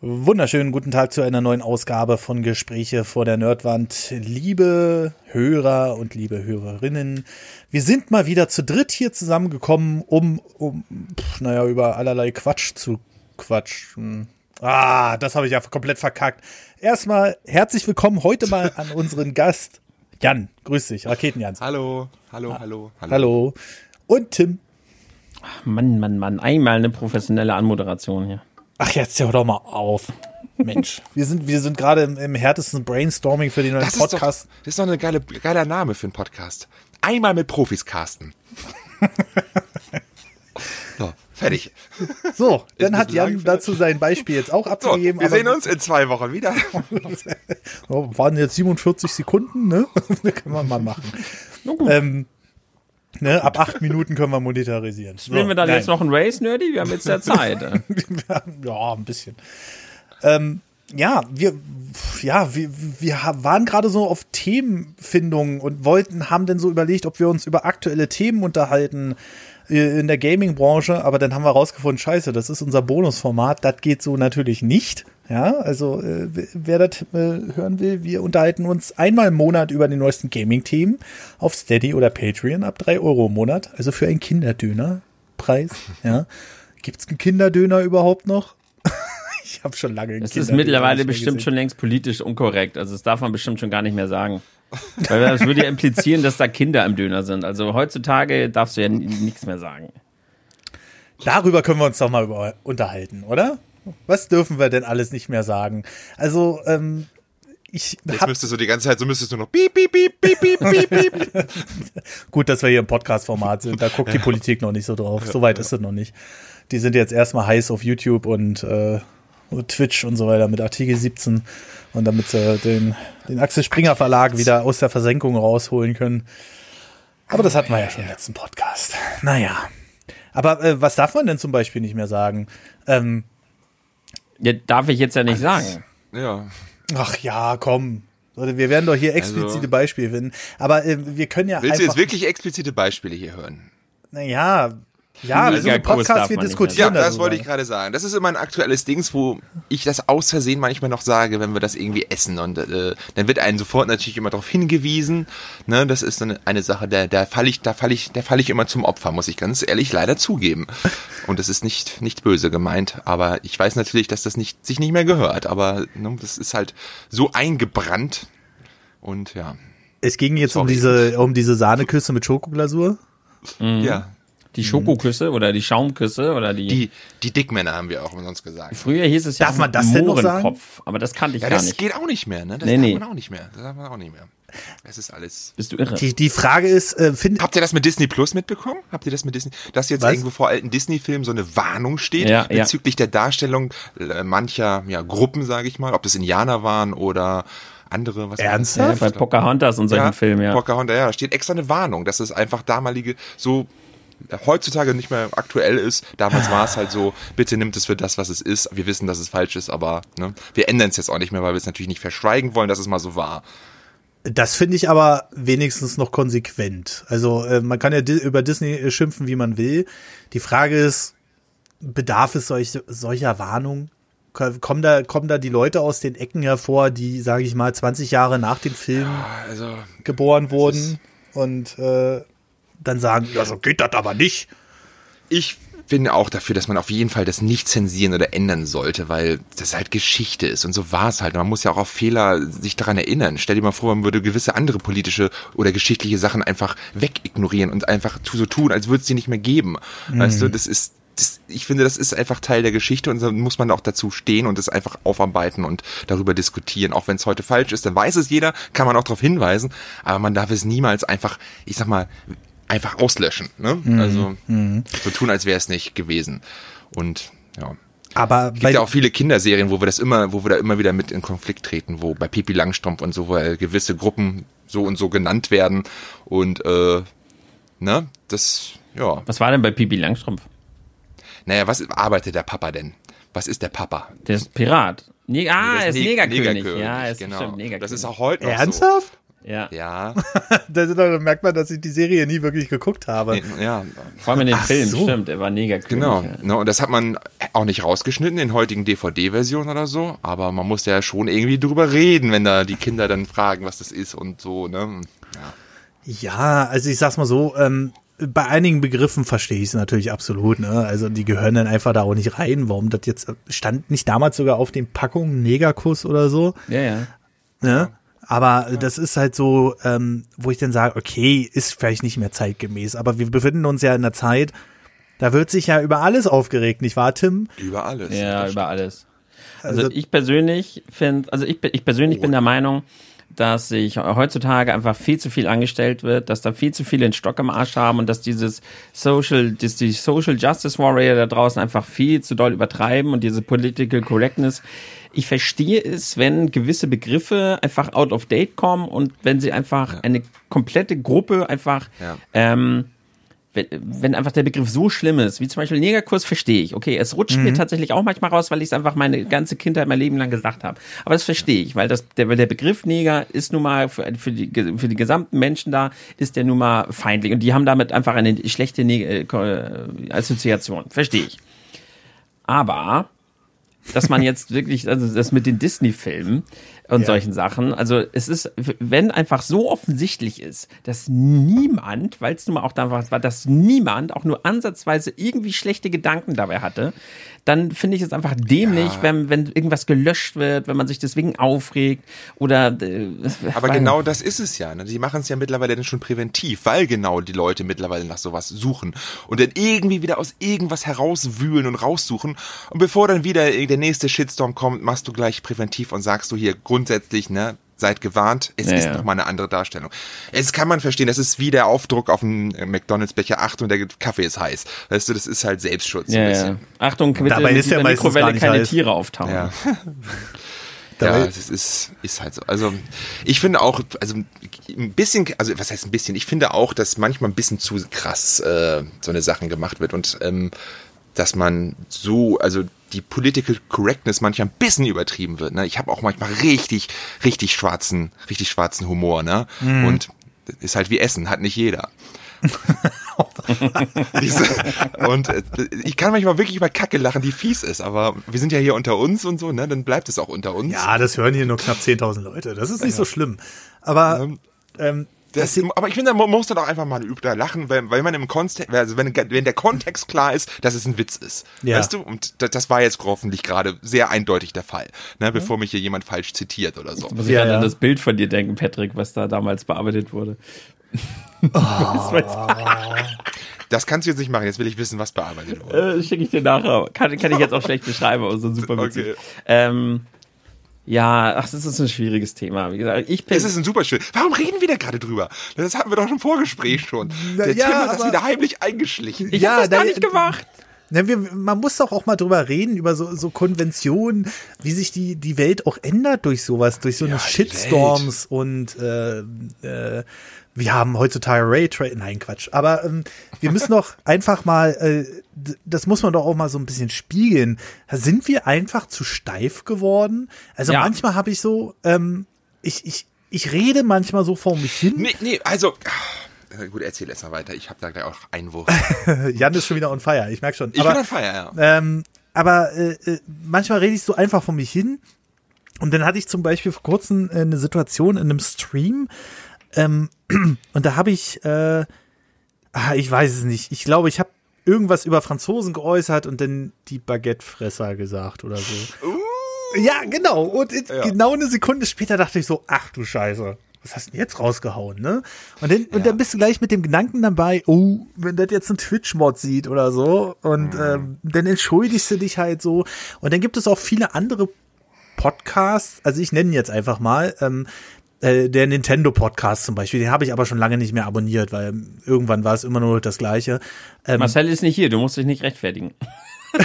Wunderschönen guten Tag zu einer neuen Ausgabe von Gespräche vor der Nerdwand. Liebe Hörer und liebe Hörerinnen, wir sind mal wieder zu dritt hier zusammengekommen, um, um pf, naja, über allerlei Quatsch zu quatschen. Ah, das habe ich ja komplett verkackt. Erstmal herzlich willkommen heute mal an unseren Gast Jan. Grüß dich, Raketenjans. Hallo, hallo, hallo, hallo. Hallo. Und Tim. Mann, Mann, Mann, einmal eine professionelle Anmoderation hier. Ach, jetzt hör doch mal auf. Mensch, wir sind, wir sind gerade im, im härtesten Brainstorming für den neuen Das ist, Podcast. doch, das ist doch eine geile, geiler Name für einen Podcast. Einmal mit Profis casten. so, fertig. So, dann ein hat Jan dazu sein Beispiel jetzt auch So, abgegeben. wir aber- sehen uns in zwei Wochen wieder. Waren jetzt 47 Sekunden, ne? Das können wir mal machen. Ähm, ne, ab acht Minuten können wir monetarisieren. Spielen So, wir dann nein. jetzt noch ein Race, Nerdy? Wir haben jetzt ja Zeit. ja, ein bisschen. Ähm, ja, wir, ja, wir, wir waren gerade so auf Themenfindung und wollten, haben dann so überlegt, ob wir uns über aktuelle Themen unterhalten äh, in der Gaming-Branche, aber dann haben wir rausgefunden, scheiße, das ist unser Bonusformat, das geht so natürlich nicht. Ja, also äh, wer das äh, hören will, wir unterhalten uns einmal im Monat über die neuesten Gaming-Themen auf Steady oder Patreon ab drei Euro im Monat, also für einen Kinderdöner-Preis. Ja. Gibt's einen Kinderdöner überhaupt noch? ich habe schon lange einen Es ist mittlerweile bestimmt gesehen. schon längst politisch unkorrekt. Also das darf man bestimmt schon gar nicht mehr sagen. Weil das würde ja implizieren, dass da Kinder im Döner sind. Also heutzutage darfst du ja nichts mehr sagen. Darüber können wir uns doch mal unterhalten, oder? Was dürfen wir denn alles nicht mehr sagen? Also, ähm, ich Jetzt müsstest du die ganze Zeit, so müsstest du noch piep, piep, piep, piep, piep, piep, piep. gut, dass wir hier im Podcast-Format sind, da guckt die Politik noch nicht so drauf. So weit ist es noch nicht. Die sind jetzt erstmal heiß auf YouTube und, äh, Twitch und so weiter mit Artikel 17 und damit sie den, den Axel Springer Verlag wieder aus der Versenkung rausholen können. Aber das hatten wir ja schon im letzten Podcast. Naja. Aber äh, was darf man denn zum Beispiel nicht mehr sagen? Ähm, Ja, darf ich jetzt ja nicht sagen. Ja. Ach ja, komm. Leute, Wir werden doch hier explizite Also- Beispiele finden. Aber äh, wir können ja Willst du jetzt wirklich explizite Beispiele hier hören? Naja, ja, also im Podcast, wir diskutieren Ja, das wollte ich gerade sagen. Das ist immer ein aktuelles Dings, wo ich das aus Versehen manchmal noch sage, wenn wir das irgendwie essen. Und äh, dann wird einen sofort natürlich immer darauf hingewiesen. Ne, das ist dann eine Sache, da, da falle ich, da falle ich, da falle ich immer zum Opfer, muss ich ganz ehrlich leider zugeben. Und das ist nicht, nicht böse gemeint, aber ich weiß natürlich, dass das nicht, sich nicht mehr gehört. Aber ne, das ist halt so eingebrannt. Und ja. Es ging jetzt um Sorry. diese, um diese Sahneküsse mit Schokoglasur. Ja. Die Schokoküsse oder die Schaumküsse oder die. Die, die Dickmänner haben wir auch umsonst gesagt. Früher hieß es ja Darf man das denn noch sagen? Aber das kannte ich Ja, gar das nicht. geht auch nicht mehr, ne? Das Nee, darf nee. man auch nicht mehr. Das darf man auch nicht mehr. Es ist alles. Bist du irre? Die, die Frage ist, äh, find, Habt ihr das mit Disney Plus mitbekommen? Habt ihr das mit Disney? Dass jetzt Was? irgendwo vor alten Disney-Filmen so eine Warnung steht Ja, ja. bezüglich der Darstellung äh, mancher ja, Gruppen, sage ich mal, ob das Indianer waren oder andere. Was das? Ernsthaft? ja, bei Pocahontas und solchen ja, Filmen, ja. Pocahontas, ja, da steht extra eine Warnung, dass es einfach damalige so heutzutage nicht mehr aktuell ist. Damals war es halt so, bitte nimmt es für das, was es ist. Wir wissen, dass es falsch ist, aber ne, wir ändern es jetzt auch nicht mehr, weil wir es natürlich nicht verschweigen wollen, dass es mal so war. das finde ich aber wenigstens noch konsequent. Also äh, man kann ja di über Disney äh, schimpfen, wie man will. Die Frage ist, bedarf es solch, solcher Warnung? Ko- Kommen da, kommen da die Leute aus den Ecken hervor, die, sage ich mal, 20 Jahre nach dem Film Also geboren wurden und äh, dann sagen, ja, so geht das aber nicht. ich finde auch dafür, dass man auf jeden Fall das nicht zensieren oder ändern sollte, weil das halt Geschichte ist und so war es halt. Man muss ja auch auf Fehler sich daran erinnern. Stell dir mal vor, man würde gewisse andere politische oder geschichtliche Sachen einfach wegignorieren und einfach so tun, als würde es sie nicht mehr geben. Weißt du, das ist das, ich finde, das ist einfach Teil der Geschichte und dann muss man auch dazu stehen und das einfach aufarbeiten und darüber diskutieren. Auch wenn es heute falsch ist, dann weiß es jeder, kann man auch darauf hinweisen, aber man darf es niemals einfach, ich sag mal, einfach auslöschen. Ne? Also so tun, als wäre es nicht gewesen. Und ja. Aber Gibt bei, ja auch viele Kinderserien, wo wir das immer, wo wir da immer wieder mit in Konflikt treten, wo bei Pipi Langstrumpf und so, wo äh, gewisse Gruppen so und so genannt werden. Und äh, ne, das, ja. Was war denn bei Pipi Langstrumpf? Naja, was arbeitet der Papa denn? Was ist der Papa? Der ist Pirat. Ne ah, er ist Ne- Negerkönig. Negerkönig, Ja, er ist genau. Negerkönig. Das ist auch heute noch ernsthaft? so. Ja. Ja. da, merkt man, dass ich die Serie nie wirklich geguckt habe. Ja. Vor allem in den Ach Filmen, so. stimmt. Er war Negerkönig. Genau. Ja. Ne, und das hat man auch nicht rausgeschnitten in heutigen DVD-Versionen oder so. Aber man muss ja schon irgendwie drüber reden, wenn da die Kinder dann fragen, was das ist und so. Ne? Ja, also ich sag's mal so, ähm, bei einigen Begriffen verstehe ich es natürlich absolut, ne? Also die gehören dann einfach da auch nicht rein. Warum das jetzt stand nicht damals sogar auf den Packungen Negerkuss oder so, Ja, ja. ne? Aber das ist halt so, ähm, wo ich dann sage, okay, ist vielleicht nicht mehr zeitgemäß, aber wir befinden uns ja in einer Zeit, da wird sich ja über alles aufgeregt, nicht wahr, Tim? Über alles. Ja, über alles. Also, Also- ich persönlich finde, also ich, ich persönlich bin der Meinung, dass sich heutzutage einfach viel zu viel angestellt wird, dass da viel zu viele den Stock im Arsch haben und dass dieses Social, dass die Social Justice Warrior da draußen einfach viel zu doll übertreiben und diese Political Correctness. Ich verstehe es, wenn gewisse Begriffe einfach out of date kommen und wenn sie einfach eine komplette Gruppe einfach Ja. ähm, wenn, wenn einfach der Begriff so schlimm ist, wie zum Beispiel Negerkurs, verstehe ich. Okay, es rutscht mir tatsächlich auch manchmal raus, weil ich es einfach meine ganze Kindheit, mein Leben lang gesagt habe. Aber das verstehe ich, weil das, der, weil der Begriff Neger ist nun mal für, für, die, für die gesamten Menschen da, ist der nun mal feindlich. Und die haben damit einfach eine schlechte Neg äh, äh, Assoziation. Verstehe ich. Aber dass man jetzt wirklich, also das mit den Disney-Filmen und Ja. solchen Sachen, also es ist, wenn einfach so offensichtlich ist, dass niemand, weil es nun mal auch damals war, dass niemand auch nur ansatzweise irgendwie schlechte Gedanken dabei hatte, dann finde ich es einfach dämlich, Ja. wenn, wenn irgendwas gelöscht wird, wenn man sich deswegen aufregt oder äh, Aber genau das ist es ja. Ne? Die machen es ja mittlerweile dann schon präventiv, weil genau die Leute mittlerweile nach sowas suchen und dann irgendwie wieder aus irgendwas herauswühlen und raussuchen. Und bevor dann wieder der nächste Shitstorm kommt, machst du gleich präventiv und sagst du hier grundsätzlich, ne, seid gewarnt, es Ja, ist ja. noch mal eine andere Darstellung. Es kann man verstehen, das ist wie der Aufdruck auf dem McDonalds-Becher, Achtung, der Kaffee ist heiß. Weißt du, das ist halt Selbstschutz. ja, ein ja. bisschen. Achtung, bitte Dabei mit ist ja Mikrowelle nicht keine heiß. Tiere auftauchen. Ja. Ja, das ist, ist halt so. Also ich finde auch, also ein bisschen, also was heißt ein bisschen, ich finde auch, dass manchmal ein bisschen zu krass äh, so eine Sachen gemacht wird und ähm, dass man so, also die Political Correctness manchmal ein bisschen übertrieben wird. Ne? Ich habe auch manchmal richtig, richtig schwarzen, richtig schwarzen Humor, ne? Und ist halt wie Essen, hat nicht jeder. Und äh, ich kann manchmal wirklich über Kacke lachen, die fies ist, aber wir sind ja hier unter uns und so, ne? Dann bleibt es auch unter uns. Ja, das hören hier nur knapp 10.000 Leute. Das ist nicht so schlimm. Aber Ähm, ähm, Das, aber ich finde, man muss dann auch einfach mal da lachen, weil, weil man im Kontext, also wenn, wenn der Kontext klar ist, dass es ein Witz ist. Ja. Weißt du? Und das, das war jetzt hoffentlich gerade sehr eindeutig der Fall, ne? bevor mich hier jemand falsch zitiert oder so. Muss ich Ja, ja. an das Bild von dir denken, Patrick, was da damals bearbeitet wurde. Das weiß- Das kannst du jetzt nicht machen, jetzt will ich wissen, was bearbeitet wurde. äh, Schicke ich dir nachher. Kann, kann ich jetzt auch schlecht beschreiben, aber so super witzig. Okay. Ähm, ja, ach, das ist ein schwieriges Thema. Wie gesagt, ich bin. Es ist ein super schön. Warum reden wir da gerade drüber? Das hatten wir doch im Vorgespräch schon. Na, Der ja, Tim hat das wieder heimlich eingeschlichen. ich Ja, hab das gar da- nicht gemacht. Ne, wir, man muss doch auch mal drüber reden, über so, so Konventionen, wie sich die, die Welt auch ändert durch sowas, durch so eine Ja, die Shitstorms und äh, äh, wir haben heutzutage Raytracing, nein Quatsch, aber ähm, wir müssen doch einfach mal, äh, das muss man doch auch mal so ein bisschen spiegeln. Sind wir einfach zu steif geworden? Also Ja. manchmal habe ich so, ähm, ich, ich, ich rede manchmal so vor mich hin. Nee, nee, also. ah, Gut, erzähl erst mal weiter. Ich habe da gleich auch Einwurf. Jan ist schon wieder on fire, ich merke schon. Ich aber, bin on fire, ja. Ähm, aber äh, äh, manchmal rede ich so einfach vor mich hin. Und dann hatte ich zum Beispiel vor kurzem äh, eine Situation in einem Stream. Ähm, und da habe ich, äh, ah, ich weiß es nicht. Ich glaube, ich habe irgendwas über Franzosen geäußert und dann die Baguettefresser gesagt oder so. Ja, genau. Und Ja. genau eine Sekunde später dachte ich so, ach du Scheiße. Was hast du denn jetzt rausgehauen, ne? Und dann, und Ja. dann bist du gleich mit dem Gedanken dabei, oh, wenn das jetzt ein Twitch-Mod sieht oder so, und Mhm. ähm, dann entschuldigst du dich halt so. Und dann gibt es auch viele andere Podcasts, also ich nenne ihn jetzt einfach mal, ähm, äh, der Nintendo-Podcast zum Beispiel, den habe ich aber schon lange nicht mehr abonniert, weil irgendwann war es immer nur das Gleiche. Ähm, Marcel ist nicht hier, du musst dich nicht rechtfertigen.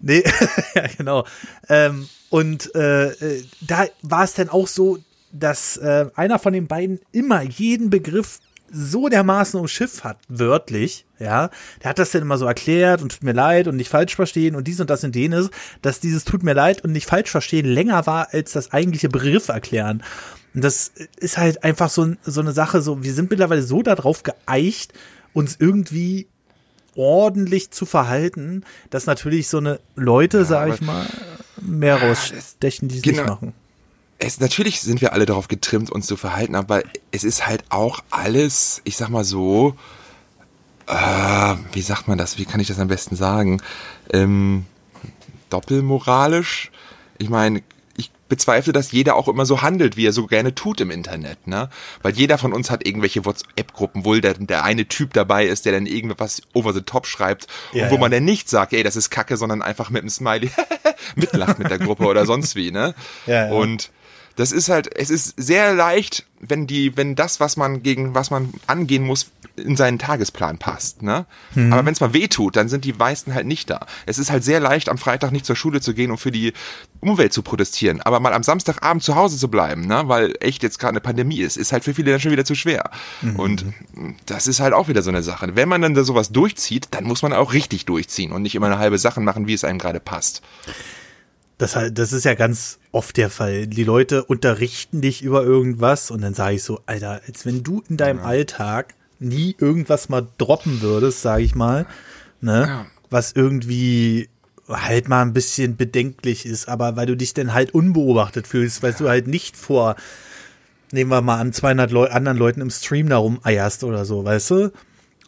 Nee, ja, genau. Ähm, und äh, äh, da war es dann auch so, dass äh, einer von den beiden immer jeden Begriff so dermaßen umschifft hat, wörtlich, ja. Der hat das dann immer so erklärt und tut mir leid und nicht falsch verstehen und dies und das und jenes, dass dieses tut mir leid und nicht falsch verstehen länger war als das eigentliche Begriff erklären. Und das ist halt einfach so, so eine Sache, so, wir sind mittlerweile so darauf geeicht, uns irgendwie ordentlich zu verhalten, dass natürlich so eine Leute, ja, sag ich mal, mehr rausstechen, die es genau. nicht machen. Es, natürlich sind wir alle darauf getrimmt, uns zu verhalten, aber es ist halt auch alles, ich sag mal so, äh, wie sagt man das, wie kann ich das am besten sagen, ähm, doppelmoralisch. Ich meine, bezweifle, dass jeder auch immer so handelt, wie er so gerne tut im Internet, ne? Weil jeder von uns hat irgendwelche WhatsApp-Gruppen, wo der, der eine Typ dabei ist, der dann irgendwas over the top schreibt ja, und wo ja. man dann nicht sagt, ey, das ist Kacke, sondern einfach mit einem Smiley mitlacht mit der Gruppe oder sonst wie, ne? Ja, ja. Und das ist halt, es ist sehr leicht, wenn die, wenn das, was man gegen was man angehen muss, in seinen Tagesplan passt. Ne? Mhm. Aber wenn es mal weh tut, dann sind die meisten halt nicht da. Es ist halt sehr leicht, am Freitag nicht zur Schule zu gehen und für die Umwelt zu protestieren. Aber mal am Samstagabend zu Hause zu bleiben, ne? weil echt jetzt gerade eine Pandemie ist, ist halt für viele dann schon wieder zu schwer. Mhm. Und das ist halt auch wieder so eine Sache. Wenn man dann da sowas durchzieht, dann muss man auch richtig durchziehen und nicht immer eine halbe Sache machen, wie es einem gerade passt. Das, das ist ja ganz oft der Fall. Die Leute unterrichten dich über irgendwas und dann sage ich so, Alter, als wenn du in deinem ja. Alltag nie irgendwas mal droppen würdest, sage ich mal, ne, ja. was irgendwie halt mal ein bisschen bedenklich ist, aber weil du dich dann halt unbeobachtet fühlst, weil ja. du halt nicht vor, nehmen wir mal an, 200 Leu anderen Leuten im Stream da rumeierst oder so, weißt du?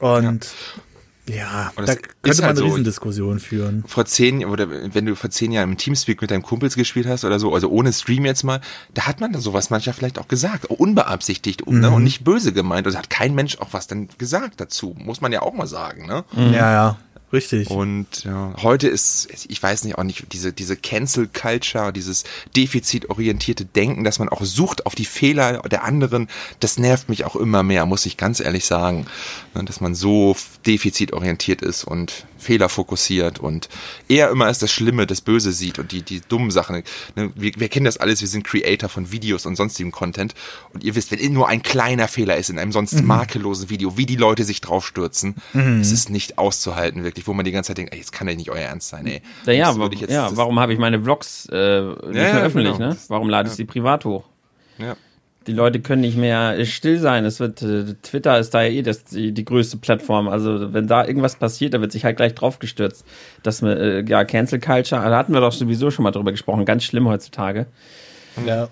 Und ja. Ja, da könnte man halt eine so, Riesendiskussion führen. Vor zehn, oder wenn du vor zehn Jahren im Teamspeak mit deinen Kumpels gespielt hast oder so, also ohne Stream jetzt mal, da hat man dann sowas manchmal vielleicht auch gesagt, unbeabsichtigt mhm. ne, und nicht böse gemeint. Und hat kein Mensch auch was dann gesagt dazu, muss man ja auch mal sagen, ne? Mhm. Ja, ja. Richtig. Und ja, heute ist, ich weiß nicht, auch nicht, diese, diese Cancel Culture, dieses defizitorientierte Denken, dass man auch sucht auf die Fehler der anderen, das nervt mich auch immer mehr, muss ich ganz ehrlich sagen. Ne, dass man so defizitorientiert ist und fehlerfokussiert und eher immer als das Schlimme, das Böse sieht und die, die dummen Sachen. Ne, wir, wir kennen das alles, wir sind Creator von Videos und sonstigem Content und ihr wisst, wenn nur ein kleiner Fehler ist in einem sonst mhm. makellosen Video, wie die Leute sich draufstürzen, mhm. es ist nicht auszuhalten, wirklich, wo man die ganze Zeit denkt, ey, jetzt kann ja nicht euer Ernst sein, ey. Ja, ja, jetzt, ja warum habe ich meine Vlogs äh, nicht ja, mehr öffentlich, genau. ne? Warum lade ich sie privat hoch? Ja die Leute können nicht mehr still sein. Es wird äh, Twitter ist da ja eh das, die, die größte Plattform. Also wenn da irgendwas passiert, da wird sich halt gleich draufgestürzt. Das äh, ja Cancel Culture, da hatten wir doch sowieso schon mal drüber gesprochen. Ganz schlimm heutzutage. Ja.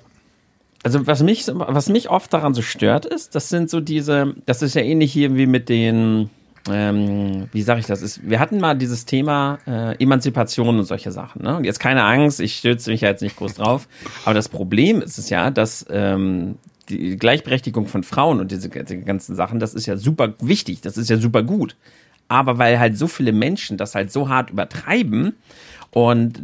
Also was mich was mich oft daran so stört ist, das sind so diese, das ist ja ähnlich hier wie mit den ähm, wie sage ich das? Ist, wir hatten mal dieses Thema äh, Emanzipation und solche Sachen. Ne? Und jetzt keine Angst, ich stürze mich ja jetzt nicht groß drauf. Aber das Problem ist es ja, dass ähm, die Gleichberechtigung von Frauen und diese, diese ganzen Sachen, das ist ja super wichtig, das ist ja super gut. Aber weil halt so viele Menschen das halt so hart übertreiben und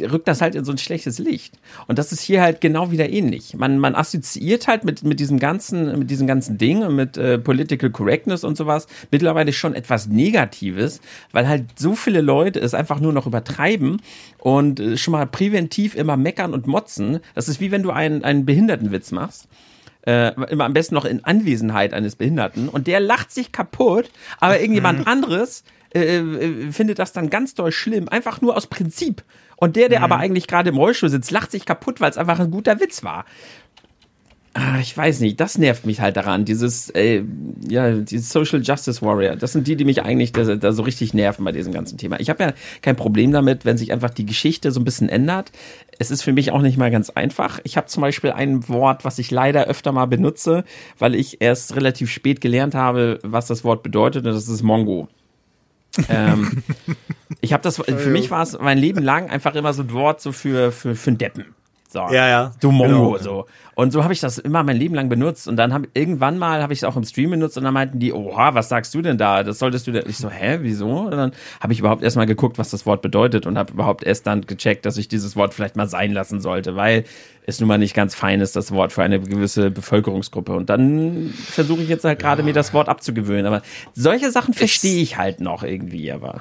rückt das halt in so ein schlechtes Licht. Und das ist hier halt genau wieder ähnlich. Man, man assoziiert halt mit, mit diesem ganzen, mit diesem ganzen Ding und mit äh, Political Correctness und sowas mittlerweile schon etwas Negatives, weil halt so viele Leute es einfach nur noch übertreiben und äh, schon mal präventiv immer meckern und motzen. Das ist wie wenn du einen, einen Behindertenwitz machst. Äh, immer am besten noch in Anwesenheit eines Behinderten und der lacht sich kaputt, aber irgendjemand anderes äh, äh, findet das dann ganz doll schlimm, einfach nur aus Prinzip. Und der, der mhm. aber eigentlich gerade im Rollstuhl sitzt, lacht sich kaputt, weil es einfach ein guter Witz war. Ah, ich weiß nicht, das nervt mich halt daran, dieses, äh, ja, dieses Social Justice Warrior. Das sind die, die mich eigentlich da, da so richtig nerven bei diesem ganzen Thema. Ich habe ja kein Problem damit, wenn sich einfach die Geschichte so ein bisschen ändert. Es ist für mich auch nicht mal ganz einfach. Ich habe zum Beispiel ein Wort, was ich leider öfter mal benutze, weil ich erst relativ spät gelernt habe, was das Wort bedeutet, und das ist Mongo ähm, ich habe das, für mich war es mein Leben lang einfach immer so ein Wort so für, für, für einen Deppen. So. Ja, ja. Du Mongo, genau. so. Und so habe ich das immer mein Leben lang benutzt. Und dann habe irgendwann mal habe ich es auch im Stream benutzt und dann meinten die, oha, was sagst du denn da? Das solltest du da. Ich so, hä, wieso? Und dann habe ich überhaupt erst mal geguckt, was das Wort bedeutet und habe überhaupt erst dann gecheckt, dass ich dieses Wort vielleicht mal sein lassen sollte, weil es nun mal nicht ganz fein ist, das Wort für eine gewisse Bevölkerungsgruppe. Und dann versuche ich jetzt halt gerade ja. mir das Wort abzugewöhnen. Aber solche Sachen verstehe ich halt noch irgendwie, aber.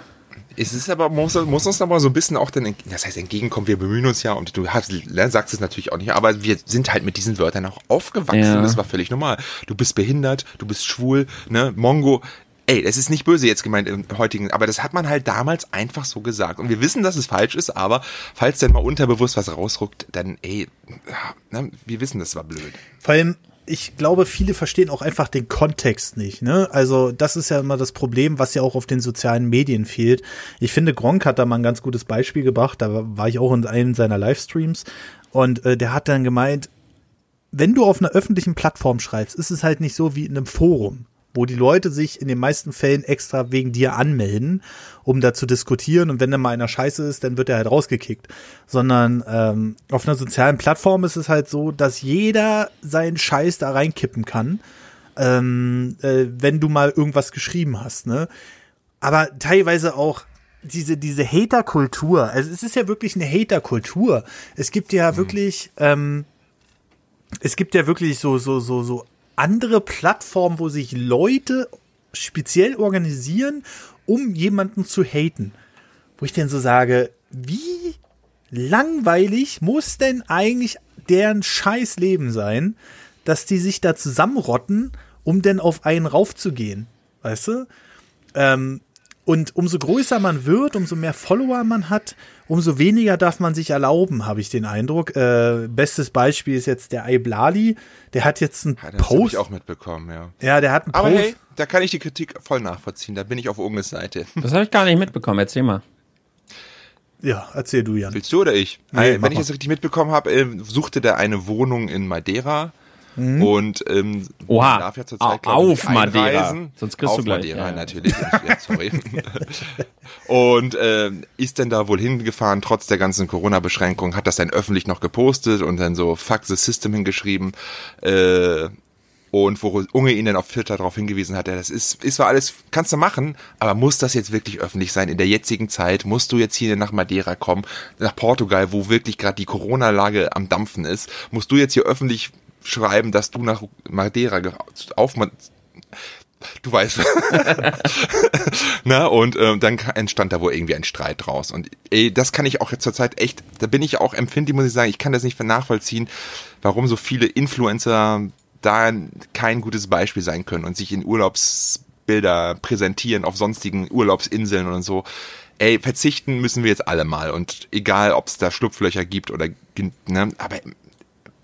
Es ist aber, muss, muss uns aber so ein bisschen auch dann, das heißt entgegenkommen, wir bemühen uns ja und du hast, ne, sagst es natürlich auch nicht, aber wir sind halt mit diesen Wörtern auch aufgewachsen. Ja. Das war völlig normal. Du bist behindert, du bist schwul, ne, Mongo, ey, das ist nicht böse jetzt gemeint im heutigen, aber das hat man halt damals einfach so gesagt. Und wir wissen, dass es falsch ist, aber falls denn mal unterbewusst was rausruckt, dann, ey, ne, wir wissen, das war blöd. Vor allem, ich glaube, viele verstehen auch einfach den Kontext nicht. Ne? Also das ist ja immer das Problem, was ja auch auf den sozialen Medien fehlt. Ich finde, Gronk hat da mal ein ganz gutes Beispiel gebracht. Da war ich auch in einem seiner Livestreams und äh, der hat dann gemeint, wenn du auf einer öffentlichen Plattform schreibst, ist es halt nicht so wie in einem Forum wo die Leute sich in den meisten Fällen extra wegen dir anmelden, um da zu diskutieren. Und wenn da mal einer scheiße ist, dann wird er halt rausgekickt. Sondern ähm, auf einer sozialen Plattform ist es halt so, dass jeder seinen Scheiß da reinkippen kann, ähm, äh, wenn du mal irgendwas geschrieben hast. Ne? Aber teilweise auch diese, diese Hater-Kultur. Also es ist ja wirklich eine Hater-Kultur. Es gibt ja mhm. wirklich, ähm, es gibt ja wirklich so, so, so, so andere Plattformen, wo sich Leute speziell organisieren, um jemanden zu haten. Wo ich denn so sage, wie langweilig muss denn eigentlich deren scheiß Leben sein, dass die sich da zusammenrotten, um denn auf einen raufzugehen. Weißt du? Ähm, und umso größer man wird, umso mehr Follower man hat, umso weniger darf man sich erlauben, habe ich den Eindruck. Äh, bestes Beispiel ist jetzt der Iblali. Der hat jetzt einen ja, das Post. ich auch mitbekommen, ja. Ja, der hat einen Aber Post. hey, da kann ich die Kritik voll nachvollziehen. Da bin ich auf Unges Seite. Das habe ich gar nicht mitbekommen. Erzähl mal. Ja, erzähl du, Jan. Willst du oder ich? Nee, Wenn ich das richtig mitbekommen habe, äh, suchte der eine Wohnung in Madeira Mhm. Und ähm, Oha, darf ja zurzeit auf Madeira. Sonst kriegst auf du gleich. Madeira ja. natürlich. ja, sorry. und äh, ist dann da wohl hingefahren, trotz der ganzen Corona-Beschränkungen, hat das dann öffentlich noch gepostet und dann so Fuck the System hingeschrieben. Äh, und wo Unge ihn dann auf Twitter darauf hingewiesen hat, ja, das ist, ist zwar alles, kannst du machen, aber muss das jetzt wirklich öffentlich sein? In der jetzigen Zeit musst du jetzt hier nach Madeira kommen, nach Portugal, wo wirklich gerade die Corona-Lage am Dampfen ist, musst du jetzt hier öffentlich schreiben, dass du nach Madeira auf du weißt. Na, und ähm, dann entstand da wohl irgendwie ein Streit draus. Und ey, das kann ich auch jetzt zurzeit echt, da bin ich auch empfindlich, muss ich sagen, ich kann das nicht nachvollziehen, warum so viele Influencer da kein gutes Beispiel sein können und sich in Urlaubsbilder präsentieren auf sonstigen Urlaubsinseln und so. Ey, verzichten müssen wir jetzt alle mal. Und egal, ob es da Schlupflöcher gibt oder, ne, aber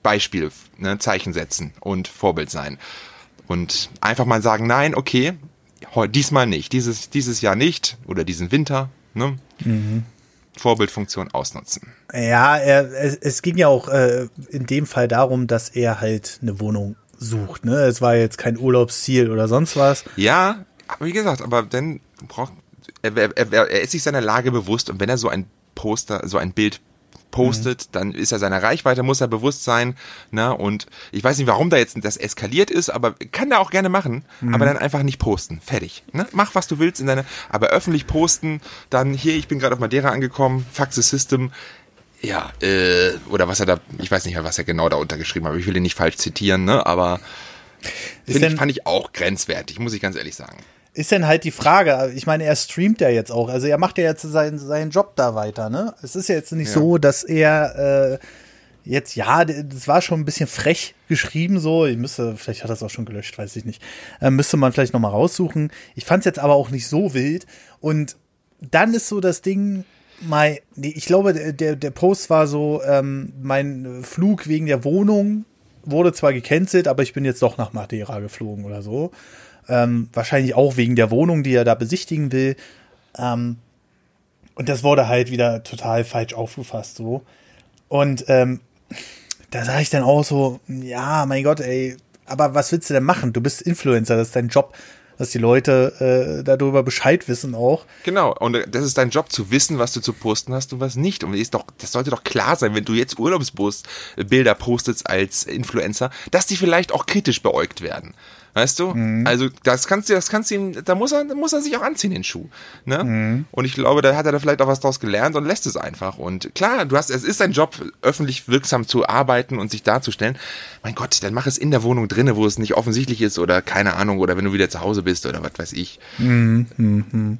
Beispiel, ne, Zeichen setzen und Vorbild sein. Und einfach mal sagen, nein, okay, diesmal nicht, dieses, dieses Jahr nicht oder diesen Winter, ne? Mhm. Vorbildfunktion ausnutzen. Ja, er, es, es ging ja auch äh, in dem Fall darum, dass er halt eine Wohnung sucht. Ne? Es war jetzt kein Urlaubsziel oder sonst was. Ja, aber wie gesagt, aber dann braucht er, er, er, er ist sich seiner Lage bewusst und wenn er so ein Poster, so ein Bild postet, mhm. dann ist er seiner Reichweite, muss er bewusst sein. Ne? Und ich weiß nicht, warum da jetzt das eskaliert ist, aber kann er auch gerne machen, mhm. aber dann einfach nicht posten. Fertig. Ne? Mach, was du willst in deine, aber öffentlich posten, dann hier, ich bin gerade auf Madeira angekommen, Fax the System. Ja, äh, oder was er da, ich weiß nicht mehr, was er genau da untergeschrieben hat, ich will ihn nicht falsch zitieren, ne? Aber finde ich, fand ich auch grenzwertig, muss ich ganz ehrlich sagen ist denn halt die Frage, ich meine, er streamt ja jetzt auch, also er macht ja jetzt seinen, seinen Job da weiter, ne? Es ist ja jetzt nicht ja. so, dass er äh, jetzt, ja, das war schon ein bisschen frech geschrieben so, ich müsste, vielleicht hat er es auch schon gelöscht, weiß ich nicht, äh, müsste man vielleicht nochmal raussuchen. Ich fand es jetzt aber auch nicht so wild und dann ist so das Ding, mein, ich glaube, der, der Post war so, ähm, mein Flug wegen der Wohnung wurde zwar gecancelt, aber ich bin jetzt doch nach Madeira geflogen oder so. Ähm, wahrscheinlich auch wegen der Wohnung, die er da besichtigen will. Ähm, und das wurde halt wieder total falsch aufgefasst so. Und ähm, da sage ich dann auch so, ja, mein Gott, ey, aber was willst du denn machen? Du bist Influencer, das ist dein Job, dass die Leute äh, darüber Bescheid wissen auch. Genau, und das ist dein Job zu wissen, was du zu posten hast und was nicht. Und ist doch, das sollte doch klar sein, wenn du jetzt Urlaubsbilder postest als Influencer, dass die vielleicht auch kritisch beäugt werden. Weißt du? Mhm. Also das kannst du, das kannst du ihm, da muss er, da muss er sich auch anziehen, den Schuh. Ne? Mhm. Und ich glaube, da hat er da vielleicht auch was draus gelernt und lässt es einfach. Und klar, du hast, es ist dein Job, öffentlich wirksam zu arbeiten und sich darzustellen. Mein Gott, dann mach es in der Wohnung drinne, wo es nicht offensichtlich ist oder keine Ahnung, oder wenn du wieder zu Hause bist oder was weiß ich. Mhm. Mhm.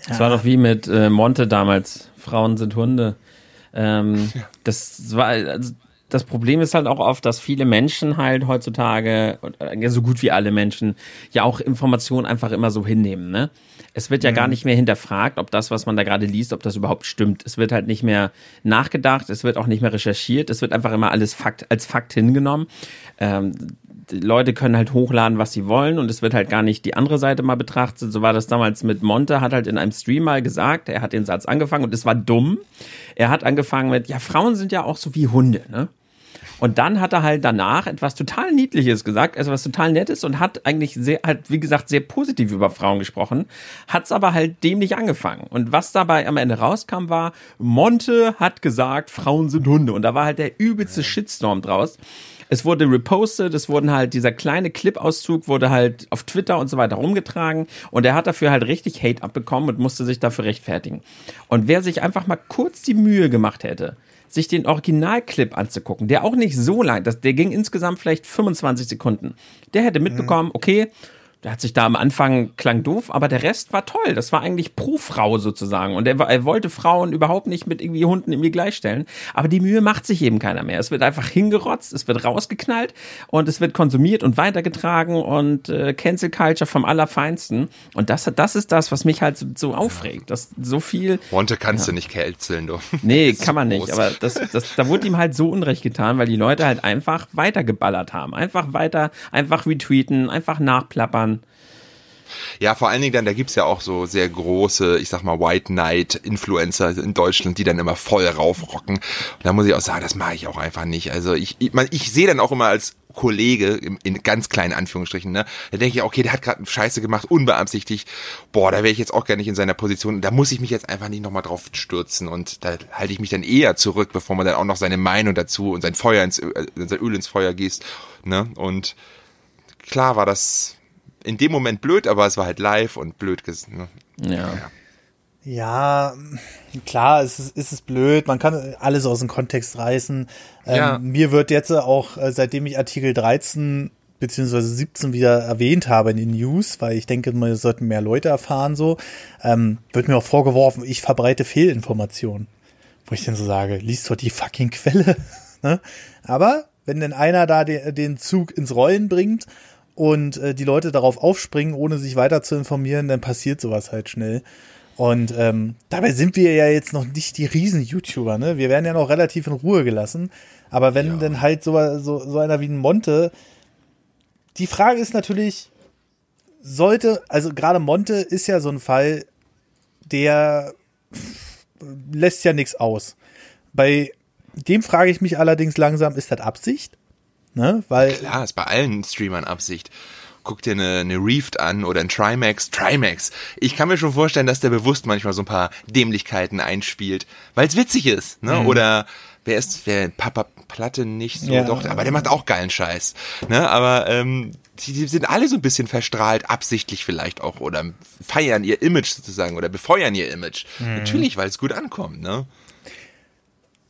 Ja. Das war doch wie mit äh, Monte damals. Frauen sind Hunde. Ähm, ja. Das war, also, das Problem ist halt auch oft, dass viele Menschen halt heutzutage, ja, so gut wie alle Menschen, ja auch Informationen einfach immer so hinnehmen, ne? Es wird ja mhm. gar nicht mehr hinterfragt, ob das, was man da gerade liest, ob das überhaupt stimmt. Es wird halt nicht mehr nachgedacht, es wird auch nicht mehr recherchiert, es wird einfach immer alles Fakt, als Fakt hingenommen. Ähm, Leute können halt hochladen, was sie wollen und es wird halt gar nicht die andere Seite mal betrachtet. So war das damals mit Monte, hat halt in einem Stream mal gesagt, er hat den Satz angefangen und es war dumm. Er hat angefangen mit, ja, Frauen sind ja auch so wie Hunde, ne? Und dann hat er halt danach etwas total Niedliches gesagt, also was total Nettes und hat eigentlich sehr, halt, wie gesagt, sehr positiv über Frauen gesprochen, hat's aber halt dämlich angefangen. Und was dabei am Ende rauskam, war, Monte hat gesagt, Frauen sind Hunde. Und da war halt der übelste Shitstorm draus. Es wurde repostet, es wurden halt, dieser kleine Clip-Auszug wurde halt auf Twitter und so weiter rumgetragen und er hat dafür halt richtig Hate abbekommen und musste sich dafür rechtfertigen. Und wer sich einfach mal kurz die Mühe gemacht hätte, sich den Originalclip anzugucken, der auch nicht so lang, das, der ging insgesamt vielleicht 25 Sekunden. Der hätte mitbekommen, okay, der hat sich da am Anfang klang doof, aber der Rest war toll. Das war eigentlich pro Frau sozusagen. Und er, er, wollte Frauen überhaupt nicht mit irgendwie Hunden irgendwie gleichstellen. Aber die Mühe macht sich eben keiner mehr. Es wird einfach hingerotzt, es wird rausgeknallt und es wird konsumiert und weitergetragen und äh, Cancel Culture vom Allerfeinsten. Und das, das ist das, was mich halt so, so aufregt. Dass so viel. Monte kannst ja. du nicht canceln, du. Nee, kann man nicht. Aber das, das, da wurde ihm halt so Unrecht getan, weil die Leute halt einfach weitergeballert haben. Einfach weiter, einfach retweeten, einfach nachplappern ja, vor allen Dingen dann, da gibt's ja auch so sehr große, ich sag mal, White Knight-Influencer in Deutschland, die dann immer voll raufrocken. Und da muss ich auch sagen, das mache ich auch einfach nicht. Also ich, ich, man, ich sehe dann auch immer als Kollege, in, in ganz kleinen Anführungsstrichen, ne, da denke ich, okay, der hat gerade Scheiße gemacht, unbeabsichtigt. Boah, da wäre ich jetzt auch gar nicht in seiner Position. Da muss ich mich jetzt einfach nicht nochmal drauf stürzen und da halte ich mich dann eher zurück, bevor man dann auch noch seine Meinung dazu und sein Feuer ins, äh, sein Öl ins Feuer gießt, ne, und klar war das in dem Moment blöd, aber es war halt live und blöd. Ne? Ja. ja. klar, es ist, ist es blöd. Man kann alles aus dem Kontext reißen. Ähm, ja. Mir wird jetzt auch, äh, seitdem ich Artikel 13 beziehungsweise 17 wieder erwähnt habe in den News, weil ich denke, man sollten mehr Leute erfahren so, ähm, wird mir auch vorgeworfen, ich verbreite Fehlinformationen. Wo ich dann so sage, liest doch die fucking Quelle. ne? Aber wenn denn einer da den, den Zug ins Rollen bringt und äh, die Leute darauf aufspringen, ohne sich weiter zu informieren, dann passiert sowas halt schnell. Und ähm, dabei sind wir ja jetzt noch nicht die Riesen-YouTuber, ne? Wir werden ja noch relativ in Ruhe gelassen. Aber wenn ja. dann halt so, so, so einer wie ein Monte, die Frage ist natürlich, sollte, also gerade Monte ist ja so ein Fall, der lässt ja nichts aus. Bei dem frage ich mich allerdings langsam, ist das Absicht? Ne? Weil Klar, ist bei allen Streamern Absicht. Guck dir eine, eine Reefed an oder ein Trimax. Trimax. Ich kann mir schon vorstellen, dass der bewusst manchmal so ein paar Dämlichkeiten einspielt, weil es witzig ist. Ne? Mhm. Oder wer ist, wer Papa Platte nicht so, ja. doch, aber der macht auch geilen Scheiß. Ne? Aber ähm, die, die sind alle so ein bisschen verstrahlt, absichtlich vielleicht auch, oder feiern ihr Image sozusagen oder befeuern ihr Image. Mhm. Natürlich, weil es gut ankommt, ne?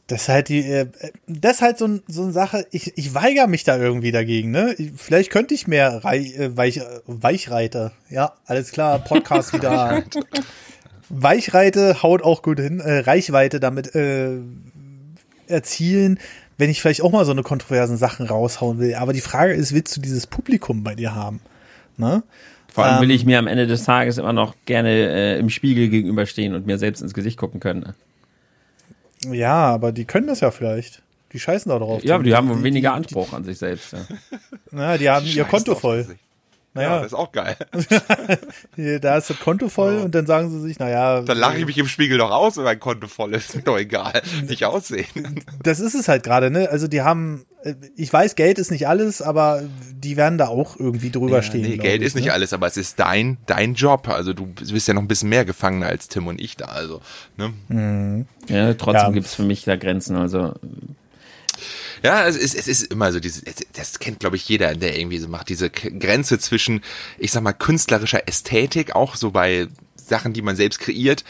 Das ist halt die, äh, das ist halt so, so eine Sache, ich, ich weigere mich da irgendwie dagegen, ne? Vielleicht könnte ich mehr Rei, äh, Weich, Weichreiter. Ja, alles klar, Podcast wieder. Weichreite haut auch gut hin, äh, Reichweite damit äh, erzielen, wenn ich vielleicht auch mal so eine kontroversen Sachen raushauen will. Aber die Frage ist, willst du dieses Publikum bei dir haben? Ne? Vor allem will ähm, ich mir am Ende des Tages immer noch gerne äh, im Spiegel gegenüberstehen und mir selbst ins Gesicht gucken können. Ja, aber die können das ja vielleicht. Die scheißen da drauf. Ja, aber die, die haben die, weniger Anspruch an sich selbst. Ja. Na, die haben ihr Konto voll. Naja. Ja, das ist auch geil. da ist das Konto voll oh. und dann sagen sie sich, naja. Dann lache ich mich im Spiegel doch aus, wenn mein Konto voll ist. Ist mir doch egal. Nicht aussehen. Das ist es halt gerade, ne? Also die haben, äh, ich weiß, Geld ist nicht alles, aber die werden da auch irgendwie drüber ja, stehen. Nee, Geld ich, ist nicht ne? alles, aber es ist dein, dein Job. Also du bist ja noch ein bisschen mehr Gefangener als Tim und ich da, also, ne? Mhm. Ja, trotzdem ja. gibt es für mich da Grenzen, also ja, es ist, es ist immer so, diese, das kennt, glaube ich, jeder, der irgendwie so macht, diese Grenze zwischen, ich sag mal, künstlerischer Ästhetik, auch so bei Sachen, die man selbst kreiert,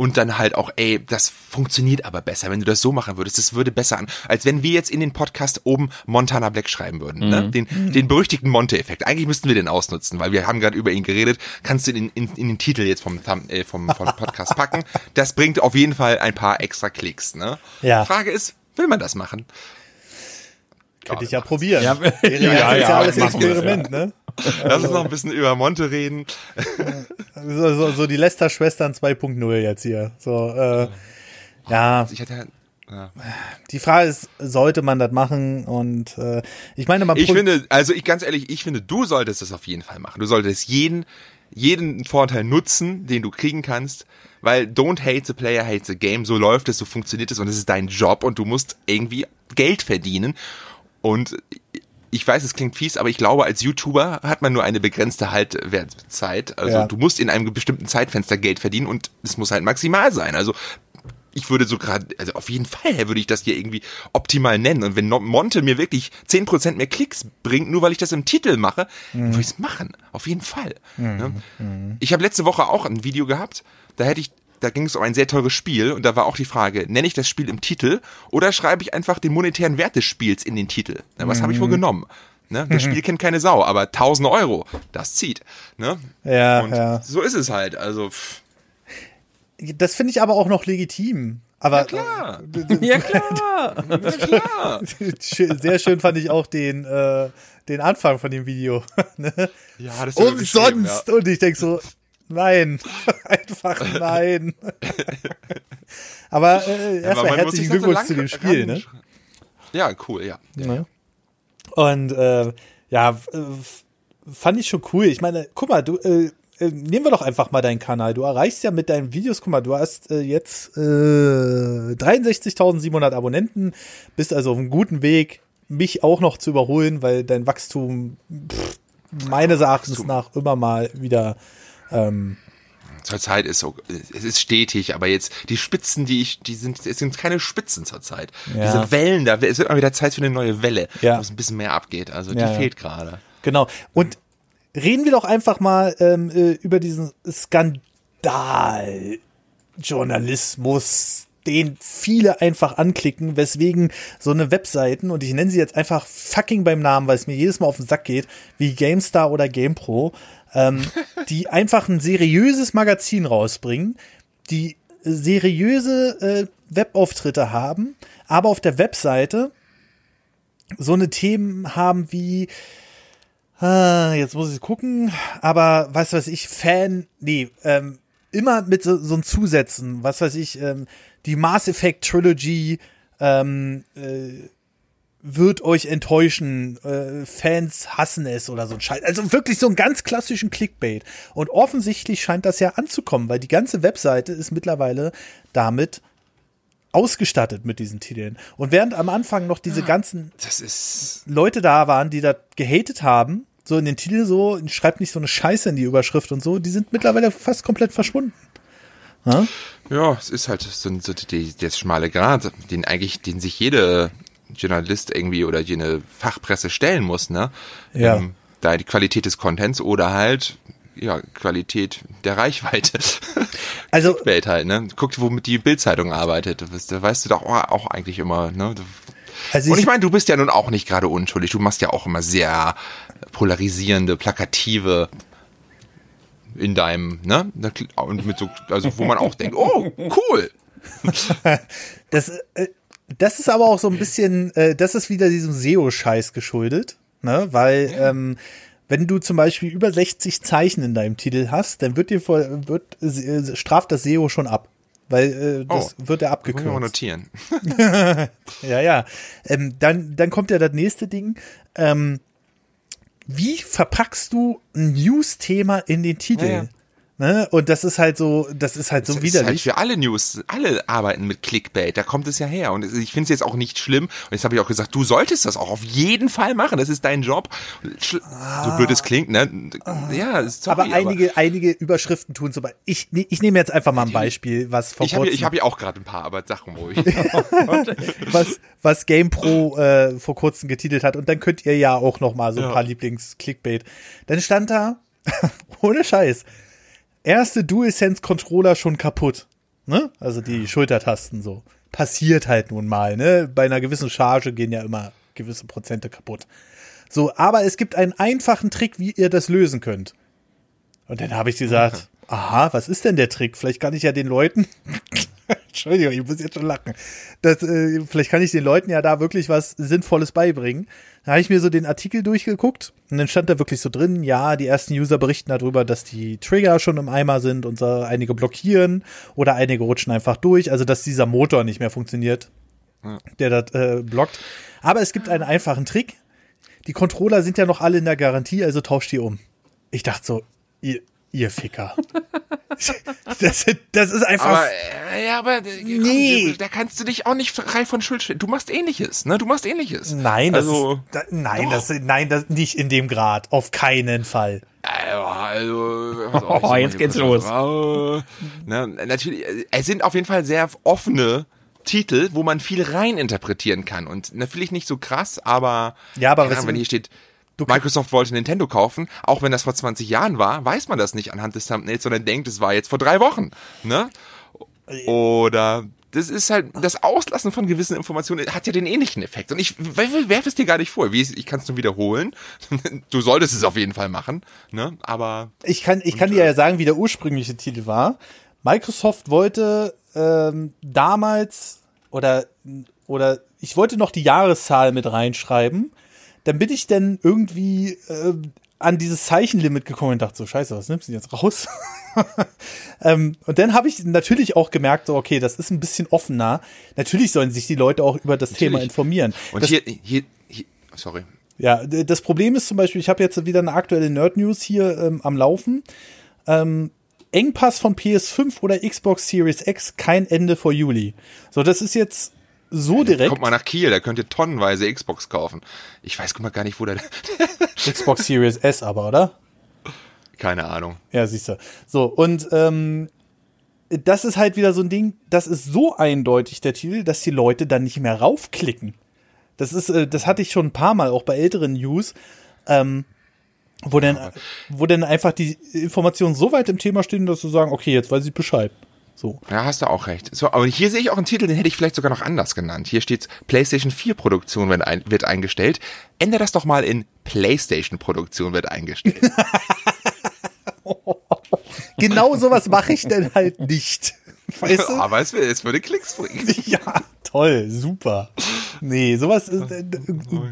und dann halt auch, ey, das funktioniert aber besser, wenn du das so machen würdest. Das würde besser an, als wenn wir jetzt in den Podcast oben Montana Black schreiben würden. Ne? Mhm. Ne? Den, den berüchtigten Monte-Effekt. Eigentlich müssten wir den ausnutzen, weil wir haben gerade über ihn geredet. Kannst du den in, in den Titel jetzt vom, äh, vom, vom Podcast packen. Das bringt auf jeden Fall ein paar extra Klicks. Ne? Ja. Frage ist, will man das machen? Könnte ich ja probieren. Ja, Wäre ja, ja, wir, Experiment, ne? Lass uns noch ein bisschen über Monte reden. So, so, so die Lester-Schwestern 2.0 jetzt hier. So, äh, ja, Ich hatte ja. die Frage ist, sollte man das machen? Und äh, ich meine, man Ich finde, also ich ganz ehrlich, ich finde, du solltest das auf jeden Fall machen. Du solltest jeden, jeden Vorteil nutzen, den du kriegen kannst, weil don't hate the player, hate the game. So läuft es, so funktioniert es und es ist dein Job und du musst irgendwie Geld verdienen. Und ich weiß, es klingt fies, aber ich glaube, als YouTuber hat man nur eine begrenzte Haltwertzeit. Also Ja. du musst in einem bestimmten Zeitfenster Geld verdienen und es muss halt maximal sein. Also ich würde so gerade, also auf jeden Fall würde ich das hier irgendwie optimal nennen. Und wenn Monte mir wirklich 10% mehr Klicks bringt, nur weil ich das im Titel mache, würde ich es machen. Auf jeden Fall. Ne? Ich habe letzte Woche auch ein Video gehabt, da hätte ich, da ging es um ein sehr teures Spiel und da war auch die Frage, nenne ich das Spiel im Titel oder schreibe ich einfach den monetären Wert des Spiels in den Titel? Na, was habe ich wohl genommen? Ne? Das Spiel kennt keine Sau, aber 1000 Euro, das zieht. Ne? Ja, und ja. so ist es halt. Also, pff, das finde ich aber auch noch legitim. Aber klar. Ja, klar. Na klar. Sehr schön fand ich auch den, äh, den Anfang von dem Video. ne? Ja, das ist ja Umsonst! Und ich denk so, nein, einfach nein. aber äh, Ja, erstmal herzlichen so Glückwunsch lang zu dem Spiel, ne? Ja, cool, ja. Ne? Und äh, ja, f- fand ich schon cool. Ich meine, guck mal, du äh, äh, nehmen wir doch einfach mal deinen Kanal. Du erreichst ja mit deinen Videos, guck mal, du hast äh, jetzt äh, 63.700 Abonnenten, bist also auf einem guten Weg, mich auch noch zu überholen, weil dein Wachstum pff, meines Erachtens Wachstum. nach immer mal wieder ähm, Zurzeit ist so, es ist stetig, aber jetzt die Spitzen, die ich, die sind, es sind keine Spitzen zurzeit. Ja. Diese Wellen, da es wird mal wieder Zeit für eine neue Welle, Ja. wo es ein bisschen mehr abgeht. Also die Ja, fehlt gerade. Genau. Und reden wir doch einfach mal ähm, äh, über diesen Skandaljournalismus, den viele einfach anklicken, weswegen so eine Webseiten, und ich nenne sie jetzt einfach fucking beim Namen, weil es mir jedes Mal auf den Sack geht, wie GameStar oder GamePro, ähm, die einfach ein seriöses Magazin rausbringen, die seriöse äh, Webauftritte haben, aber auf der Webseite so eine Themen haben wie Ah, jetzt muss ich gucken, aber was weiß ich, Fan, nee, ähm, immer mit so, so ein Zusätzen, was weiß ich, ähm, die Mass Effect Trilogy ähm, äh, wird euch enttäuschen, äh, Fans hassen es oder so ein Scheiß. Also wirklich so einen ganz klassischen Clickbait. Und offensichtlich scheint das ja anzukommen, weil die ganze Webseite ist mittlerweile damit ausgestattet mit diesen Titeln. Und während am Anfang noch diese ganzen Das ist, Leute da waren, die das gehatet haben, so in den Titel so, schreibt nicht so eine Scheiße in die Überschrift und so, die sind mittlerweile fast komplett verschwunden. ja, es ist halt so, so die, der schmale Grat, den eigentlich, den sich jede Journalist irgendwie oder jene Fachpresse stellen muss, ne? Ja. Ähm, da die Qualität des Contents oder halt, ja, Qualität der Reichweite. Also, Welt halt, ne? Guckt, womit die Bildzeitung arbeitet. Da weißt- du doch auch, eigentlich immer, ne? also Und ich ich, meine, du bist ja nun auch nicht gerade unschuldig. Du machst ja auch immer sehr polarisierende, plakative in deinem, ne? Und mit so, also wo man auch denkt, oh, cool. das, äh, das ist aber auch so ein bisschen, äh, das ist wieder diesem SEO-Scheiß geschuldet, ne? Weil, ähm, wenn du zum Beispiel über 60 Zeichen in deinem Titel hast, dann wird dir voll, wird, äh, straft das SEO schon ab. Weil äh, das Oh, wird ja Können wir mal abgekürzt. notieren. Ja, ja. Ähm, dann, dann kommt ja das nächste Ding. Ähm, wie verpackst du ein News-Thema in den Titel? Ja, ja. Ne? Und das ist halt so, das ist halt so Das ist halt für alle News, alle arbeiten mit Clickbait, da kommt es ja her. Und ich finde es jetzt auch nicht schlimm. Und jetzt habe ich auch gesagt, du solltest das auch auf jeden Fall machen. Das ist dein Job. Schl- So blöd es klingt, ne? Ja, sorry, Ah. aber einige, einige Überschriften tun so. Ich, ich nehme jetzt einfach mal ein Beispiel, was vor ich habe kurzem, ich hab ja auch gerade ein paar, aber sag ruhig. was, was GamePro äh, vor kurzem getitelt hat. Und dann könnt ihr ja auch noch mal so ein Ja. paar Lieblings-Clickbait. Dann stand da, ohne Scheiß, erste DualSense-Controller schon kaputt. Ne? Also die Schultertasten so. Passiert halt nun mal, ne? Bei einer gewissen Charge gehen ja immer gewisse Prozente kaputt. So, aber es gibt einen einfachen Trick, wie ihr das lösen könnt. Und dann habe ich gesagt, aha, was ist denn der Trick? Vielleicht kann ich ja den Leuten, Entschuldigung, ich muss jetzt schon lachen. Das, äh, vielleicht kann ich den Leuten ja da wirklich was Sinnvolles beibringen. Da habe ich mir so den Artikel durchgeguckt und dann stand da wirklich so drin, ja, die ersten User berichten darüber, dass die Trigger schon im Eimer sind und so einige blockieren oder einige rutschen einfach durch, also dass dieser Motor nicht mehr funktioniert, der das äh, blockt. Aber es gibt einen einfachen Trick. Die Controller sind ja noch alle in der Garantie, also tauscht die um. Ich dachte so, ihr, ihr Ficker. das, das ist einfach. Aber, äh, ja, aber äh, komm, Nee. da kannst du dich auch nicht frei von Schuld stellen. Du machst ähnliches, ne? Du machst ähnliches. Nein, das also, ist, da, nein, Doch. das, nein, das nicht in dem Grad. Auf keinen Fall. Also, also Oh, jetzt geht's los. Ne, natürlich, äh, es sind auf jeden Fall sehr offene Titel, wo man viel rein interpretieren kann. Und natürlich nicht so krass, aber, Ja, aber keine was- Ahnung, wenn hier steht, Microsoft wollte Nintendo kaufen, auch wenn das vor 20 Jahren war, weiß man das nicht anhand des Thumbnails, sondern denkt, es war jetzt vor drei Wochen. Ne? Oder das ist halt, das Auslassen von gewissen Informationen hat ja den ähnlichen Effekt. Und ich werfe es dir gar nicht vor. Wie, ich kann es nur wiederholen. Du solltest es auf jeden Fall machen. Ne? Aber Ich kann, ich kann dir ja sagen, wie der ursprüngliche Titel war. Microsoft wollte ähm, damals oder oder ich wollte noch die Jahreszahl mit reinschreiben. Dann bin ich denn irgendwie äh, an dieses Zeichenlimit gekommen und dachte so, scheiße, was nimmst du denn jetzt raus? ähm, und dann habe ich natürlich auch gemerkt, so, okay, das ist ein bisschen offener. Natürlich sollen sich die Leute auch über das Thema informieren. Und das, hier, hier, hier, sorry. ja, das Problem ist zum Beispiel, ich habe jetzt wieder eine aktuelle Nerd-News hier ähm, am Laufen. Ähm, Engpass von PS5 oder Xbox Series X, kein Ende vor Juli. So, das ist jetzt so direkt. Kommt mal nach Kiel, da könnt ihr tonnenweise Xbox kaufen. Ich weiß guck mal gar nicht, wo der, Xbox Series S aber, oder? keine Ahnung. Ja, siehst du. So, und ähm, das ist halt wieder so ein Ding, das ist so eindeutig, der Titel, dass die Leute dann nicht mehr raufklicken. Das ist, äh, das hatte ich schon ein paar Mal, auch bei älteren News, ähm, wo dann, wo dann einfach die Informationen so weit im Thema stehen, dass sie sagen, okay, jetzt weiß ich Bescheid. So. Ja, hast du auch recht. So, aber hier sehe ich auch einen Titel, den hätte ich vielleicht sogar noch anders genannt. Hier steht PlayStation 4 Produktion wird, ein, wird eingestellt. Ändere das doch mal in PlayStation Produktion wird eingestellt. Genau sowas mache ich denn halt nicht. Weißt du? aber es, es würde Klicks bringen. Ja, toll, super. Nee, sowas ist, äh,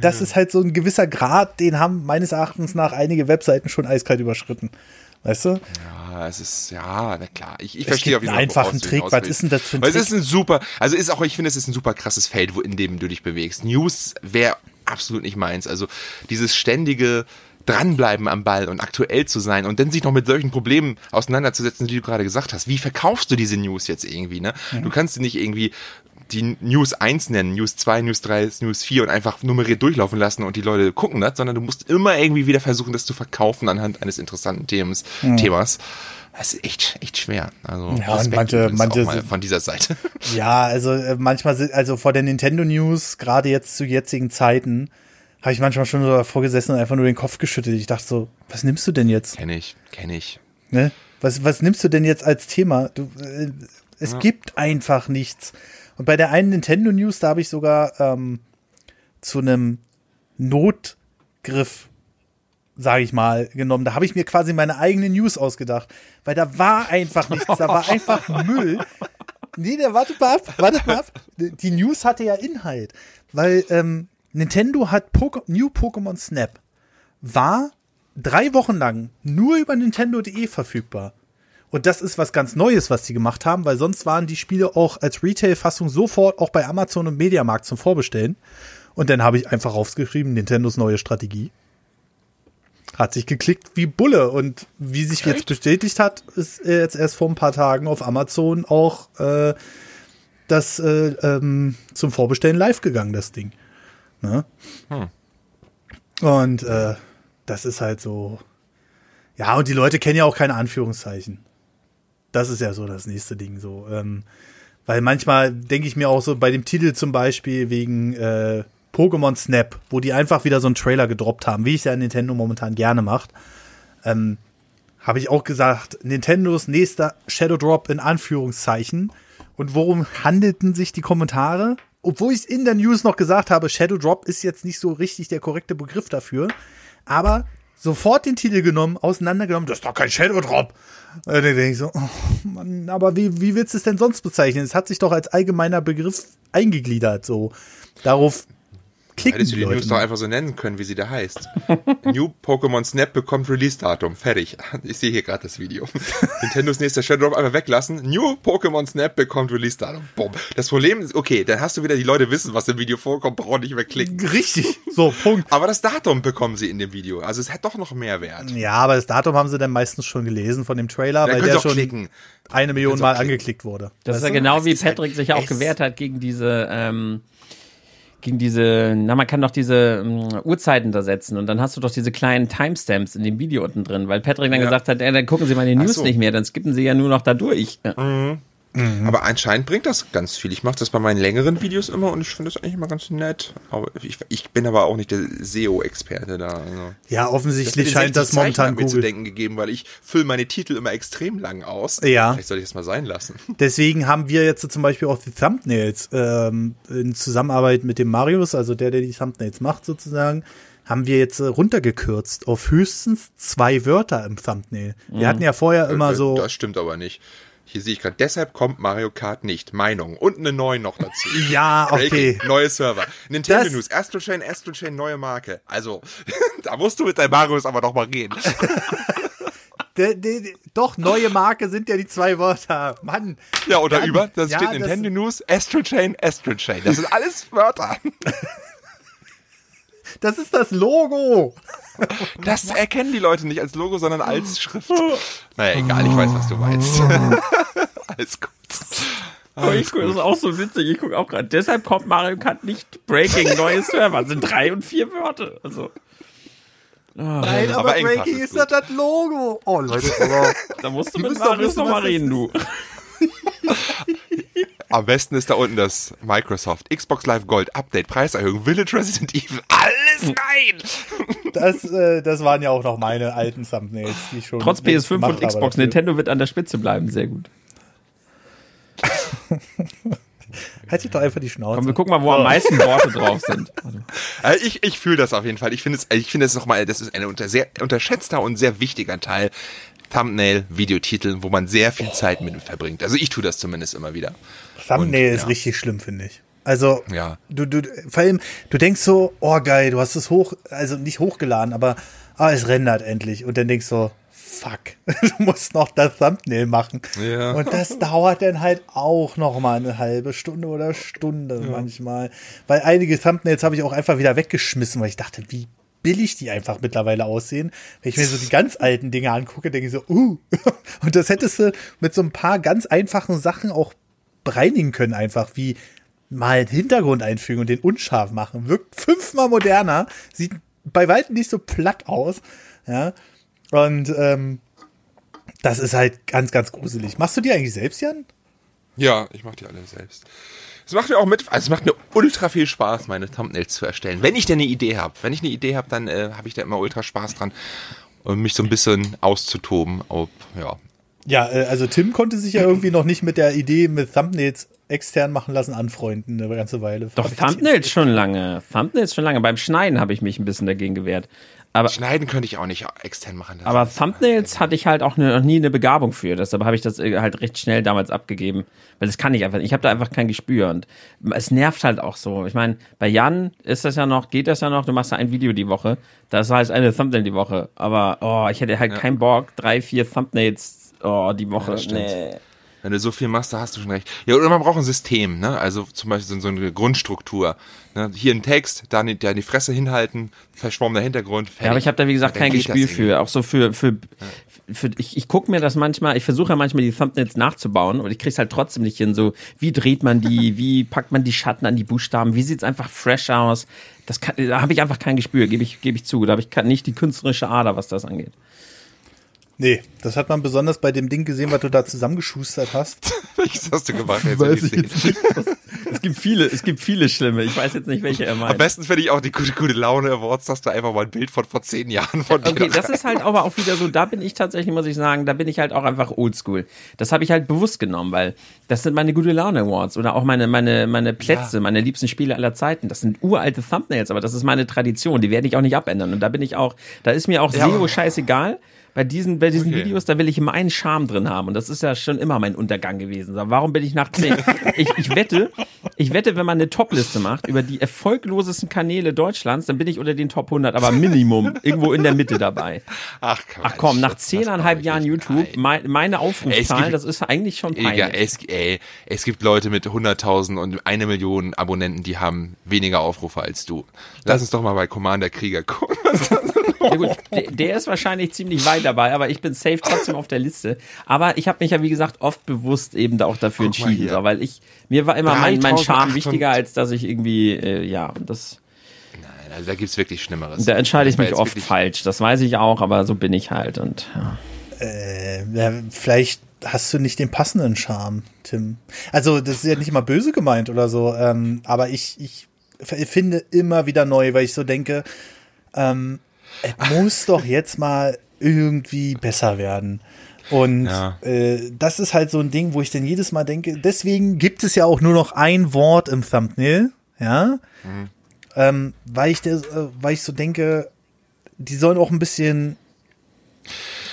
das ist halt so ein gewisser Grad, den haben meines Erachtens nach einige Webseiten schon eiskalt überschritten. Weißt du? Ja, es ist, ja, na klar. Ich, ich verstehe auf jeden einen Fall. einfachen Trick. Was ist denn das für ein Weil Es Trick? ist ein super, also ist auch, ich finde, es ist ein super krasses Feld, wo, in dem du dich bewegst. News wäre absolut nicht meins. Also dieses ständige dranbleiben am Ball und aktuell zu sein und dann sich noch mit solchen Problemen auseinanderzusetzen, die du gerade gesagt hast. Wie verkaufst du diese News jetzt irgendwie, ne? Du kannst sie nicht irgendwie die News 1 nennen, News 2, News 3, News 4 und einfach nummeriert durchlaufen lassen und die Leute gucken das, sondern du musst immer irgendwie wieder versuchen, das zu verkaufen anhand eines interessanten Themas. Themas. Das ist echt, echt schwer. Also Ja, Respekt manche- manche von dieser Seite. Ja, also äh, manchmal sind, also vor der Nintendo News, gerade jetzt zu jetzigen Zeiten, habe ich manchmal schon so davor gesessen und einfach nur den Kopf geschüttelt. Ich dachte so, was nimmst du denn jetzt? Kenne ich, kenne ich. Ne? Was, was nimmst du denn jetzt als Thema? Du, äh, es gibt einfach nichts. Und bei der einen Nintendo News, da habe ich sogar ähm, zu einem Notgriff, sage ich mal, genommen. Da habe ich mir quasi meine eigene News ausgedacht, weil da war einfach nichts, da war einfach Müll. Nee, der, warte mal ab, warte mal ab. Die News hatte ja Inhalt, weil ähm, Nintendo hat Poke New Pokémon Snap war drei Wochen lang nur über Nintendo.de verfügbar. Und das ist was ganz Neues, was die gemacht haben, weil sonst waren die Spiele auch als Retail-Fassung sofort auch bei Amazon und Mediamarkt zum Vorbestellen. Und dann habe ich einfach rausgeschrieben, Nintendos neue Strategie. Hat sich geklickt wie Bulle. Und wie sich jetzt bestätigt hat, ist jetzt erst vor ein paar Tagen auf Amazon auch äh, das äh, ähm, zum Vorbestellen live gegangen, das Ding. Ne? Und äh, das ist halt so. Ja, und die Leute kennen ja auch keine Anführungszeichen. Das ist ja so das nächste Ding so. Ähm, weil manchmal denke ich mir auch so bei dem Titel zum Beispiel wegen äh, Pokémon Snap, wo die einfach wieder so einen Trailer gedroppt haben, wie ich ja Nintendo momentan gerne macht, ähm, habe ich auch gesagt, Nintendos nächster Shadow Drop in Anführungszeichen. Und worum handelten sich die Kommentare? Obwohl ich in der News noch gesagt habe, Shadow Drop ist jetzt nicht so richtig der korrekte Begriff dafür. Aber sofort den Titel genommen, auseinandergenommen, das ist doch kein Shadow Drop. Und dann denke ich so, oh Mann, aber wie, wie willst du es denn sonst bezeichnen? Es hat sich doch als allgemeiner Begriff eingegliedert, so. Darauf klicken Hättest du die die. News doch einfach so nennen können, wie sie da heißt. New Pokémon Snap bekommt Release-Datum. Fertig. Ich sehe hier gerade das Video. Nintendos nächster Shadow Drop einfach weglassen. New Pokémon Snap bekommt Release-Datum. Bumm. Das Problem ist, okay, dann hast du wieder die Leute wissen, was im Video vorkommt, brauchen nicht mehr klicken. Richtig, so, Punkt. Aber das Datum bekommen sie in dem Video. Also es hat doch noch mehr Wert. Ja, aber das Datum haben sie dann meistens schon gelesen von dem Trailer, Da weil der schon klicken. eine Million Mal klicken. angeklickt wurde. Das ist Weißt ja du? genau wie ist halt- Patrick sich ja auch gewehrt hat gegen diese, ähm, gegen diese, na, man kann doch diese ähm, Uhrzeiten da setzen und dann hast du doch diese kleinen Timestamps in dem Video unten drin, weil Patrick dann Ja. gesagt hat, ey, dann gucken Sie mal die News so. nicht mehr, dann skippen Sie ja nur noch da durch. Ja. Aber anscheinend bringt das ganz viel. Ich mache das bei meinen längeren Videos immer und ich finde das eigentlich immer ganz nett. Aber ich, ich bin aber auch nicht der SEO-Experte da. Also. Ja, Das offensichtlich den scheint 60 das momentan hat mir zu Google. denken gegeben, weil ich fülle meine Titel immer extrem lang aus. Ja. Vielleicht sollte ich das mal sein lassen. Deswegen haben wir jetzt zum Beispiel auch die Thumbnails ähm, in Zusammenarbeit mit dem Marius, also der, der die Thumbnails macht sozusagen, haben wir jetzt äh, runtergekürzt auf höchstens zwei Wörter im Thumbnail. Wir hatten ja vorher immer Äh, so, Das stimmt aber nicht. Hier sehe ich gerade, deshalb kommt Mario Kart nicht. Meinung. Und eine neue noch dazu. ja, okay. Breaking, neue Server. Nintendo Das- News, Astro Chain, Astro Chain, neue Marke. Also, da musst du mit deinem Marius aber noch mal reden. De, de, de, doch, neue Marke sind ja die zwei Wörter. Mann. Ja, oder Ja, über, das ja, steht Nintendo News, Astro Chain, Astro Chain. Das sind alles Wörter. Das ist das Logo. Das erkennen die Leute nicht als Logo, sondern als Schrift. Naja, egal, ich weiß, was du meinst. Alles gut. Aber ich gucke, das ist auch so witzig, ich gucke auch gerade, deshalb kommt Mario Kart nicht Breaking, neue Server, das sind drei und vier Wörter. Also, Nein, aber, aber Breaking ist ist das das Logo. Oh, Leute, aber da musst du mit Marius wissen, noch mal was das reden, du. Am besten ist da unten das Microsoft Xbox Live Gold Update, Preiserhöhung, Village Resident Evil, alles rein! das, äh, das waren ja auch noch meine alten Thumbnails, die ich schon Trotz PS5 gemacht und Xbox. Nintendo wird an der Spitze bleiben, sehr gut. Haltet doch einfach die Schnauze. Komm, wir gucken mal, wo am meisten Worte drauf sind. Äh, Ich, ich fühle das auf jeden Fall. Ich finde es, ich finde es nochmal, das ist ein unter, sehr unterschätzter und sehr wichtiger Teil. Thumbnail, Videotitel, wo man sehr viel Zeit mit verbringt. Also ich tue das zumindest immer wieder. Thumbnail Und, ist ja. richtig schlimm, finde ich. Also, Ja. du, du, vor allem, du denkst so, oh geil, du hast es hoch, also nicht hochgeladen, aber ah, es rendert endlich. Und dann denkst du so, fuck, du musst noch das Thumbnail machen. Ja. Und das dauert dann halt auch noch mal eine halbe Stunde oder Stunde manchmal. Weil einige Thumbnails habe ich auch einfach wieder weggeschmissen, weil ich dachte, wie billig die einfach mittlerweile aussehen. Wenn ich mir so die ganz alten Dinge angucke, denke ich so, uh. Und das hättest du mit so ein paar ganz einfachen Sachen auch bereinigen können, einfach wie mal einen Hintergrund einfügen und den unscharf machen. Wirkt fünfmal moderner, sieht bei weitem nicht so platt aus. Ja. Und ähm, das ist halt ganz, ganz gruselig. Machst du die eigentlich selbst, Jan? Ja, ich mache die alle selbst. Es macht mir auch mit, also es macht mir ultra viel Spaß, meine Thumbnails zu erstellen. Wenn ich denn eine Idee habe, wenn ich eine Idee habe, dann äh, habe ich da immer ultra Spaß dran, um mich so ein bisschen auszutoben. Ob, ja, Ja, äh, also Tim konnte sich ja irgendwie noch nicht mit der Idee mit Thumbnails extern machen lassen anfreunden eine ganze Weile. Doch, Thumbnails schon lange. Thumbnails schon lange. Beim Schneiden habe ich mich ein bisschen dagegen gewehrt. Aber, schneiden könnte ich auch nicht extern machen. lassen. aber Thumbnails hatte ich halt auch ne, noch nie eine Begabung für. Deshalb habe ich das äh, halt recht schnell damals abgegeben. Weil das kann ich einfach nicht. Ich habe da einfach kein Gespür. Und es nervt halt auch so. Ich meine, bei Jan ist das ja noch, geht das ja noch, du machst ja ein Video die Woche. Das heißt eine Thumbnail die Woche. Aber oh, ich hätte halt keinen Bock, drei, vier Thumbnails oh, die Woche. das stimmt. nee. Wenn du so viel machst, da hast du schon recht. Ja, oder man braucht ein System, ne? Also zum Beispiel so, eine Grundstruktur. Ne? Hier ein Text, da die, da die Fresse hinhalten, verschwommener Hintergrund. Fertig. Ja, aber ich habe da wie gesagt kein Gespür irgendwie. für. Auch so für, für, für ich, ich gucke mir das manchmal, ich versuche ja manchmal die Thumbnails nachzubauen und ich krieg's halt trotzdem nicht hin. So, wie dreht man die, wie packt man die Schatten an die Buchstaben, wie sieht's einfach fresh aus? Das kann, da habe ich einfach kein Gespür, gebe ich, gebe ich zu. Da habe ich nicht die künstlerische Ader, was das angeht. Nee, das hat man besonders bei dem Ding gesehen, was du da zusammengeschustert hast. Welches hast du gemacht? Jetzt Weiß ich jetzt gesehen. Es gibt viele, es gibt viele schlimme. Ich weiß jetzt nicht, welche er Am meint. besten finde ich auch die gute, gute Laune Awards, hast du einfach mal ein Bild von vor zehn Jahren von dir. Okay, das ist halt aber auch wieder so, da bin ich tatsächlich, muss ich sagen, da bin ich halt auch einfach oldschool. Das habe ich halt bewusst genommen, weil das sind meine gute Laune Awards oder auch meine, meine, meine Plätze, meine liebsten Spiele aller Zeiten. Das sind uralte Thumbnails, aber das ist meine Tradition, die werde ich auch nicht abändern. Und da bin ich auch, da ist mir auch Ja. SEO scheißegal. Bei diesen, bei diesen Okay. Videos, da will ich immer einen Charme drin haben. Und das ist ja schon immer mein Untergang gewesen. Warum bin ich nach zehn? Ich, ich wette, ich wette, wenn man eine Top-Liste macht über die erfolglosesten Kanäle Deutschlands, dann bin ich unter den Top 100, aber Minimum irgendwo in der Mitte dabei. Ach, Ach komm, nach das zehneinhalb Jahren. YouTube, mein, meine Aufrufzahlen, das ist eigentlich schon Egal, peinlich. es, ey, es gibt Leute mit 100.000 und eine Million Abonnenten, die haben weniger Aufrufe als du. Lass uns doch mal bei Commander Krieger gucken. Ja gut, der, der ist wahrscheinlich ziemlich weit dabei, aber ich bin safe trotzdem auf der Liste. Aber ich habe mich ja, wie gesagt, oft bewusst eben da auch dafür Guck entschieden, so, weil ich, mir war immer mein, mein Charme 3800 wichtiger, als dass ich irgendwie, äh, ja, das, Nein, also da gibt's wirklich Schlimmeres. da entscheide ich war mich oft falsch. Das weiß ich auch, aber so bin ich halt und, ja. Äh, ja, vielleicht hast du nicht den passenden Charme, Tim. Also, das ist ja nicht mal böse gemeint oder so, ähm, aber ich, ich finde immer wieder neu, weil ich so denke, ähm, es muss doch jetzt mal irgendwie besser werden. Und Ja. äh, das ist halt so ein Ding, wo ich dann jedes Mal denke, deswegen gibt es ja auch nur noch ein Wort im Thumbnail, ja, ähm, weil ich das, äh, weil ich so denke, die sollen auch ein bisschen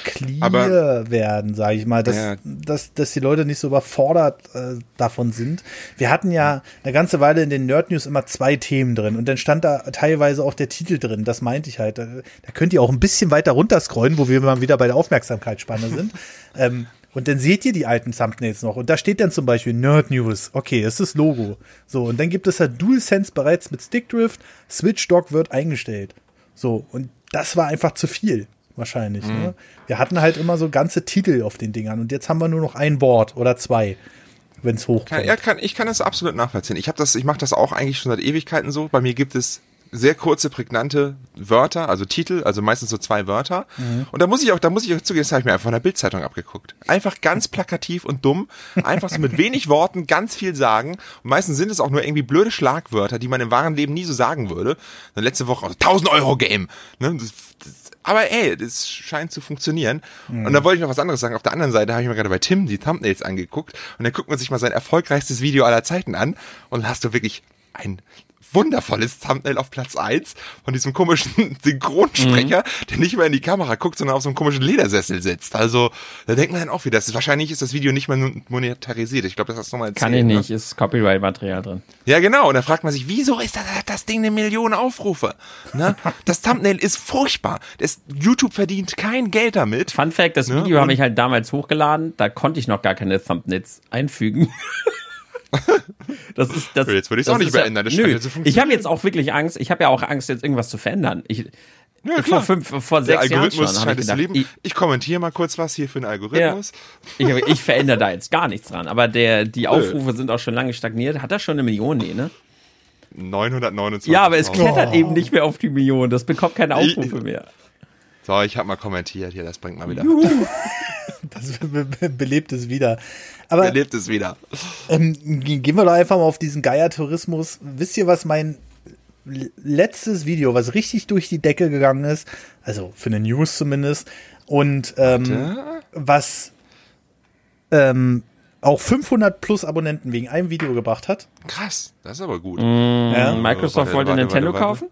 clear Aber- werden, sage ich mal, dass, Ja. dass, dass die Leute nicht so überfordert äh, davon sind. Wir hatten ja eine ganze Weile in den Nerd News immer zwei Themen drin und dann stand da teilweise auch der Titel drin. Das meinte ich halt. Da, da könnt ihr auch ein bisschen weiter runterscrollen, wo wir mal wieder bei der Aufmerksamkeitsspanne sind. ähm, und dann seht ihr die alten Thumbnails noch. Und da steht dann zum Beispiel Nerd News. Okay, es ist Logo. So, und dann gibt es halt DualSense bereits mit Stickdrift. Switch Dock wird eingestellt. So, und das war einfach zu viel. Wahrscheinlich. Ne? Wir hatten halt immer so ganze Titel auf den Dingern und jetzt haben wir nur noch ein Wort oder zwei, wenn es hochkommt. Kann, ja, kann, ich kann das absolut nachvollziehen. Ich habe das, ich mache das auch eigentlich schon seit Ewigkeiten so. Bei mir gibt es sehr kurze, prägnante Wörter, also Titel, also meistens so zwei Wörter. Und da muss ich auch, da muss ich auch zugeben, das habe ich mir einfach von der Bildzeitung abgeguckt. Einfach ganz plakativ und dumm, einfach so mit wenig Worten ganz viel sagen. Und meistens sind es auch nur irgendwie blöde Schlagwörter, die man im wahren Leben nie so sagen würde. Und letzte Woche also 1000 Euro Game. Ne? Aber ey, das scheint zu funktionieren. Und da wollte ich noch was anderes sagen. Auf der anderen Seite habe ich mir gerade bei Tim die Thumbnails angeguckt und dann guckt man sich mal sein erfolgreichstes Video aller Zeiten an und dann hast du wirklich ein wundervolles Thumbnail auf Platz eins von diesem komischen Synchronsprecher, der nicht mehr in die Kamera guckt, sondern auf so einem komischen Ledersessel sitzt. Also, da denkt man dann auch wieder, das ist, wahrscheinlich ist das Video nicht mehr monetarisiert. Ich glaube, das hast du nochmal erzählt. Kann ich ne? nicht, ist Copyright-Material drin. Ja, genau. Und dann fragt man sich, wieso ist das, das Ding eine Million Aufrufe? Ne? Das Thumbnail ist furchtbar. Das, YouTube verdient kein Geld damit. Fun Fact, das Ja, Video habe ich halt damals hochgeladen, da konnte ich noch gar keine Thumbnails einfügen. Das ist, das, Jetzt würde ich's das auch nicht mehr ja, ändern, das Nö, ja ich habe jetzt auch wirklich Angst, ich habe ja auch Angst, jetzt irgendwas zu verändern. Ich, Ja, vor fünf, vor Der sechs Jahren Algorithmus schon habe ich es gedacht, lieben. ich, Ich kommentiere mal kurz was hier für einen Algorithmus. ich, ich verändere da jetzt gar nichts dran. Aber der, die Aufrufe sind auch schon lange stagniert. Hat er schon eine Million? Nee, ne? 929. Ja, aber es klettert Oh. eben nicht mehr auf die Million. Das bekommt keine Ich- Aufrufe mehr. So, ich habe mal kommentiert hier, das bringt mal wieder. Das be be belebt es wieder. Aber Er lebt es wieder. ähm, ge- gehen wir doch einfach mal auf diesen Geier-Tourismus. Wisst ihr, was mein letztes Video, was richtig durch die Decke gegangen ist, also für eine News zumindest, und ähm, was ähm, auch 500 plus Abonnenten wegen einem Video gebracht hat? Krass, das ist aber gut. Ja? Microsoft warte, wollte warte, Nintendo warte, warte. kaufen?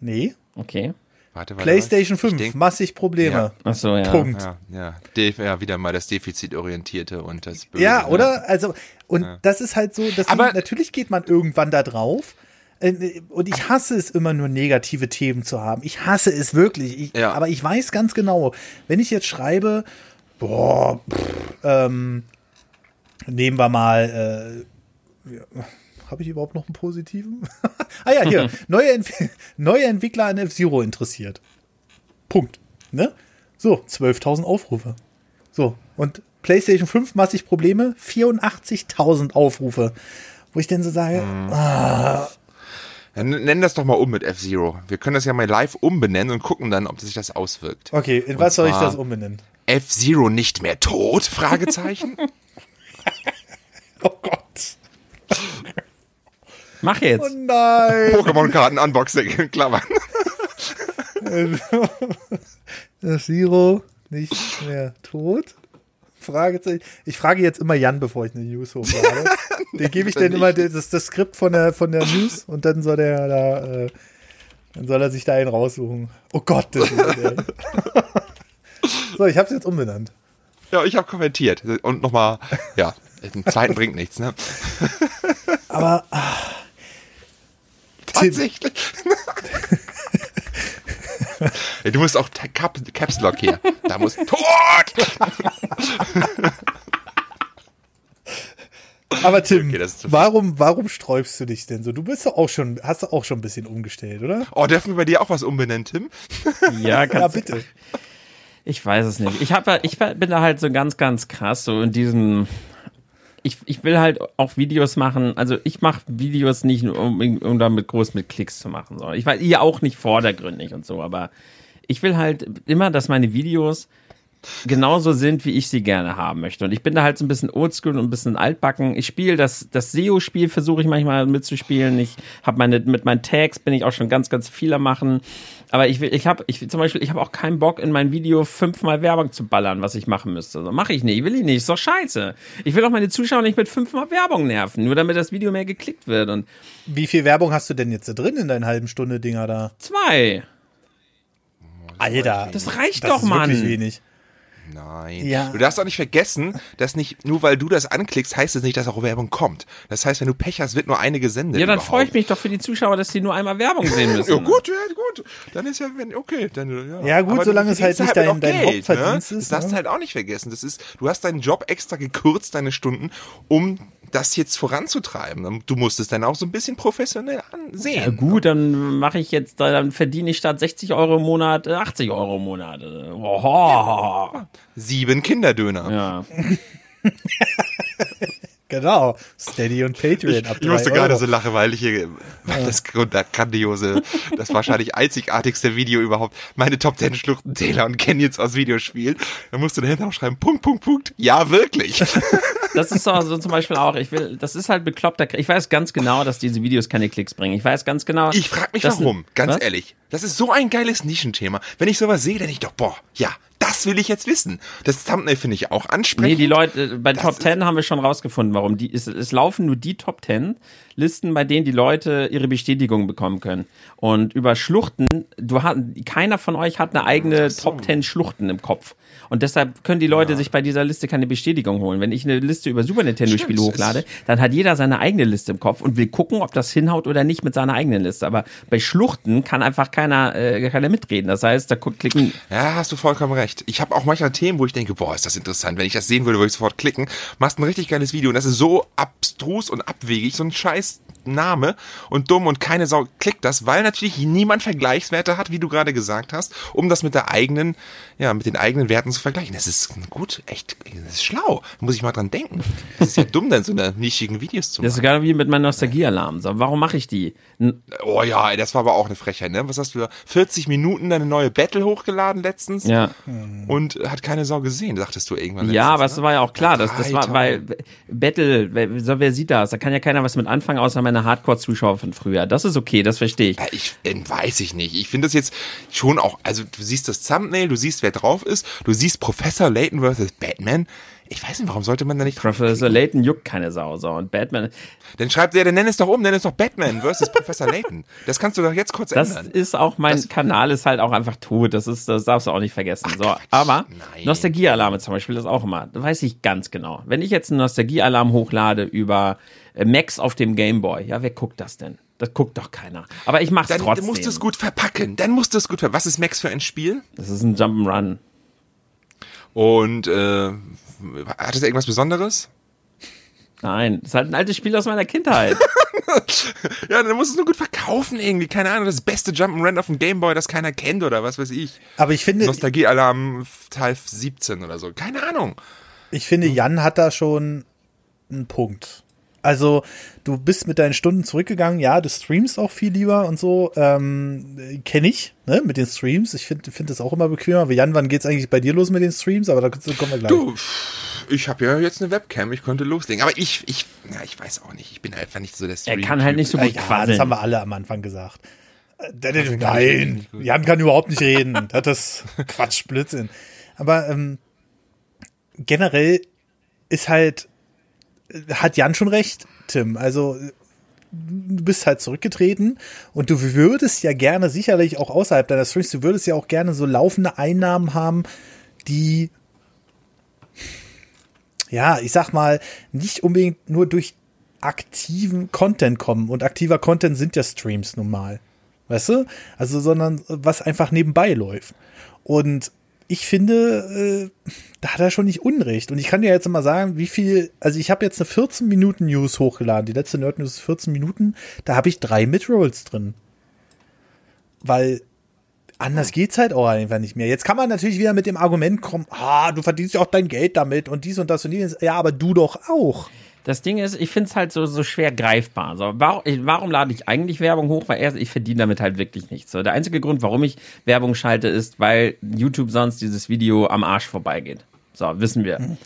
Nee. Okay. Warte, warte. PlayStation warte. 5, Ich denk, massig Probleme. Ja. Ach so, ja. Punkt. ja, ja, De ja, wieder mal das Defizitorientierte und das Böse. Ja, oder? Also, und das ist halt so, Aber- natürlich geht man irgendwann da drauf. Äh, Und ich hasse es immer nur negative Themen zu haben. Ich hasse es wirklich. Ich, Ja. Aber ich weiß ganz genau, wenn ich jetzt schreibe, boah, pff, ähm, nehmen wir mal, äh, ja, habe ich überhaupt noch einen positiven? ah ja, hier, neue, Entwi neue Entwickler an F-Zero interessiert. Punkt. Ne? So, 12.000 Aufrufe. So, und PlayStation 5 massig Probleme, 84.000 Aufrufe. Wo ich dann so sage, ah, Dann nenn das doch mal um mit F-Zero. Wir können das ja mal live umbenennen und gucken dann, ob sich das auswirkt. Okay, in was soll ich das umbenennen? F-Zero nicht mehr tot? Fragezeichen. Oh Gott. Mach jetzt. Oh nein. Pokémon-Karten Unboxing in Klammern. Das Zero nicht mehr tot? Fragezeichen. Ich frage jetzt immer Jan, bevor ich eine News hochlade. Den gebe ich dann immer das, das Skript von der, von der News und dann soll der da, äh, dann soll er sich da einen raussuchen. Oh Gott, das ist. So, ich hab's jetzt umbenannt. Ja, ich habe kommentiert. Und nochmal, ja, den zweiten bringt nichts, ne? Aber Tatsächlich. Ja, du musst auch Cap Caps Lock hier. Da muss tot. Aber Tim, Okay, warum, warum sträubst du dich denn so? Du bist doch auch schon, hast du auch schon ein bisschen umgestellt, oder? Oh, dürfen wir bei dir auch was umbenennen, Tim? Ja, Ja, kannst bitte. Ich weiß es nicht. Ich, hab, ja- ich bin da halt so ganz, ganz krass so in diesem. Ich, ich will halt auch Videos machen. Also ich mache Videos nicht nur, um, um damit groß mit Klicks zu machen. So. Ich weiß, ihr auch nicht vordergründig und so, aber ich will halt immer, dass meine Videos genauso sind, wie ich sie gerne haben möchte. Und ich bin da halt so ein bisschen oldschool und ein bisschen altbacken. Ich spiele das, das SEO-Spiel, versuche ich manchmal mitzuspielen. Ich habe meine, mit meinen Tags bin ich auch schon ganz, ganz viel am machen. Aber ich will, ich habe, ich zum Beispiel, ich habe auch keinen Bock, in mein Video fünfmal Werbung zu ballern, was ich machen müsste. So mache ich nicht, will ich nicht, ist doch scheiße. Ich will auch meine Zuschauer nicht mit fünfmal Werbung nerven, nur damit das Video mehr geklickt wird. Und Wie viel Werbung hast du denn jetzt da drin in deinen halben Stunde Dinger da? zwei. Alter. Das reicht das doch, ist Mann. wirklich wenig. Nein. Ja. Du darfst auch nicht vergessen, dass nicht, nur weil du das anklickst, heißt es nicht, dass auch Werbung kommt. Das heißt, wenn du Pech hast, wird nur eine gesendet. Ja, dann überhaupt. freue ich mich doch für die Zuschauer, dass sie nur einmal Werbung sehen müssen. Ja, gut, ja, gut. Dann ist ja, wenn, okay. Dann, ja. Ja, gut, Aber solange es halt nicht auch dein- dein Geld, Hauptverdienst ne? ist, Das darfst ne? du halt auch nicht vergessen. Das ist, du hast deinen Job extra gekürzt, deine Stunden, um das jetzt voranzutreiben. Du musst es dann auch so ein bisschen professionell ansehen. Ja, gut, dann mache ich jetzt, dann verdiene ich statt 60 Euro im Monat äh, 80 Euro im Monat. Oho. Sieben Kinderdöner. Ja. Genau. Steady und Patreon ab Ich musste gerade so lachen, weil ich hier das grund- das grandiose, das wahrscheinlich einzigartigste Video überhaupt, meine Top 10 Schluchten Taylor und Canyons aus Videospielen. Da musst du dahinter auch schreiben, Punkt, Punkt, Punkt. Ja, wirklich. Das ist so, so zum Beispiel auch, ich will, das ist halt bekloppter, ich weiß ganz genau, dass diese Videos keine Klicks bringen. Ich weiß ganz genau. Ich frage mich warum, ganz Was? ehrlich. Das ist so ein geiles Nischenthema. Wenn ich sowas sehe, denke ich doch, boah, ja, das will ich jetzt wissen. Das Thumbnail finde ich auch ansprechend. Nee, die Leute, äh, bei Das Top 10 haben wir schon rausgefunden, warum. Die, es, es laufen nur die Top 10 Listen, bei denen die Leute ihre Bestätigung bekommen können. Und über Schluchten, du hast, keiner von euch hat eine eigene Top 10 Schluchten im Kopf. Und deshalb können die Leute sich bei dieser Liste keine Bestätigung holen. Wenn ich eine Liste über Super Nintendo-Spiele hochlade, dann hat jeder seine eigene Liste im Kopf und will gucken, ob das hinhaut oder nicht mit seiner eigenen Liste. Aber bei Schluchten kann einfach keiner, äh, keiner mitreden. Das heißt, da klicken Ja, hast du vollkommen recht. Ich habe auch manchmal Themen, wo ich denke, boah, ist das interessant. Wenn ich das sehen würde, würde ich sofort klicken. Machst ein richtig geiles Video und das ist so abstrus und abwegig, so ein scheiß Name und dumm und keine Sau klickt das, weil natürlich niemand Vergleichswerte hat, wie du gerade gesagt hast, um das mit der eigenen, ja, mit den eigenen Werten zu vergleichen. Das ist gut, echt, das ist schlau. Da muss ich mal dran denken. Das ist ja dumm, dann so eine nischigen Videos zu Das ist machen. gerade wie mit meinem Nostalgiealarm. So, warum mache ich die? N- Oh ja, das war aber auch eine Frechheit, ne? Was hast du da? 40 Minuten deine neue Battle hochgeladen letztens? Ja. Und hat keine Sau gesehen, sagtest du irgendwann. Ja, letztens, aber es ne? war ja auch klar, das, das war, weil Battle, wer, wer sieht das? Da kann ja keiner was mit anfangen, außer meine Hardcore-Zuschauer von früher. Das ist okay, das verstehe ich. Ja, Ich äh, weiß ich nicht. Ich finde das jetzt schon auch, also du siehst das Thumbnail, du siehst, wer drauf ist, du siehst Professor Layton vs. Batman. Ich weiß nicht, warum sollte man da nicht? Professor Layton juckt keine Sau, so. Und Batman, Dann schreibt der, dann nenn es doch um, nenn es doch Batman vs. Professor Layton. Das kannst du doch jetzt kurz das ändern. ist auch, mein Das- Kanal ist halt auch einfach tot. Das ist, das darfst du auch nicht vergessen. So. Quatsch. Aber. Nostalgiealarme zum Beispiel ist auch immer, weiß ich ganz genau. Wenn ich jetzt einen Nostalgiealarm hochlade über Max auf dem Gameboy, ja, wer guckt das denn? Das guckt doch keiner. Aber ich mach's Dann trotzdem. musst du es gut verpacken. Dann musst du es gut verpacken. Was ist Max für ein Spiel? Das ist ein Jump'n'Run. Und äh, hat es irgendwas Besonderes? Nein, das ist halt ein altes Spiel aus meiner Kindheit. Ja, dann musst du es nur gut verkaufen irgendwie. Keine Ahnung, das beste Jump'n'Run auf dem Gameboy, das keiner kennt oder was weiß ich. Aber ich finde, Nostalgiealarm Teil 17 oder so. Keine Ahnung. ich finde, Jan hat da schon einen Punkt. Also, du bist mit deinen Stunden zurückgegangen, ja, du streamst auch viel lieber und so, ähm, kenne ich, ne, mit den Streams. Ich finde finde das auch immer bequemer. Wie Jan, wann geht's eigentlich bei dir los mit den Streams? Aber da kommen wir gleich. Du, ich habe ja jetzt eine Webcam, ich konnte loslegen. Aber ich, ich, ja, ich weiß auch nicht. Ich bin einfach nicht so der Er kann halt nicht so gut ja, quasseln. das haben wir alle am Anfang gesagt. Äh, Nein, Jan kann überhaupt nicht reden. Das ist Quatsch, Blödsinn. Aber ähm, generell ist halt, hat Jan schon recht, Tim. Also du bist halt zurückgetreten und du würdest ja gerne, sicherlich auch außerhalb deiner Streams, du würdest ja auch gerne so laufende Einnahmen haben, die, ja, ich sag mal, nicht unbedingt nur durch aktiven Content kommen. Und aktiver Content sind ja Streams nun mal. Weißt du? Also, sondern was einfach nebenbei läuft. Und ich finde, äh, da hat er schon nicht Unrecht. Und ich kann dir jetzt mal sagen, wie viel, also ich habe jetzt eine 14 Minuten News hochgeladen. Die letzte Nerd News ist 14 Minuten. Da habe ich drei Midrolls drin. Weil anders geht's halt auch einfach nicht mehr. Jetzt kann man natürlich wieder mit dem Argument kommen, ah, du verdienst ja auch dein Geld damit und dies und das und dies. Ja, aber du doch auch. Das Ding ist, ich finde es halt so, so schwer greifbar. So, warum, ich, warum lade ich eigentlich Werbung hoch? Weil erst, ich verdiene damit halt wirklich nichts. So, der einzige Grund, warum ich Werbung schalte, ist, weil YouTube sonst dieses Video am Arsch vorbeigeht. So, wissen wir.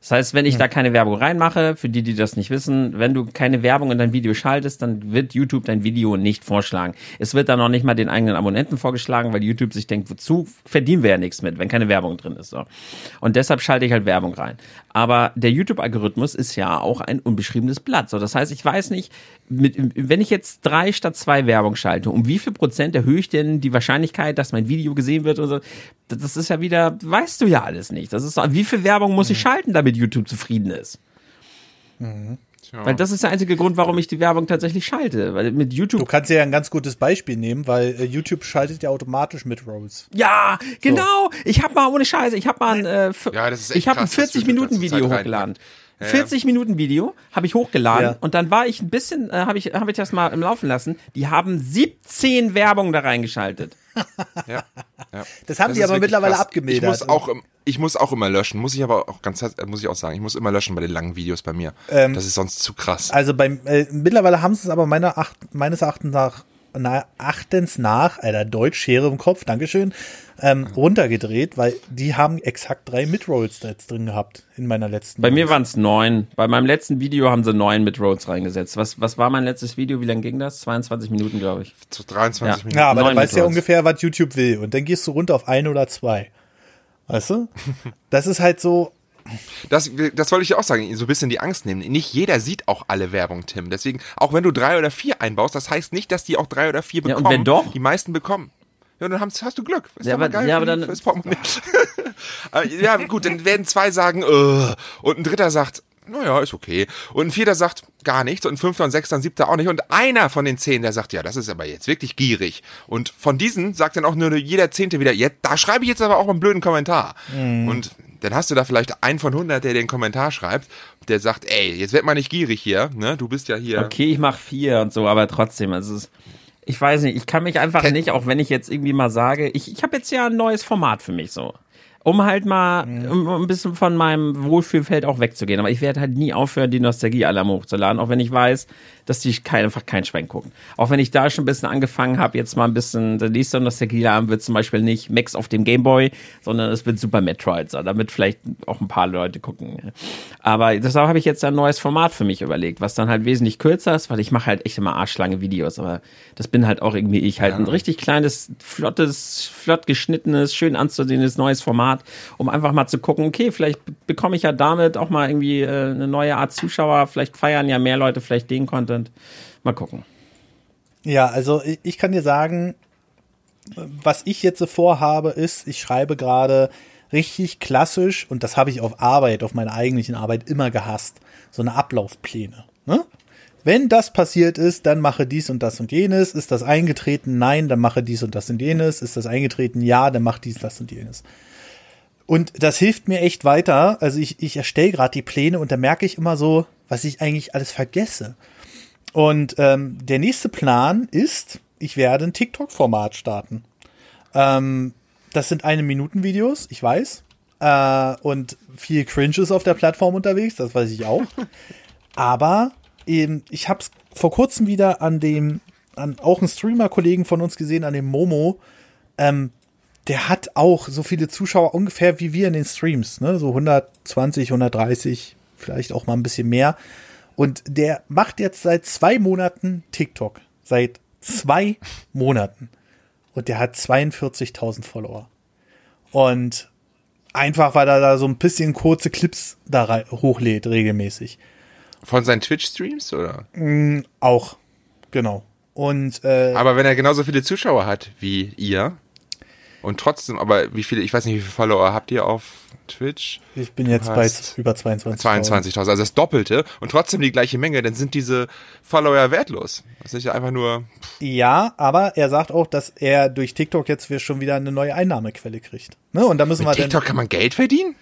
Das heißt, wenn ich da keine Werbung reinmache, für die, die das nicht wissen, wenn du keine Werbung in dein Video schaltest, dann wird YouTube dein Video nicht vorschlagen. Es wird dann noch nicht mal den eigenen Abonnenten vorgeschlagen, weil YouTube sich denkt, wozu verdienen wir ja nichts mit, wenn keine Werbung drin ist. So. Und deshalb schalte ich halt Werbung rein. Aber der YouTube-Algorithmus ist ja auch ein unbeschriebenes Blatt. So, das heißt, ich weiß nicht, mit, wenn ich jetzt drei statt zwei Werbung schalte, um wie viel Prozent erhöhe ich denn die Wahrscheinlichkeit, dass mein Video gesehen wird und so? Das ist ja wieder, weißt du ja alles nicht. Das ist, wie viel Werbung muss ich schalten, damit YouTube zufrieden ist? Weil das ist der einzige Grund, warum ich die Werbung tatsächlich schalte. Weil mit YouTube. Du kannst ja ein ganz gutes Beispiel nehmen, weil äh, YouTube schaltet ja automatisch mit Rolls. Ja, genau. Ich habe mal ohne Scheiße, ich habe mal ein, äh, Ja, das ist echt ich habe ein krass, dass 40 YouTube Minuten Video Zeit reinpackt. Ja, ja. 40 Minuten Video habe ich hochgeladen Ja. und dann war ich ein bisschen, äh, habe ich, habe ich das mal im Laufen lassen. Die haben 17 Werbung da reingeschaltet. Ja, ja. Das haben Das die aber mittlerweile krass. abgemildert. Ich muss auch, ich muss auch immer löschen. Muss ich aber auch ganz, muss ich auch sagen, ich muss immer löschen bei den langen Videos bei mir. Ähm, das ist sonst zu krass. Also beim äh, mittlerweile haben sie es aber meiner Acht, meines Erachtens nach na, Achtens nach, Alter, Deutsch, Schere im Kopf, Dankeschön, ähm, runtergedreht, weil die haben exakt drei Midrolls da jetzt drin gehabt in meiner letzten. Bei mir waren es neun. Bei meinem letzten Video haben sie neun mit Roads reingesetzt. Was, was war mein letztes Video? Wie lang ging das? 22 Minuten, glaube ich. zu 23 ja. Minuten. ja, aber neun dann weißt du ja Midrolls. ungefähr, was YouTube will. Und dann gehst du runter auf ein oder zwei. Weißt du? Das ist halt so, Das, das wollte ich auch sagen, so ein bisschen die Angst nehmen. Nicht jeder sieht auch alle Werbung, Tim. Deswegen, auch wenn du drei oder vier einbaust, das heißt nicht, dass die auch drei oder vier Ja, und bekommen. wenn doch? Die meisten bekommen. Ja, dann hast, du Glück. Ist Ja, aber- geil ja, aber dann- fürs Portemonnaie. Aber ja, gut, dann werden zwei sagen, äh, und ein dritter sagt, naja, ist okay. Und ein vierter sagt gar nichts und ein fünfter und sechster und siebter auch nicht. Und einer von den zehn, der sagt, ja, das ist aber jetzt wirklich gierig. Und von diesen sagt dann auch nur jeder Zehnte wieder, jetzt, da schreibe ich jetzt aber auch einen blöden Kommentar. Und dann hast du da vielleicht einen von hundert, der den Kommentar schreibt, der sagt, ey, jetzt werd mal nicht gierig hier, ne? Du bist ja hier. Okay, ich mache vier und so, aber trotzdem, also es ist, ich weiß nicht, ich kann mich einfach Ken- nicht, auch wenn ich jetzt irgendwie mal sage, ich, ich habe jetzt ja ein neues Format für mich so. Um halt mal um, um ein bisschen von meinem Wohlfühlfeld auch wegzugehen. Aber ich werde halt nie aufhören, die Nostalgie-Alarm hochzuladen, auch wenn ich weiß, dass die kein, einfach kein Schwein gucken. Auch wenn ich da schon ein bisschen angefangen habe, jetzt mal ein bisschen, der nächste Nostalgie-Alarm wird zum Beispiel nicht Max auf dem Gameboy, sondern es wird Super Metroid, so, damit vielleicht auch ein paar Leute gucken. Aber deshalb habe ich jetzt ein neues Format für mich überlegt, was dann halt wesentlich kürzer ist, weil ich mache halt echt immer arschlange Videos, aber das bin halt auch irgendwie ich, halt ein richtig kleines, flottes, flott geschnittenes, schön anzusehendes neues Format, um einfach mal zu gucken, okay, vielleicht be- bekomme ich ja damit auch mal irgendwie äh, eine neue Art Zuschauer, vielleicht feiern ja mehr Leute vielleicht den Content. Mal gucken. Ja, also ich, kann dir sagen, was ich jetzt so vorhabe, ist, ich schreibe gerade richtig klassisch, und das habe ich auf Arbeit, auf meiner eigentlichen Arbeit immer gehasst, so eine Ablaufpläne. Ne? Wenn das passiert ist, dann mache dies und das und jenes. Ist das eingetreten? Nein, dann mache dies und das und jenes. Ist das eingetreten? Ja, dann mach dies, das und jenes. Und das hilft mir echt weiter. Also ich, ich erstelle gerade die Pläne und da merke ich immer so, was ich eigentlich alles vergesse. Und ähm, der nächste Plan ist, ich werde ein TikTok-Format starten. Ähm, das sind eine Minuten Videos, ich weiß. Äh, und viel Cringe ist auf der Plattform unterwegs, das weiß ich auch. Aber ähm, ich habe es vor kurzem wieder an dem, an auch einen Streamer-Kollegen von uns gesehen, an dem Momo. Ähm, der hat auch so viele Zuschauer ungefähr wie wir in den Streams, ne? So 120, 130, vielleicht auch mal ein bisschen mehr. Und der macht jetzt seit zwei Monaten TikTok. Seit zwei Monaten. Und der hat 42.000 Follower. Und einfach, weil er da so ein bisschen kurze Clips da hochlädt, regelmäßig. Von seinen Twitch-Streams, oder? Mm, auch, genau. Und, äh, Aber wenn er genauso viele Zuschauer hat wie ihr, und trotzdem, aber wie viele, ich weiß nicht, wie viele Follower habt ihr auf Twitch? Ich bin jetzt bei über 22.000. 22.000, also das Doppelte und trotzdem die gleiche Menge, dann sind diese Follower wertlos. Das ist ja einfach nur. Pff. Ja, aber er sagt auch, dass er durch TikTok jetzt schon wieder eine neue Einnahmequelle kriegt. Ne? Und da müssen Mit wir TikTok kann man Geld verdienen?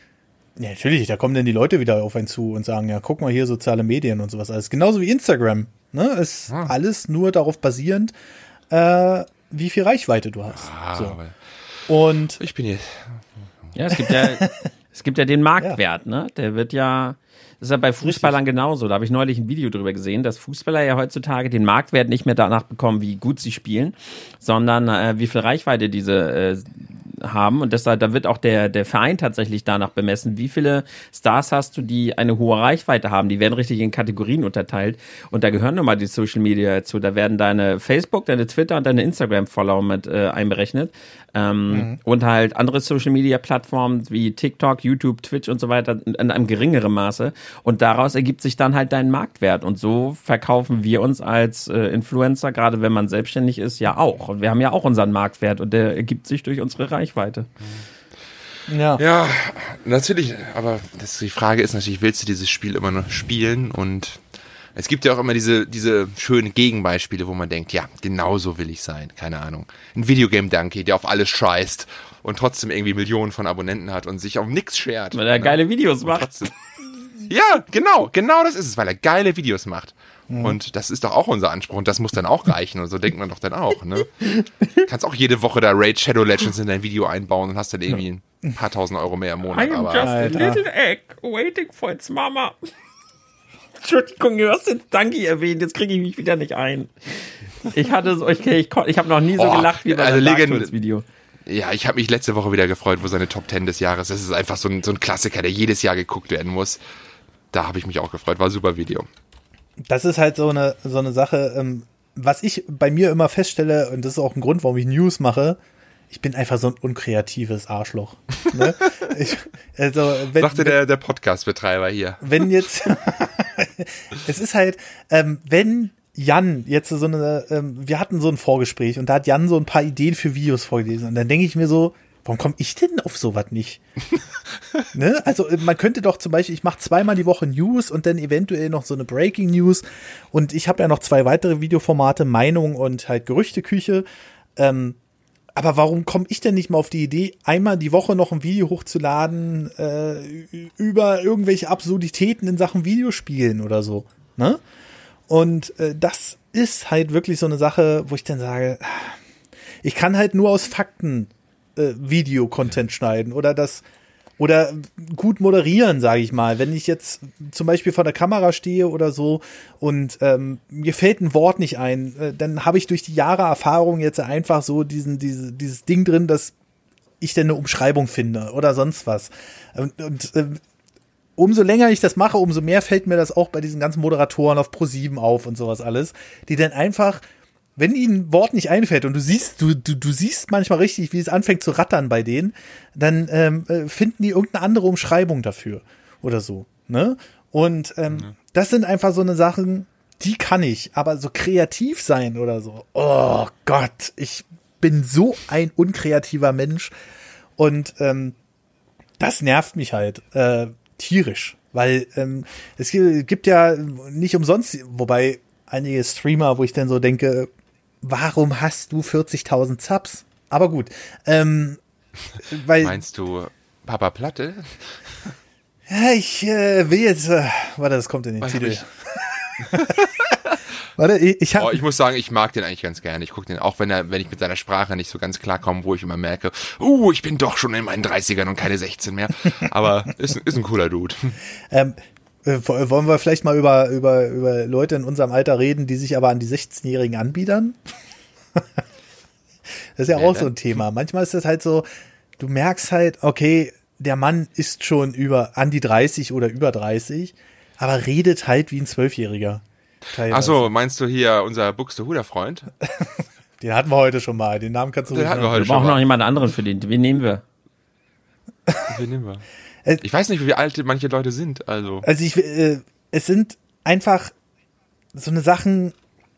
Ja, natürlich, da kommen dann die Leute wieder auf einen zu und sagen, ja, guck mal hier soziale Medien und sowas alles. Genauso wie Instagram. Ne? Ist ah. alles nur darauf basierend, äh, wie viel Reichweite du hast. Ah, so. Und ich bin jetzt. Ja, es gibt ja, es gibt ja den Marktwert, ne? Der wird ja, das ist ja bei Fußballern Richtig. genauso. Da habe ich neulich ein Video drüber gesehen, dass Fußballer ja heutzutage den Marktwert nicht mehr danach bekommen, wie gut sie spielen, sondern äh, wie viel Reichweite diese äh, haben und deshalb da wird auch der der Verein tatsächlich danach bemessen, wie viele Stars hast du, die eine hohe Reichweite haben. Die werden richtig in Kategorien unterteilt und da gehören nun mal die Social Media dazu. Da werden deine Facebook, deine Twitter und deine Instagram Follower mit äh, einberechnet ähm, mhm. und halt andere Social Media Plattformen wie TikTok, YouTube, Twitch und so weiter in, in einem geringeren Maße und daraus ergibt sich dann halt dein Marktwert und so verkaufen wir uns als äh, Influencer, gerade wenn man selbstständig ist, ja auch. Und wir haben ja auch unseren Marktwert und der ergibt sich durch unsere Reichweite. Ja. Ja, natürlich, aber das, die Frage ist natürlich, willst du dieses Spiel immer noch spielen und es gibt ja auch immer diese, diese schönen Gegenbeispiele, wo man denkt, ja, genau so will ich sein. Keine Ahnung. Ein Videogame-Donkey, der auf alles scheißt und trotzdem irgendwie Millionen von Abonnenten hat und sich auf nichts schert. Weil er geile Videos macht. ja, genau, genau das ist es, weil er geile Videos macht. Mhm. Und das ist doch auch unser Anspruch und das muss dann auch reichen und so denkt man doch dann auch, ne? Kannst auch jede Woche da Raid Shadow Legends in dein Video einbauen und hast dann irgendwie ein paar tausend Euro mehr im Monat. I'm aber just a little egg waiting for its mama. Entschuldigung, du hast jetzt Danke erwähnt, jetzt kriege ich mich wieder nicht ein. Ich hatte so, ich, ich, ich habe noch nie so oh, gelacht wie bei also dem Video. Ja, ich habe mich letzte Woche wieder gefreut, wo seine Top 10 des Jahres. Das ist einfach so ein, so ein Klassiker, der jedes Jahr geguckt werden muss. Da habe ich mich auch gefreut, war ein super Video. Das ist halt so eine, so eine Sache, ähm, was ich bei mir immer feststelle, und das ist auch ein Grund, warum ich News mache, ich bin einfach so ein unkreatives Arschloch. Ne? ich, also, wenn, Sagte der, der Podcast-Betreiber hier. Wenn jetzt, es ist halt, ähm, wenn Jan jetzt so eine, ähm, wir hatten so ein Vorgespräch und da hat Jan so ein paar Ideen für Videos vorgelesen und dann denke ich mir so, warum komme ich denn auf sowas nicht? ne? Also äh, man könnte doch zum Beispiel, ich mache zweimal die Woche News und dann eventuell noch so eine Breaking News und ich habe ja noch zwei weitere Videoformate, Meinung und halt Gerüchteküche. Ähm, aber warum komme ich denn nicht mal auf die Idee, einmal die Woche noch ein Video hochzuladen äh, über irgendwelche Absurditäten in Sachen Videospielen oder so? Ne? Und äh, das ist halt wirklich so eine Sache, wo ich dann sage, ich kann halt nur aus Fakten äh, Video-Content schneiden oder das oder gut moderieren, sage ich mal. Wenn ich jetzt zum Beispiel vor der Kamera stehe oder so und ähm, mir fällt ein Wort nicht ein, äh, dann habe ich durch die Jahre Erfahrung jetzt einfach so diesen, diese, dieses Ding drin, dass ich denn eine Umschreibung finde oder sonst was. Und, und äh, umso länger ich das mache, umso mehr fällt mir das auch bei diesen ganzen Moderatoren auf Pro7 auf und sowas alles, die dann einfach wenn ihnen ein Wort nicht einfällt und du siehst, du, du, du siehst manchmal richtig, wie es anfängt zu rattern bei denen, dann ähm, äh, finden die irgendeine andere Umschreibung dafür oder so. Ne? Und ähm, mhm. das sind einfach so eine Sachen, die kann ich, aber so kreativ sein oder so. Oh Gott, ich bin so ein unkreativer Mensch und ähm, das nervt mich halt äh, tierisch, weil ähm, es gibt ja nicht umsonst, wobei einige Streamer, wo ich dann so denke, warum hast du 40.000 Subs? Aber gut. Ähm, weil, Meinst du Papa Platte? Ja, ich äh, will jetzt. Äh, warte, das kommt in den Was Titel. warte, ich, ich, hab, oh, ich muss sagen, ich mag den eigentlich ganz gerne. Ich gucke den auch, wenn er, wenn ich mit seiner Sprache nicht so ganz klar komme, wo ich immer merke, uh, ich bin doch schon in meinen 30ern und keine 16 mehr. Aber ist, ist ein cooler Dude. Ähm, Äh, wollen wir vielleicht mal über, über, über Leute in unserem Alter reden, die sich aber an die 16-Jährigen anbiedern? das ist ja, ja auch so ein Thema. Manchmal ist das halt so, du merkst halt, okay, der Mann ist schon über an die 30 oder über 30, aber redet halt wie ein Zwölfjähriger. Achso, meinst du hier unser Buxtehuder Freund? den hatten wir heute schon mal. Den Namen kannst du den hatten wir heute Wir brauchen noch jemand anderen für den. Wen nehmen wir? Wen nehmen wir? Äh, ich weiß nicht, wie alt manche Leute sind. Also, also ich, äh, es sind einfach so eine Sachen,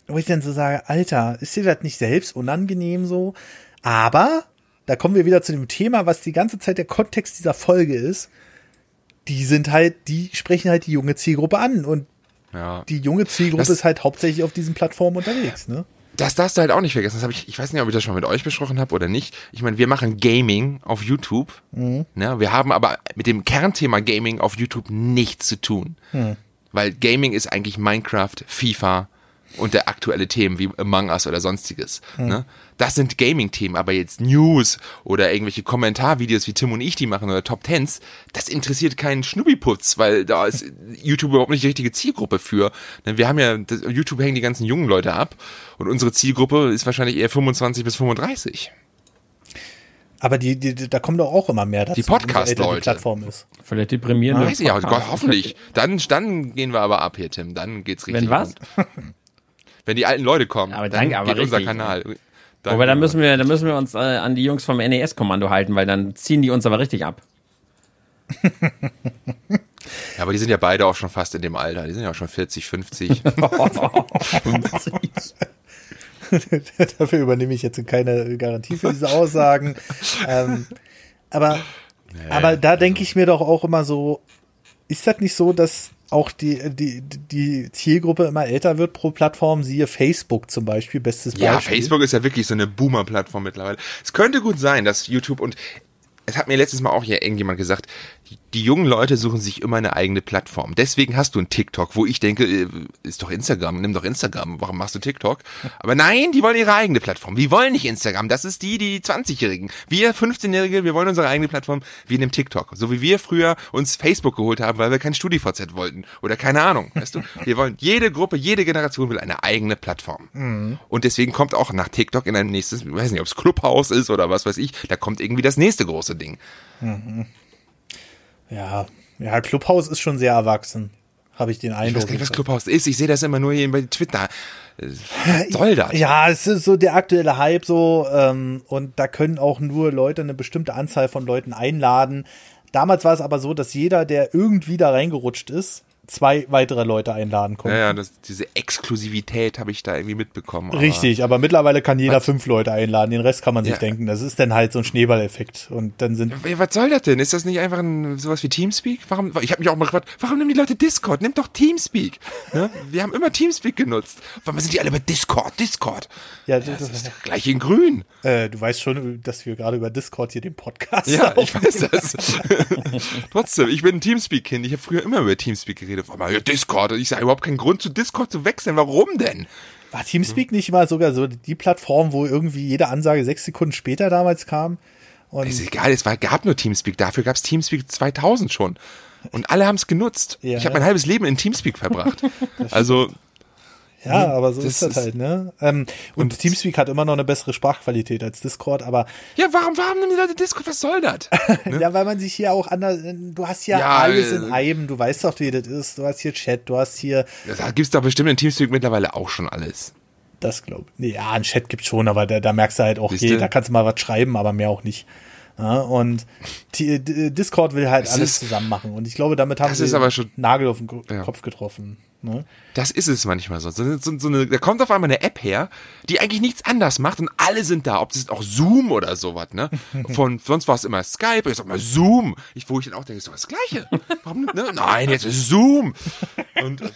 wo ich dann so sage, Alter, ist dir das nicht selbst unangenehm so? Aber da kommen wir wieder zu dem Thema, was die ganze Zeit der Kontext dieser Folge ist. Die sind halt, die sprechen halt die junge Zielgruppe an und ja. die junge Zielgruppe das, ist halt hauptsächlich auf diesen Plattformen unterwegs, ne? Das darfst du halt auch nicht vergessen. Das habe ich, ich weiß nicht, ob ich das schon mit euch besprochen habe oder nicht. Ich meine, wir machen Gaming auf YouTube. Mhm. Ne? Wir haben aber mit dem Kernthema Gaming auf YouTube nichts zu tun. Mhm. Weil Gaming ist eigentlich Minecraft, FIFA, und der aktuelle Themen wie Among Us oder sonstiges. Mhm. Ne? Das sind Gaming-Themen, aber jetzt News oder irgendwelche Kommentarvideos wie Tim und ich die machen oder Top Tens, das interessiert keinen Schnubbiputz, weil da ist YouTube überhaupt nicht die richtige Zielgruppe für. Ne? Wir haben ja, YouTube hängen die ganzen jungen Leute ab und unsere Zielgruppe ist wahrscheinlich eher 25 bis 35. Aber die, die, da kommen doch auch immer mehr dazu, die Podcast-Leute. Plattform ist. Vielleicht deprimierend. Weiß ich ja, hoffentlich. Dann, dann gehen wir aber ab hier, Tim. Dann geht's richtig. Wenn was? wenn die alten Leute kommen, aber dann, dann aber geht richtig. unser Kanal. Dann aber dann müssen wir, dann müssen wir uns äh, an die Jungs vom NES-Kommando halten, weil dann ziehen die uns aber richtig ab. ja, aber die sind ja beide auch schon fast in dem Alter. Die sind ja auch schon 40, 50. 50. Dafür übernehme ich jetzt keine Garantie für diese Aussagen. ähm, aber, nee, aber da denke ich mir doch auch immer so, ist das nicht so, dass auch die, die, die Zielgruppe immer älter wird pro Plattform, siehe Facebook zum Beispiel, bestes Beispiel. Ja, Facebook ist ja wirklich so eine Boomer-Plattform mittlerweile. Es könnte gut sein, dass YouTube und es hat mir letztes Mal auch hier irgendjemand gesagt, die jungen Leute suchen sich immer eine eigene Plattform. Deswegen hast du ein TikTok, wo ich denke, äh, ist doch Instagram, nimm doch Instagram, warum machst du TikTok? Aber nein, die wollen ihre eigene Plattform. Wir wollen nicht Instagram, das ist die, die 20-Jährigen. Wir 15-Jährige, wir wollen unsere eigene Plattform, wir nehmen TikTok. So wie wir früher uns Facebook geholt haben, weil wir kein StudiVZ wollten. Oder keine Ahnung, weißt du? Wir wollen, jede Gruppe, jede Generation will eine eigene Plattform. Mhm. Und deswegen kommt auch nach TikTok in ein nächstes, ich weiß nicht, ob es Clubhouse ist oder was weiß ich, da kommt irgendwie das nächste große Ding. Mhm. Ja, ja, Clubhaus ist schon sehr erwachsen, habe ich den Eindruck. Ich weiß gar nicht, was Clubhaus ist. Ich sehe das immer nur hier bei Twitter. Was soll das? Ja, es ist so der aktuelle Hype so ähm, und da können auch nur Leute eine bestimmte Anzahl von Leuten einladen. Damals war es aber so, dass jeder, der irgendwie da reingerutscht ist, zwei weitere Leute einladen konnten. Ja, ja das, diese Exklusivität habe ich da irgendwie mitbekommen. Aber Richtig, aber mittlerweile kann jeder fünf Leute einladen, den Rest kann man sich ja. denken. Das ist dann halt so ein Schneeballeffekt. Und dann sind. Was soll das denn? Ist das nicht einfach ein, sowas wie Teamspeak? Warum, ich habe mich auch mal gefragt, warum nehmen die Leute Discord? Nimm doch Teamspeak. Ja? Wir haben immer Teamspeak genutzt. Warum sind die alle bei Discord? Discord. Ja, das, das ist gleich in grün. Äh, du weißt schon, dass wir gerade über Discord hier den Podcast Ja, ich weiß das. Trotzdem, ich bin ein Teamspeak-Kind. Ich habe früher immer über Teamspeak geredet geredet. Auf einmal, ja, Discord. Und ich sage überhaupt keinen Grund zu Discord zu wechseln. Warum denn? War Teamspeak nicht mal sogar so die Plattform, wo irgendwie jede Ansage sechs Sekunden später damals kam? Und ist egal, es war, gab nur Teamspeak. Dafür gab es Teamspeak 2000 schon. Und alle haben es genutzt. Ja. Ich habe mein halbes Leben in Teamspeak verbracht. also ja, aber so das ist das halt, ne? Ähm, und, und Teamspeak hat immer noch eine bessere Sprachqualität als Discord, aber. Ja, warum, warum nehmen die Leute Discord? Was soll das? Ne? ja, weil man sich hier auch anders, du hast ja, ja alles in äh, einem, du weißt doch, wie das ist. Du hast hier Chat, du hast hier. Da gibt's doch bestimmt in Teamspeak mittlerweile auch schon alles. Das glaube ich. Nee, ja, ein Chat gibt's schon, aber da, da merkst du halt auch, je, da kannst du mal was schreiben, aber mehr auch nicht. Ja, und die, die, Discord will halt das alles ist, zusammen machen. Und ich glaube, damit haben sie den Nagel auf den ja. Kopf getroffen. Ne? Das ist es manchmal so. So, so, eine, da kommt auf einmal eine App her, die eigentlich nichts anders macht und alle sind da. Ob das ist auch Zoom oder sowas, ne? Von, sonst war es immer Skype, ich sag mal Zoom. Ich, wo ich dann auch denke, ist doch das Gleiche. Warum, ne? Nein, jetzt ist Zoom. Und, äh,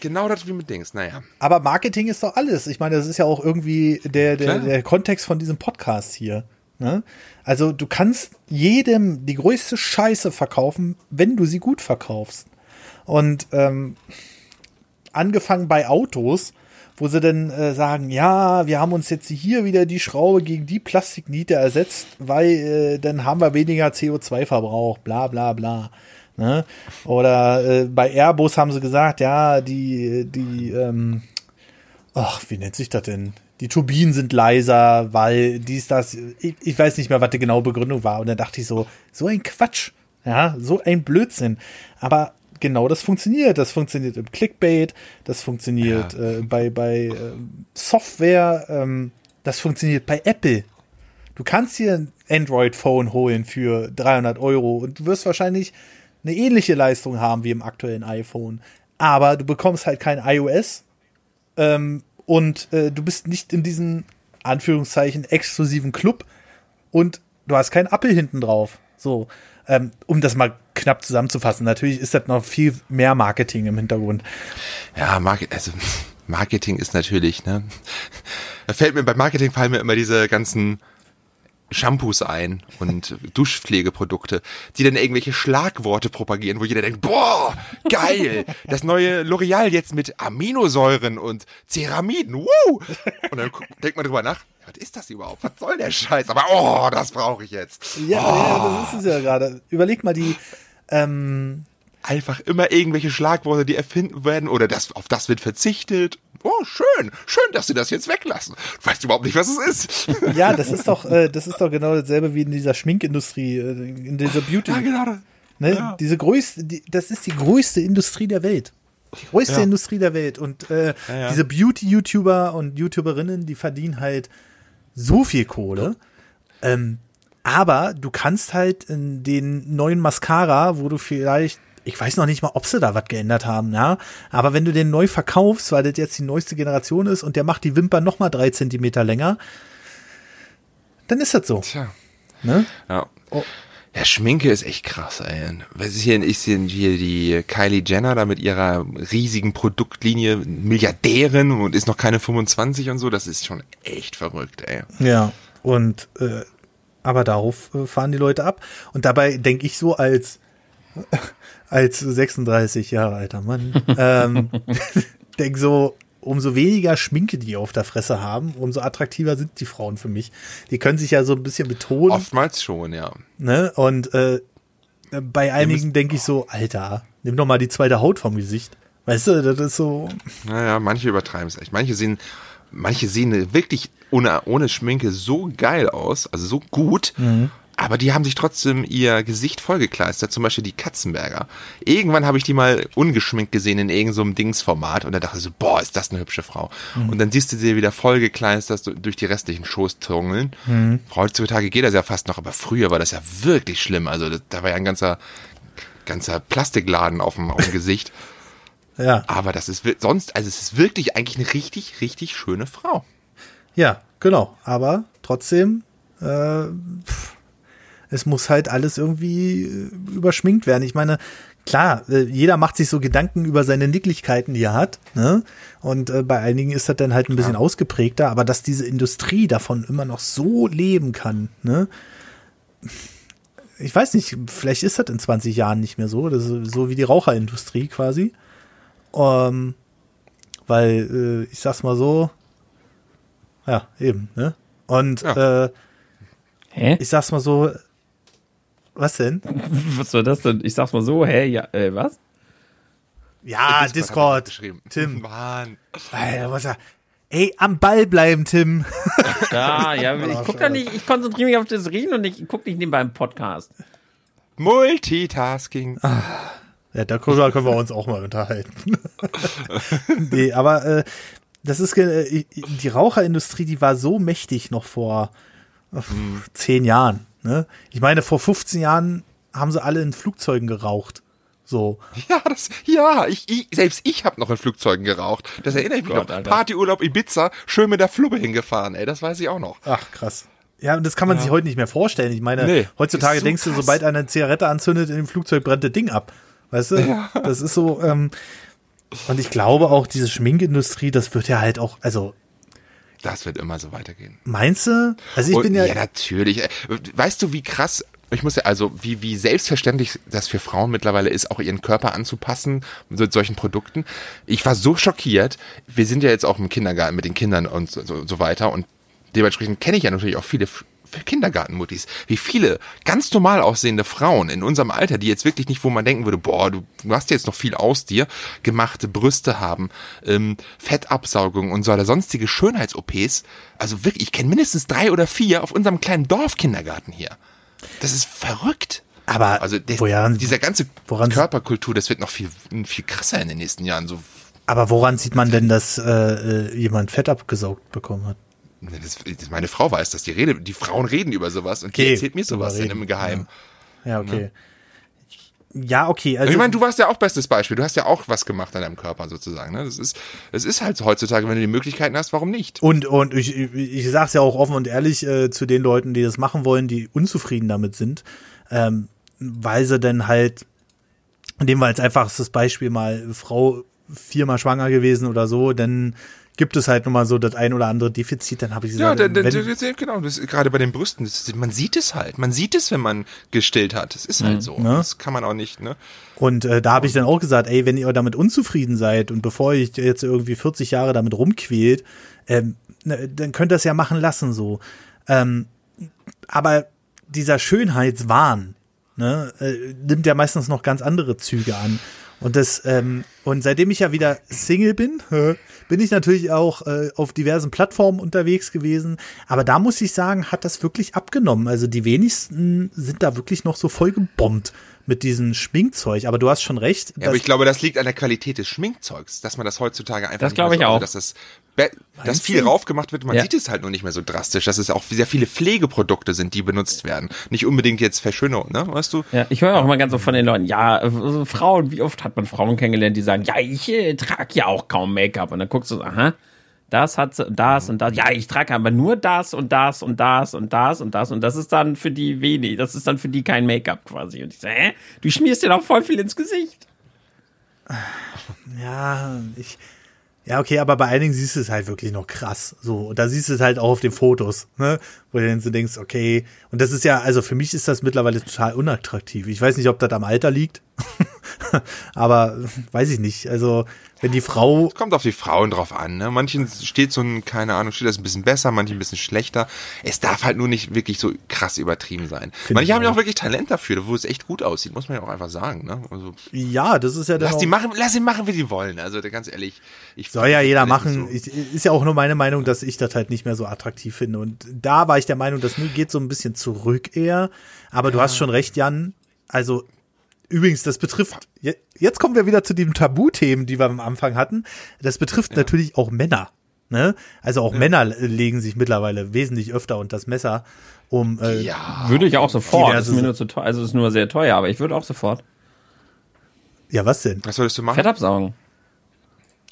Genau das wie mit Dings, naja. Aber Marketing ist doch alles. Ich meine, das ist ja auch irgendwie der, der, der Kontext von diesem Podcast hier. Ne? Also du kannst jedem die größte Scheiße verkaufen, wenn du sie gut verkaufst. Und ähm, angefangen bei Autos, wo sie dann äh, sagen, ja, wir haben uns jetzt hier wieder die Schraube gegen die Plastikniete ersetzt, weil äh, dann haben wir weniger CO2-Verbrauch, bla bla bla. Ne? Oder äh, bei Airbus haben sie gesagt, ja, die, die, ähm, ach, wie nennt sich das denn? Die Turbinen sind leiser, weil dies, das, ich, ich weiß nicht mehr, was die genaue Begründung war. Und dann dachte ich so, so ein Quatsch, ja, so ein Blödsinn. Aber genau das funktioniert. Das funktioniert im Clickbait, das funktioniert Ja. äh, bei, bei äh, Software, ähm, das funktioniert bei Apple. Du kannst dir ein Android-Phone holen für 300 Euro und du wirst wahrscheinlich eine ähnliche Leistung haben wie im aktuellen iPhone. Aber du bekommst halt kein iOS ähm, und äh, du bist nicht in diesem Anführungszeichen exklusiven Club und du hast kein Apple hinten drauf. So, ähm, um das mal knapp zusammenzufassen. Natürlich ist das noch viel mehr Marketing im Hintergrund. Ja, Market, also Marketing ist natürlich, ne? Da fällt mir bei Marketing fallen mir immer diese ganzen Shampoos ein und Duschpflegeprodukte, die dann irgendwelche Schlagworte propagieren, wo jeder denkt, boah, geil, das neue L'Oreal jetzt mit Aminosäuren und Ceramiden, woo! Und dann denkt man drüber nach, was ist das überhaupt? Was soll der Scheiß? Aber oh, das brauche ich jetzt. Ja, ja, das ist es ja gerade. Überleg mal die, ähm, Einfach immer irgendwelche Schlagworte, die erfinden werden oder das, auf das wird verzichtet. Oh, schön, schön, dass sie das jetzt weglassen. Du weißt überhaupt nicht, was es ist. ja, das ist doch, äh, das ist doch genau dasselbe wie in dieser Schminkindustrie, äh, in dieser Beauty. Ja, genau. Ne? Ja. Diese größte, die, das ist die größte Industrie der Welt. Die größte Ja. Industrie der Welt. Und äh, Ja, ja. diese Beauty-YouTuber und YouTuberinnen, die verdienen halt so viel Kohle. Ähm, aber du kannst halt in den neuen Mascara, wo du vielleicht, ich weiß noch nicht mal, ob sie da was geändert haben, ja. Aber wenn du den neu verkaufst, weil das jetzt die neueste Generation ist und der macht die Wimpern noch mal drei Zentimeter länger, dann ist das so. Tja. Ne? Ja. Oh. Ja, Schminke ist echt krass, ey. Was ist hier, ich sehe hier die Kylie Jenner da mit ihrer riesigen Produktlinie, Milliardärin und ist noch keine 25 und so. Das ist schon echt verrückt, ey. Ja, und äh, aber darauf äh, fahren die Leute ab. Und dabei denke ich so als, als 36 Jahre alter Mann, ähm, denk so, umso weniger Schminke die auf der Fresse haben, umso attraktiver sind die Frauen für mich. Die können sich ja so ein bisschen betonen. Oftmals schon, ja. Ne? Und äh, bei einigen denke ich so, Alter, nimm doch mal die zweite Haut vom Gesicht. Weißt du, das ist so. Naja, manche übertreiben es echt. Manche sehen, manche sehen wirklich ohne, ohne Schminke so geil aus, also so gut. Aber die haben sich trotzdem ihr Gesicht vollgekleistert, zum Beispiel die Katzenberger. Irgendwann habe ich die mal ungeschminkt gesehen in irgendeinem so Dingsformat und da dachte ich so, boah, ist das eine hübsche Frau. Und dann siehst du sie wieder vollgekleistert durch die restlichen Shows tungeln. Heutzutage geht das ja fast noch, aber früher war das ja wirklich schlimm. Also das, da war ja ein ganzer, ganzer Plastikladen auf dem, auf dem Gesicht. Ja, Aber das ist sonst, also es ist wirklich eigentlich eine richtig, richtig schöne Frau. ja, genau. Aber trotzdem, äh, pff, es muss halt alles irgendwie äh, überschminkt werden. Ich meine, klar, äh, jeder macht sich so Gedanken über seine Nicklichkeiten, die er hat. Ne? Und äh, bei einigen ist das dann halt ein bisschen ausgeprägter, aber dass diese Industrie davon immer noch so leben kann, ne? Ich weiß nicht, vielleicht ist das in 20 Jahren nicht mehr so. Das ist so wie die Raucherindustrie quasi. Ähm, weil, äh, ich sag's mal so, ja, eben, ne? Und Ja. äh, Hä? ich sag's mal so, was denn? Was war das denn? Ich sag's mal so, hä? Ja, äh, was? Ja, Discord er Discord. geschrieben. Tim. Mann. Alter, was er, ey, am Ball bleiben, Tim. Ja, ja, ich guck da nicht, ich konzentriere mich auf das Reden und ich guck nicht nebenbei im Podcast. Multitasking. Ja, darüber können wir uns auch mal unterhalten. nee, aber äh, das ist äh, die Raucherindustrie, die war so mächtig noch vor äh, zehn Jahren. Ne? Ich meine, vor 15 Jahren haben sie alle in Flugzeugen geraucht. So. Ja, das, ja, ich, ich, selbst ich habe noch in Flugzeugen geraucht. Das erinnere ich mich Gott, noch. Alter. Partyurlaub Ibiza, schön mit der Flubbe hingefahren, ey, das weiß ich auch noch. Ach, krass. Ja, und das kann man sich heute nicht mehr vorstellen. Ich meine, Nee, heutzutage so denkst du, krass. sobald einer eine Zigarette anzündet, in dem Flugzeug brennt das Ding ab. Weißt du? Das ist so, ähm, und ich glaube auch, diese Schminkindustrie, das wird ja halt auch, also, Das wird immer so weitergehen. meinst du? Also ich Und, bin ja, ja, natürlich. Weißt du, wie krass, ich muss ja, also, wie, wie selbstverständlich das für Frauen mittlerweile ist, auch ihren Körper anzupassen mit solchen Produkten. Ich war so schockiert. Wir sind ja jetzt auch im Kindergarten mit den Kindern und so, so, weiter und dementsprechend kenne ich ja natürlich auch viele Kindergartenmuttis, wie viele ganz normal aussehende Frauen in unserem Alter, die jetzt wirklich nicht, wo man denken würde, boah, du, hast jetzt noch viel aus dir, gemachte Brüste haben, ähm, Fettabsaugung und so oder sonstige Schönheits-OPs. Also wirklich, ich kenne mindestens drei oder vier auf unserem kleinen Dorfkindergarten hier. Das ist verrückt. Aber Also der, woran, dieser ganze woran- Körperkultur, das wird noch viel, viel krasser in den nächsten Jahren. So, aber woran sieht man denn, dass äh, äh, jemand Fett abgesaugt bekommen hat? Das, das, meine Frau weiß das. Die, Rede, die Frauen reden über sowas und die Okay, erzählt mir sowas drüber dann reden, im Geheimen. Ja, okay. Ja, okay. Also, ich meine, du warst ja auch bestes Beispiel. Du hast ja auch was gemacht an deinem Körper sozusagen. Ne? Das ist, es ist halt heutzutage, wenn du die Möglichkeiten hast, warum nicht? Und, und ich, ich sag's ja auch offen und ehrlich äh, zu den Leuten, die das machen wollen, die unzufrieden damit sind, ähm, weil sie dann halt, nehmen wir als einfachstes Beispiel mal, Frau viermal schwanger gewesen oder so, dann gibt es halt nun mal so das ein oder andere Defizit, dann habe ich Ja, gesagt, da, da, wenn, da, genau. Das, gerade bei den Brüsten, das, man sieht es halt. Man sieht es, wenn man gestillt hat. Das ist halt so. Ne? Das kann man auch nicht. Ne? Und äh, da habe ich dann auch gesagt, ey, wenn ihr damit unzufrieden seid und bevor ich jetzt irgendwie 40 Jahre damit rumquält, ähm, ne, dann könnt ihr das ja machen lassen so. Ähm, aber dieser Schönheitswahn ne, äh, nimmt ja meistens noch ganz andere Züge an. Und das ähm, und seitdem ich ja wieder Single bin, bin ich natürlich auch äh, auf diversen Plattformen unterwegs gewesen. Aber da muss ich sagen, hat das wirklich abgenommen. Also die wenigsten sind da wirklich noch so voll gebombt mit diesem Schminkzeug. Aber du hast schon recht. Ja, aber ich glaube, das liegt an der Qualität des Schminkzeugs, dass man das heutzutage einfach Das nicht mehr glaube ich so, auch. dass das, dass viel du? raufgemacht wird, man Ja. sieht es halt nur nicht mehr so drastisch, dass es auch sehr viele Pflegeprodukte sind, die benutzt werden. Nicht unbedingt jetzt Verschönerung, ne, weißt du? Ja, ich höre auch immer ganz oft von den Leuten, ja, äh, Frauen, wie oft hat man Frauen kennengelernt, die sagen, ja, ich äh, trage ja auch kaum Make-up. Und dann guckst du so, aha, das hat sie, das und das. Ja, ich trage aber nur das und das und das und das und das. Und das ist dann für die wenig. Das ist dann für die kein Make-up quasi. Und ich so, hä? Du schmierst dir doch voll viel ins Gesicht. Ja, ich. Ja, okay, aber bei einigen siehst du es halt wirklich noch krass. So, da siehst du es halt auch auf den Fotos, ne? Wo du dann so denkst, okay, und das ist ja, also für mich ist das mittlerweile total unattraktiv. Ich weiß nicht, ob das am Alter liegt. aber weiß ich nicht. Also, wenn die Frau. Kommt auf die Frauen drauf an, ne? Manchen steht so ein, keine Ahnung, steht das ein bisschen besser, manchen ein bisschen schlechter. Es darf halt nur nicht wirklich so krass übertrieben sein. manche ich haben ja auch. wirklich Talent dafür, wo es echt gut aussieht, muss man ja auch einfach sagen, ne? Also, Ja, das ist ja dann. lass die machen, lass sie machen, wie sie wollen. Also, ganz ehrlich, ich Soll ja jeder machen. Ich, ist ja auch nur meine Meinung, dass ich das halt nicht mehr so attraktiv finde. Und da war ich der Meinung, das geht so ein bisschen zurück eher. Aber du hast schon recht, Jan. Also, übrigens, das betrifft, je- jetzt kommen wir wieder zu den Tabuthemen, die wir am Anfang hatten. Das betrifft natürlich auch Männer. Ne? Also auch Männer legen sich mittlerweile wesentlich öfter unter das Messer, um äh, Ja. Würde ich auch sofort. Diverse ist mir nur zu teuer. Also ist nur sehr teuer, aber ich würde auch sofort. ja, was denn? Was solltest du machen? Fett absaugen.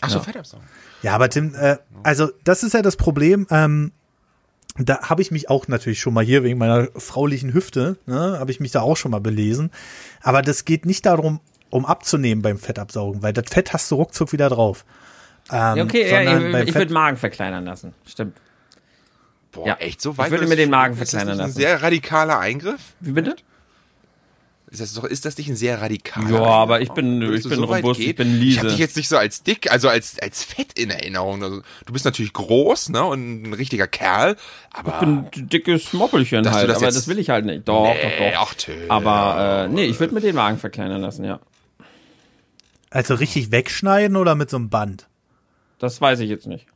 Ach so, Fettabsaugen. Ja, aber Tim, äh, also das ist ja das Problem. Ähm, da habe ich mich auch natürlich schon mal hier wegen meiner fraulichen Hüfte, ne, habe ich mich da auch schon mal belesen. Aber das geht nicht darum, um abzunehmen beim Fettabsaugen, weil das Fett hast du ruckzuck wieder drauf. Ähm, Ja, okay, ja, ich, ich würde Magen verkleinern lassen. Stimmt. Boah, Ja, echt so ich weit? würde Das mir den ist- Magen ist das verkleinern nicht ein lassen. sehr radikaler Eingriff? Wie bitte? Ist das, doch, ist das nicht ein sehr radikaler Ja, aber ich bin- Würdest ich bin weit robust, ich bin Ich habe Liese. dich jetzt nicht so als dick, also als, als fett in Erinnerung. Also, du bist natürlich groß, ne, und ein richtiger Kerl, aber... Ich bin ein dickes Moppelchen halt, das aber jetzt- das will ich halt nicht. Doch, Nee, doch, doch. ach, Till. Aber äh, nee, ich würde mir den Magen verkleinern lassen, ja. also richtig wegschneiden oder mit so einem Band? Das weiß ich jetzt nicht.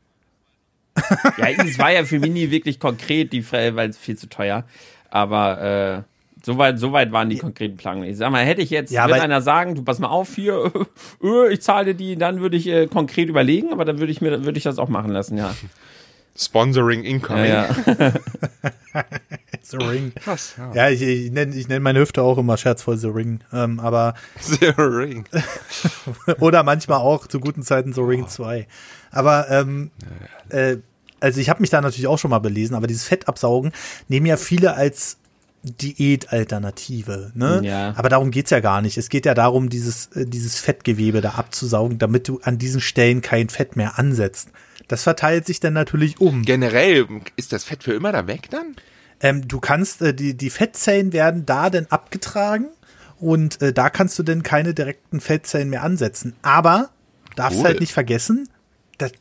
ja, es war ja für mich nie wirklich konkret, die Frage, weil es viel zu teuer. Aber äh, soweit so weit waren die konkreten Planungen. Ich sag mal, hätte ich jetzt, Ja, aber- einer sagen, du pass mal auf hier, äh, ich zahle dir die, dann würde ich äh, konkret überlegen, aber dann würde ich mir, würde ich das auch machen lassen, ja. Sponsoring incoming. ja, ja. The Ring. Krass, ja. Ja, ich, ich nenne ich nenn meine Hüfte auch immer scherzvoll The Ring. Ähm, aber The Ring. Oder manchmal auch zu guten Zeiten so Ring 2. Aber ähm, äh, also ich habe mich da natürlich auch schon mal belesen, aber dieses Fettabsaugen nehmen ja viele als Diätalternative. Ne? Ja. Aber darum geht's ja gar nicht. Es geht ja darum, dieses, äh, dieses Fettgewebe da abzusaugen, damit du an diesen Stellen kein Fett mehr ansetzt. Das verteilt sich dann natürlich um. Generell, ist das Fett für immer da weg dann? Ähm, du kannst, äh, die, die Fettzellen werden da dann abgetragen und äh, da kannst du dann keine direkten Fettzellen mehr ansetzen. Aber darfst Cool. halt nicht vergessen, das äh,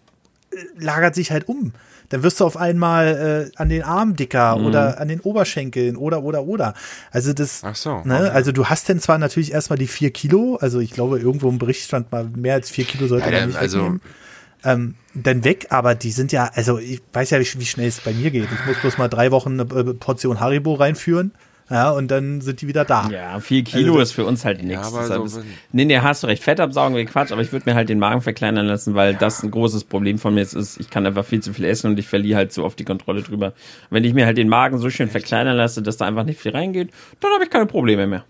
lagert sich halt um. Dann wirst du auf einmal äh, an den Armen dicker Mhm. oder an den Oberschenkeln oder oder oder. Also das, Ach so, ne? okay. also du hast dann zwar natürlich erstmal die vier Kilo, also ich glaube irgendwo im Bericht stand mal mehr als vier Kilo sollte Ja, man dann, nicht also- wegnehmen. Ähm, dann weg, aber die sind ja, also ich weiß ja, wie, wie schnell es bei mir geht. Ich muss bloß mal drei Wochen eine äh, Portion Haribo reinführen, ja, und dann sind die wieder da. Ja, vier Kilo Also, ist für uns halt nichts. Deshalb so- ist- nee, nee, hast du recht. Fett absaugen wäre Quatsch, aber ich würde mir halt den Magen verkleinern lassen, weil das ein großes Problem von mir ist, ist, ich kann einfach viel zu viel essen und ich verliere halt so oft die Kontrolle drüber. Wenn ich mir halt den Magen so schön verkleinern lasse, dass da einfach nicht viel reingeht, dann habe ich keine Probleme mehr.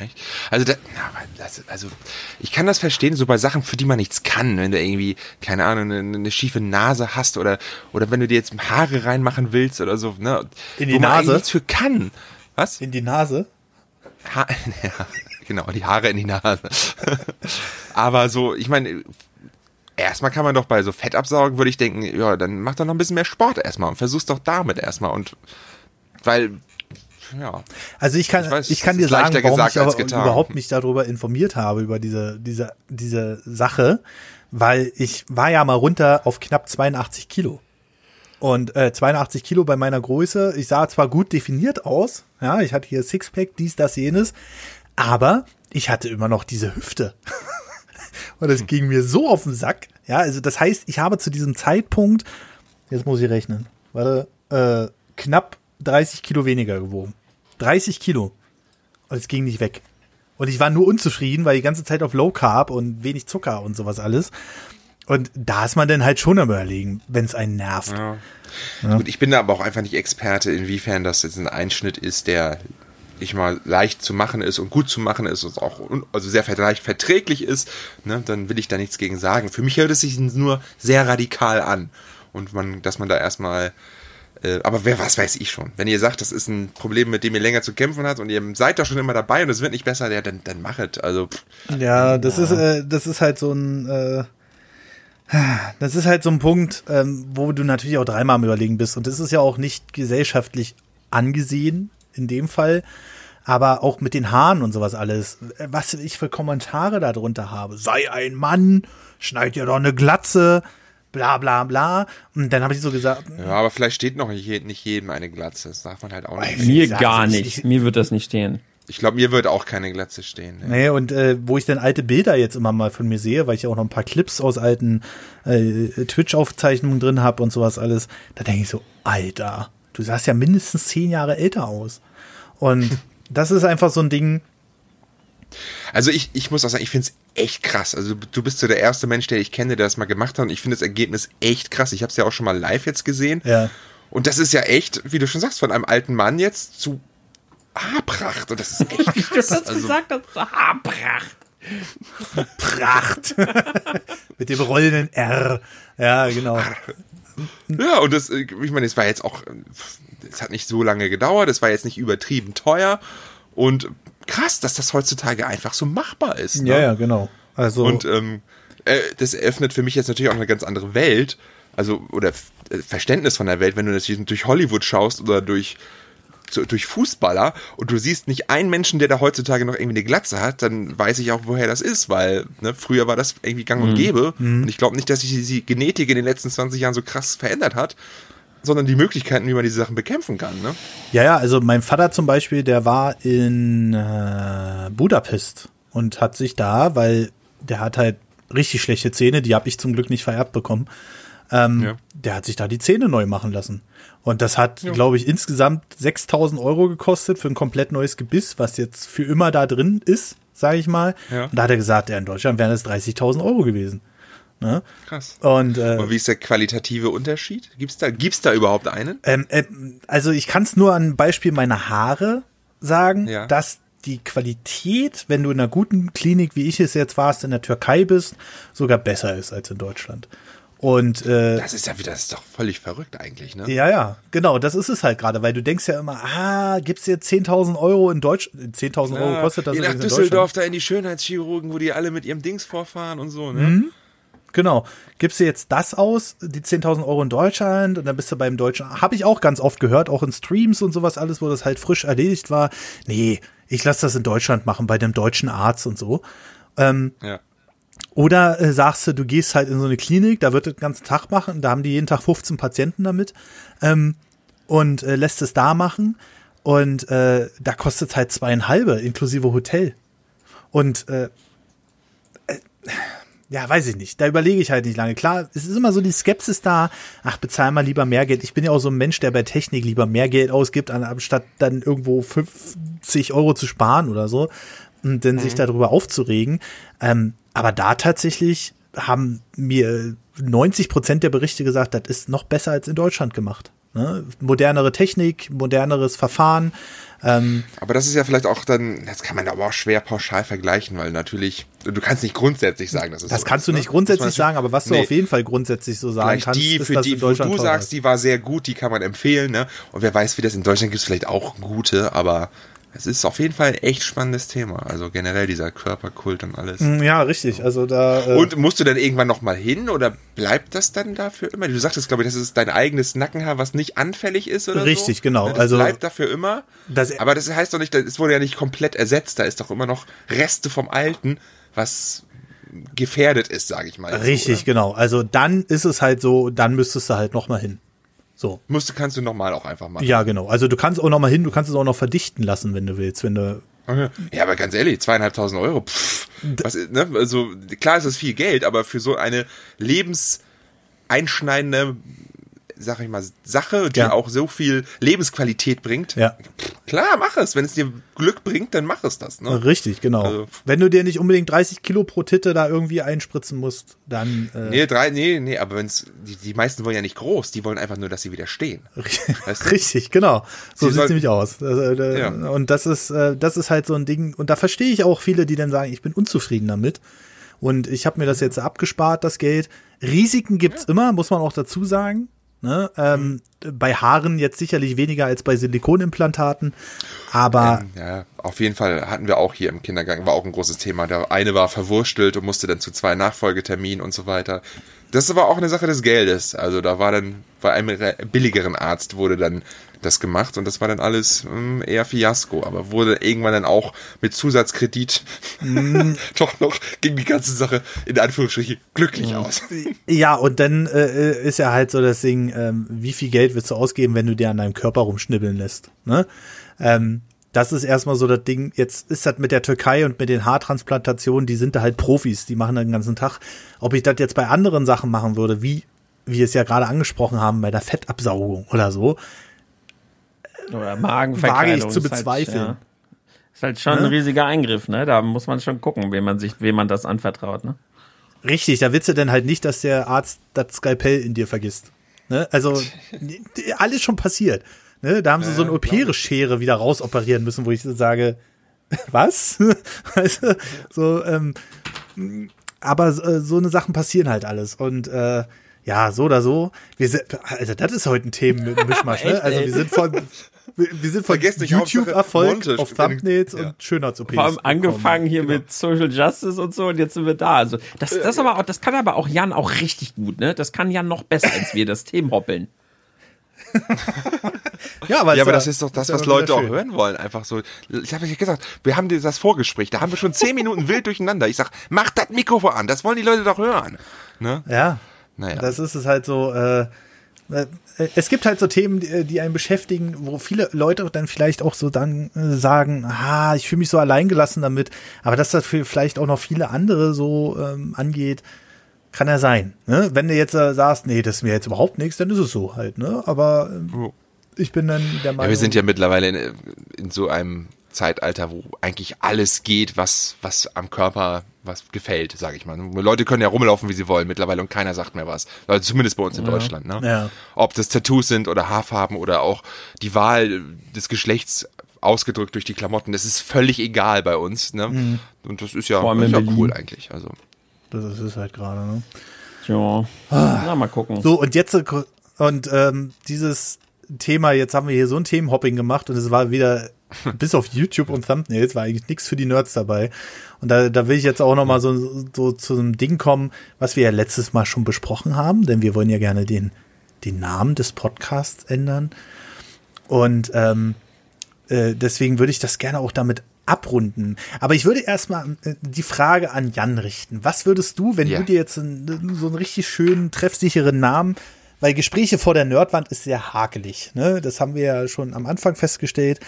Echt? Also, da, na, das, also ich kann das verstehen, so bei Sachen, für die man nichts kann, wenn du irgendwie, keine Ahnung, eine, eine schiefe Nase hast oder, oder wenn du dir jetzt Haare reinmachen willst oder so, ne? In die wo man Nase? eigentlich nichts für kann. Was? In die Nase. Ha ja, genau, die Haare in die Nase. Aber so, ich meine, erstmal kann man doch bei so Fett absaugen, würde ich denken, ja, dann mach doch noch ein bisschen mehr Sport erstmal und versuch's doch damit erstmal und weil, ja. Also ich kann, Ich ich, weiß, kann es dir sagen, warum ich aber überhaupt mich darüber informiert habe, über diese, diese, diese Sache, weil ich war ja mal runter auf knapp 82 Kilo. Und äh, 82 Kilo bei meiner Größe, ich sah zwar gut definiert aus, ja, ich hatte hier Sixpack, dies, das, jenes, aber ich hatte immer noch diese Hüfte. Und das ging mir so auf den Sack. Ja, also das heißt, ich habe zu diesem Zeitpunkt, jetzt muss ich rechnen, warte, äh, knapp 30 Kilo weniger gewogen. 30 Kilo. Und es ging nicht weg. Und ich war nur unzufrieden, weil die ganze Zeit auf Low Carb und wenig Zucker und sowas alles. Und da ist man dann halt schon am überlegen, wenn es einen nervt. Ja. Gut, ich bin da aber auch einfach nicht Experte, inwiefern das jetzt ein Einschnitt ist, der ich mal leicht zu machen ist und gut zu machen ist und auch also sehr leicht verträglich ist, ne, dann will ich da nichts gegen sagen. Für mich hört es sich nur sehr radikal an und man, dass man da erstmal aber wer was weiß ich schon. Wenn ihr sagt, das ist ein Problem, mit dem ihr länger zu kämpfen habt und ihr seid da schon immer dabei und es wird nicht besser, ja, dann, dann machet. Also Ja, das ist, äh, das ist halt so ein, äh, das ist halt so ein Punkt, ähm, wo du natürlich auch dreimal am Überlegen bist. Und das ist ja auch nicht gesellschaftlich angesehen in dem Fall. Aber auch mit den Haaren und sowas alles. Äh, Was ich für Kommentare darunter habe. Sei ein Mann, schneid dir doch eine Glatze, bla bla bla. Und dann habe ich so gesagt, ja, aber vielleicht steht noch nicht, je- nicht jedem eine Glatze. Das darf man halt auch nicht. Mir sag, gar ich- nicht. ich- Mir wird das nicht stehen. Ich glaube, mir wird auch keine Glatze stehen. Ne? Nee, und äh, wo ich dann alte Bilder jetzt immer mal von mir sehe, weil ich ja auch noch ein paar Clips aus alten äh, Twitch-Aufzeichnungen drin habe und sowas alles, da denke ich so, Alter, du sahst ja mindestens zehn Jahre älter aus. Und das ist einfach so ein Ding, Also ich, ich muss auch sagen, ich finde es echt krass. Also du bist so der erste Mensch, der ich kenne, der das mal gemacht hat. Und ich finde das Ergebnis echt krass. Ich habe es ja auch schon mal live jetzt gesehen. ja. Und das ist ja echt, wie du schon sagst, von einem alten Mann jetzt zu Haarpracht. Und das ist echt krass. Also, gesagt hast, Haarpracht. Pracht. Mit dem rollenden R. Ja, genau. ja, und das, äh, ich meine, es war jetzt auch, es hat nicht so lange gedauert, es war jetzt nicht übertrieben teuer. Und krass, dass das heutzutage einfach so machbar ist. Ne? Ja, ja, genau. Also, Und ähm, äh, das eröffnet für mich jetzt natürlich auch eine ganz andere Welt. Also, oder äh, Verständnis von der Welt, wenn du das durch Hollywood schaust oder durch, durch Fußballer und du siehst nicht einen Menschen, der da heutzutage noch irgendwie eine Glatze hat, dann weiß ich auch, woher das ist, weil ne, früher war das irgendwie gang und gäbe. Und ich glaube nicht, dass sich die Genetik in den letzten 20 Jahren so krass verändert hat, sondern die Möglichkeiten, wie man diese Sachen bekämpfen kann. Ne? Ja, ja, also mein Vater zum Beispiel, der war in äh, Budapest und hat sich da, weil der hat halt richtig schlechte Zähne, die habe ich zum Glück nicht vererbt bekommen. Ähm, Ja. Der hat sich da die Zähne neu machen lassen. Und das hat, glaube ich, insgesamt 6000 Euro gekostet für ein komplett neues Gebiss, was jetzt für immer da drin ist, sage ich mal. Ja. Und da hat er gesagt, ja, in Deutschland wären das 30.000 Euro gewesen. Ne? Krass. Und äh, Und wie ist der qualitative Unterschied? Gibt's da, gibt's da überhaupt einen? Ähm, ähm, also ich kann es nur an Beispiel meiner Haare sagen, Ja. dass die Qualität, wenn du in einer guten Klinik, wie ich es jetzt warst, in der Türkei bist, sogar besser ist als in Deutschland. Und äh, Das ist ja wieder, das ist doch völlig verrückt eigentlich, ne? ja, ja, genau, das ist es halt gerade, weil du denkst ja immer, ah, gibt's dir 10.000 Euro in Deutsch, 10.000 Euro kostet das Geh nach übrigens in Düsseldorf da in die Schönheitschirurgen, wo die alle mit ihrem Dings vorfahren und so, ne? Mhm. Genau. Gibst du jetzt das aus, die 10.000 Euro in Deutschland und dann bist du beim Deutschen. Habe ich auch ganz oft gehört, auch in Streams und sowas alles, wo das halt frisch erledigt war. Nee, ich lasse das in Deutschland machen, bei dem deutschen Arzt und so. Ja. Oder äh, sagst du, du gehst halt in so eine Klinik, da wird das den ganzen Tag machen, da haben die jeden Tag 15 Patienten damit ähm, und äh, lässt es da machen und äh, da kostet es halt zweieinhalbe inklusive Hotel. Und äh, äh, ja, weiß ich nicht. Da überlege ich halt nicht lange. Klar, es ist immer so die Skepsis da. Ach, bezahl mal lieber mehr Geld. Ich bin ja auch so ein Mensch, der bei Technik lieber mehr Geld ausgibt, anstatt dann irgendwo 50 Euro zu sparen oder so und dann mhm. sich darüber aufzuregen. Ähm, aber da tatsächlich haben mir 90 Prozent der Berichte gesagt, das ist noch besser als in Deutschland gemacht. Ne? Modernere Technik, moderneres Verfahren. Ähm, aber das ist ja vielleicht auch dann, das kann man aber auch schwer pauschal vergleichen, weil natürlich, du kannst nicht grundsätzlich sagen, dass es Das so kannst ist, du nicht ne? grundsätzlich sagen, aber was nee, du auf jeden Fall grundsätzlich so sagen kannst, die, ist, für die, wo du sagst, die war sehr gut, die kann man empfehlen, ne? Und wer weiß, wie das in Deutschland gibt, vielleicht auch gute, aber es ist auf jeden Fall ein echt spannendes Thema. Also generell dieser Körperkult und alles. Mm, ja, richtig. Also da. Äh und musst du dann irgendwann noch mal hin oder bleibt das dann dafür immer? Du sagtest, glaube ich, das ist dein eigenes Nackenhaar, was nicht anfällig ist oder Richtig, so. genau. Das also bleibt dafür immer. Das, aber das heißt doch nicht, es wurde ja nicht komplett ersetzt. Da ist doch immer noch Reste vom Alten, was gefährdet ist, sage ich mal. Richtig, so, genau. Also dann ist es halt so, dann müsstest du halt noch mal hin. So. Musst, kannst du nochmal auch einfach machen. Ja, genau. Also du kannst auch nochmal hin, du kannst es auch noch verdichten lassen, wenn du willst, wenn du. Ja, aber ganz ehrlich, zweieinhalbtausend Euro, pff, was, ne? Also klar ist das viel Geld, aber für so eine lebenseinschneidende sag ich mal, Sache, die ja. auch so viel Lebensqualität bringt. Ja. Klar, mach es. Wenn es dir Glück bringt, dann mach es das. Ne? Richtig, genau. Also, Wenn du dir nicht unbedingt 30 Kilo pro Titte da irgendwie einspritzen musst, dann. Äh nee, drei, nee, nee, aber wenn's, die, die meisten wollen ja nicht groß, die wollen einfach nur, dass sie wieder stehen. Weißt du? Richtig, genau. So sieht es nämlich aus. Also, äh, ja. Und das ist, äh, das ist halt so ein Ding. Und da verstehe ich auch viele, die dann sagen, ich bin unzufrieden damit. Und ich habe mir das jetzt abgespart, das Geld. Risiken gibt's ja. immer, muss man auch dazu sagen. Ne? Ähm, mhm. Bei Haaren jetzt sicherlich weniger als bei Silikonimplantaten, aber. Ähm, ja, auf jeden Fall hatten wir auch hier im Kindergang, war auch ein großes Thema. Der eine war verwurstelt und musste dann zu zwei Nachfolgeterminen und so weiter. Das war auch eine Sache des Geldes. Also da war dann bei einem billigeren Arzt wurde dann das gemacht und das war dann alles mh, hm, eher Fiasko, aber wurde irgendwann dann auch mit Zusatzkredit mm. doch noch ging die ganze Sache in Anführungsstrichen glücklich aus. Ja, und dann äh, ist ja halt so das Ding, ähm, wie viel Geld willst du ausgeben, wenn du dir an deinem Körper rumschnibbeln lässt, ne? Ähm, das ist erstmal so das Ding. Jetzt ist das mit der Türkei und mit den Haartransplantationen, die sind da halt Profis, die machen den ganzen Tag. Ob ich das jetzt bei anderen Sachen machen würde, wie wir es ja gerade angesprochen haben, bei der Fettabsaugung oder so, oder Magenverkleidung. Wage ich zu bezweifeln. Ist halt, ja. ist halt schon ne? ein riesiger Eingriff, ne? Da muss man schon gucken, wem man sich, wem man das anvertraut, ne? Richtig, da willst du denn halt nicht, dass der Arzt das Skalpell in dir vergisst. Ne? Also, alles schon passiert. Ne? Da haben sie so eine OP-Schere wieder rausoperieren müssen, wo ich sage, was? weißt du, so, ähm, aber äh, so eine Sachen passieren halt alles. Und äh, ja, so oder so. Wir sind, also das ist heute ein Themenmischmasch, ne? Also wir sind von wir sind von YouTube-Erfolg auf Thumbnails ja. und Schönheits-OPs. Vor allem angefangen hier genau. mit Social Justice und so und jetzt sind wir da. Also das, das aber auch, das kann aber auch Jan auch richtig gut, ne? Das kann Jan noch besser als wir, das Themenhoppeln. ja, aber, ja, aber das ist doch das, was Leute auch hören wollen. Einfach so. Ich habe ja gesagt, wir haben das Vorgespräch, da haben wir schon zehn Minuten wild durcheinander. Ich sag, mach das Mikrofon an, das wollen die Leute doch hören. Ne? Ja. Naja. Das ist es halt so, äh, äh, es gibt halt so Themen, die, die einen beschäftigen, wo viele Leute dann vielleicht auch so dann äh, sagen, ah, ich fühle mich so alleingelassen damit, aber dass das vielleicht auch noch viele andere so ähm, angeht, kann ja sein. Ne? Wenn du jetzt äh, sagst, nee, das ist mir jetzt überhaupt nichts, dann ist es so halt, ne? Aber äh, ich bin dann der Meinung. Ja, wir sind ja mittlerweile in, in so einem Zeitalter, wo eigentlich alles geht, was, was am Körper was gefällt, sage ich mal. Leute können ja rumlaufen, wie sie wollen mittlerweile und keiner sagt mehr was. Also zumindest bei uns in ja. Deutschland. Ne? Ja. Ob das Tattoos sind oder Haarfarben oder auch die Wahl des Geschlechts ausgedrückt durch die Klamotten, das ist völlig egal bei uns. Ne? Mhm. Und das ist ja, das ist ja cool eigentlich. Also. Das ist es halt gerade. Ne? Ja. Ah. Na, mal gucken. So, und jetzt, und ähm, dieses Thema, jetzt haben wir hier so ein Themenhopping gemacht und es war wieder bis auf YouTube und Thumbnails war eigentlich nichts für die Nerds dabei. Und da, da will ich jetzt auch noch mal so, so zu einem Ding kommen, was wir ja letztes Mal schon besprochen haben, denn wir wollen ja gerne den, den Namen des Podcasts ändern. Und ähm, äh, deswegen würde ich das gerne auch damit abrunden. Aber ich würde erstmal äh, die Frage an Jan richten. Was würdest du, wenn Ja. du dir jetzt einen, so einen richtig schönen, treffsicheren Namen, weil Gespräche vor der Nerdwand ist sehr hakelig, ne? Das haben wir ja schon am Anfang festgestellt.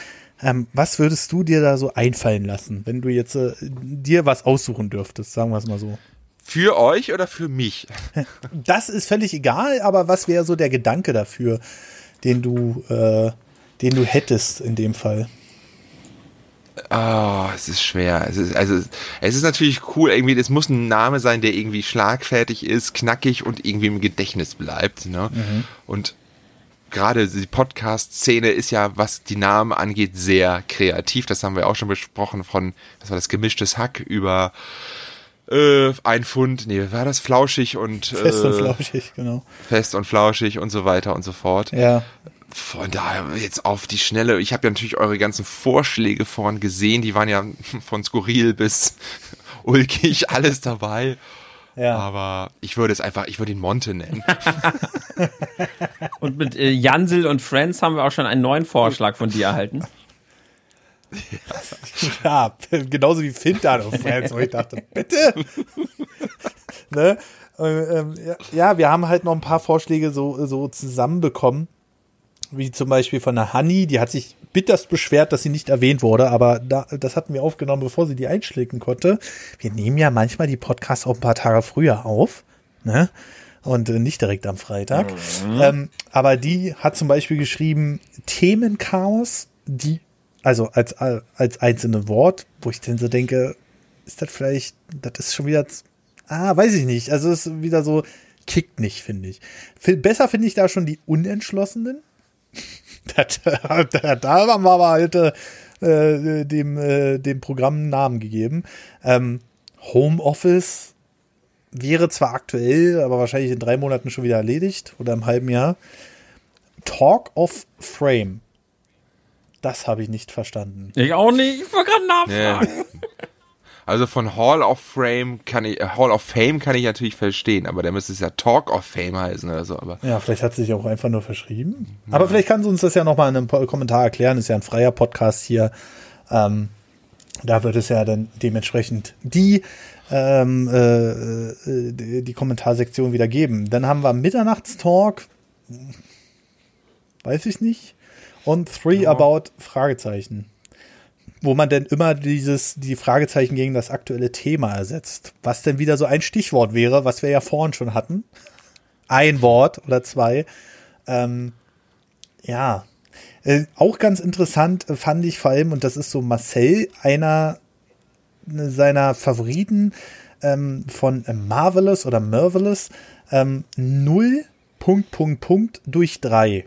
Ähm, was würdest du dir da so einfallen lassen, wenn du jetzt äh, dir was aussuchen dürftest, sagen wir es mal so? Für euch oder für mich? Das ist völlig egal, aber was wäre so der Gedanke dafür, den du, äh, den du hättest in dem Fall? Ah, es ist schwer. Es ist, also, es ist natürlich cool, irgendwie, es muss ein Name sein, der irgendwie schlagfertig ist, knackig und irgendwie im Gedächtnis bleibt, ne? Und gerade die Podcast-Szene ist ja, was die Namen angeht, sehr kreativ. Das haben wir auch schon besprochen von, was war das, gemischtes Hack über äh, ein Pfund, nee, war das flauschig und Fest und äh, flauschig, genau. fest und flauschig und so weiter und so fort. Ja. Von daher jetzt auf die Schnelle. Ich habe ja natürlich eure ganzen Vorschläge vorhin gesehen. Die waren ja von skurril bis ulkig alles dabei. Ja. Aber ich würde es einfach, ich würde ihn Monte nennen. Und mit äh, Jansel und Friends haben wir auch schon einen neuen Vorschlag von dir erhalten. Ja, genauso wie Fintan auf Friends, wo ich dachte, bitte? ne? Und, ähm, ja, ja, wir haben halt noch ein paar Vorschläge so, so zusammenbekommen. Wie zum Beispiel von der Honey, die hat sich bitterst beschwert, dass sie nicht erwähnt wurde, aber da, das hatten wir aufgenommen, bevor sie die einschlägen konnte. Wir nehmen ja manchmal die Podcasts auch ein paar Tage früher auf, ne? Und äh, nicht direkt am Freitag. Ähm, aber die hat zum Beispiel geschrieben, Themenchaos, die, also als, als einzelne Wort, wo ich dann so denke, ist das vielleicht, das ist schon wieder, ah, weiß ich nicht. Also es ist wieder so, kickt nicht, finde ich. Viel besser finde ich da schon die Unentschlossenen. Da, da haben wir aber halt äh, dem, äh, dem Programm einen Namen gegeben. Ähm, Homeoffice wäre zwar aktuell, aber wahrscheinlich in drei Monaten schon wieder erledigt oder im halben Jahr. Talk of Frame. Das habe ich nicht verstanden. Ich auch nicht. Ich wollte gerade nachfragen. Also von Hall of Fame kann ich, äh, Hall of Fame kann ich natürlich verstehen, aber der müsste es ja Talk of Fame heißen oder so. Aber Ja, vielleicht hat sie sich auch einfach nur verschrieben. Aber vielleicht kann sie uns das ja nochmal in einem Kommentar erklären. Ist ja ein freier Podcast hier. Ähm, da wird es ja dann dementsprechend die, ähm, äh, äh, die, die Kommentarsektion wieder geben. Dann haben wir Mitternachtstalk. Weiß ich nicht. Und Three About Fragezeichen. Wo man denn immer dieses, die Fragezeichen gegen das aktuelle Thema ersetzt. Was denn wieder so ein Stichwort wäre, was wir ja vorhin schon hatten ein Wort oder zwei. Ähm, ja, äh, auch ganz interessant fand ich vor allem, und das ist so Marcel, einer seiner Favoriten ähm, von Marvelous oder Marvelous, ähm, 0 Punkt, Punkt, Punkt durch drei.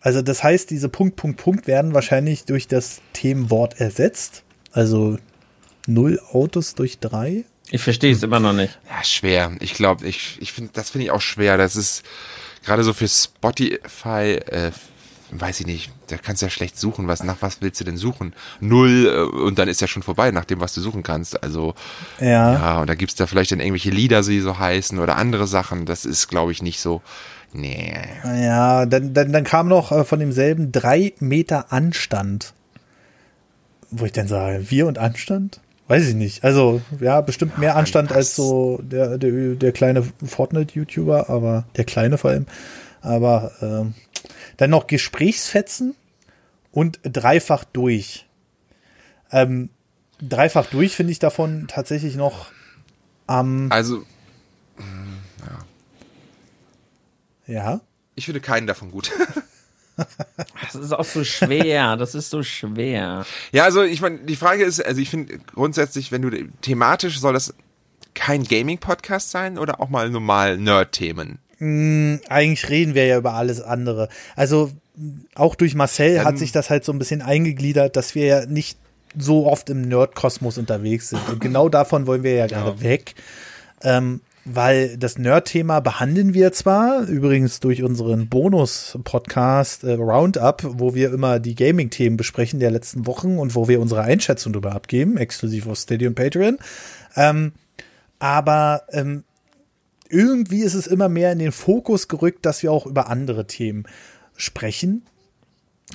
Also das heißt, diese Punkt, Punkt, Punkt werden wahrscheinlich durch das Themenwort ersetzt. Also null Autos durch drei. Ich verstehe es immer noch nicht. ja, schwer. Ich glaube, ich, ich finde, das finde ich auch schwer. Das ist gerade so für Spotify, äh, weiß ich nicht, da kannst du ja schlecht suchen. Was, nach was willst du denn suchen? Null äh, und dann ist ja schon vorbei, nach dem, was du suchen kannst. Also, Ja. ja, und da gibt's da vielleicht dann irgendwelche Lieder, die so heißen oder andere Sachen. Das ist, glaube ich, nicht so. Nee. Ja, dann, dann, dann kam noch äh, von demselben drei Meter Anstand. Wo ich dann sage, wir und Anstand? Weiß ich nicht. Also, ja, bestimmt mehr Anstand als so der, der, der kleine Fortnite-YouTuber, aber der kleine vor allem. Aber ähm, dann noch Gesprächsfetzen und dreifach durch. Ähm, dreifach durch finde ich davon tatsächlich noch am, Also, ja. ich finde keinen davon gut. Das ist auch so schwer. Das ist so schwer. Ja, also ich meine, die Frage ist, also ich finde grundsätzlich, wenn du thematisch soll das kein Gaming-Podcast sein oder auch mal normal Nerd-Themen? eigentlich reden wir ja über alles andere. Also auch durch Marcel hat Ähm. sich das halt so ein bisschen eingegliedert, dass wir ja nicht so oft im Nerd-Kosmos unterwegs sind. Und genau davon wollen wir ja gerade weg. Ähm, weil das Nerd-Thema behandeln wir zwar, übrigens durch unseren Bonus-Podcast äh, Roundup, wo wir immer die Gaming-Themen besprechen der letzten Wochen und wo wir unsere Einschätzung darüber abgeben, exklusiv auf Steady und Patreon. Ähm, aber ähm, irgendwie ist es immer mehr in den Fokus gerückt, dass wir auch über andere Themen sprechen.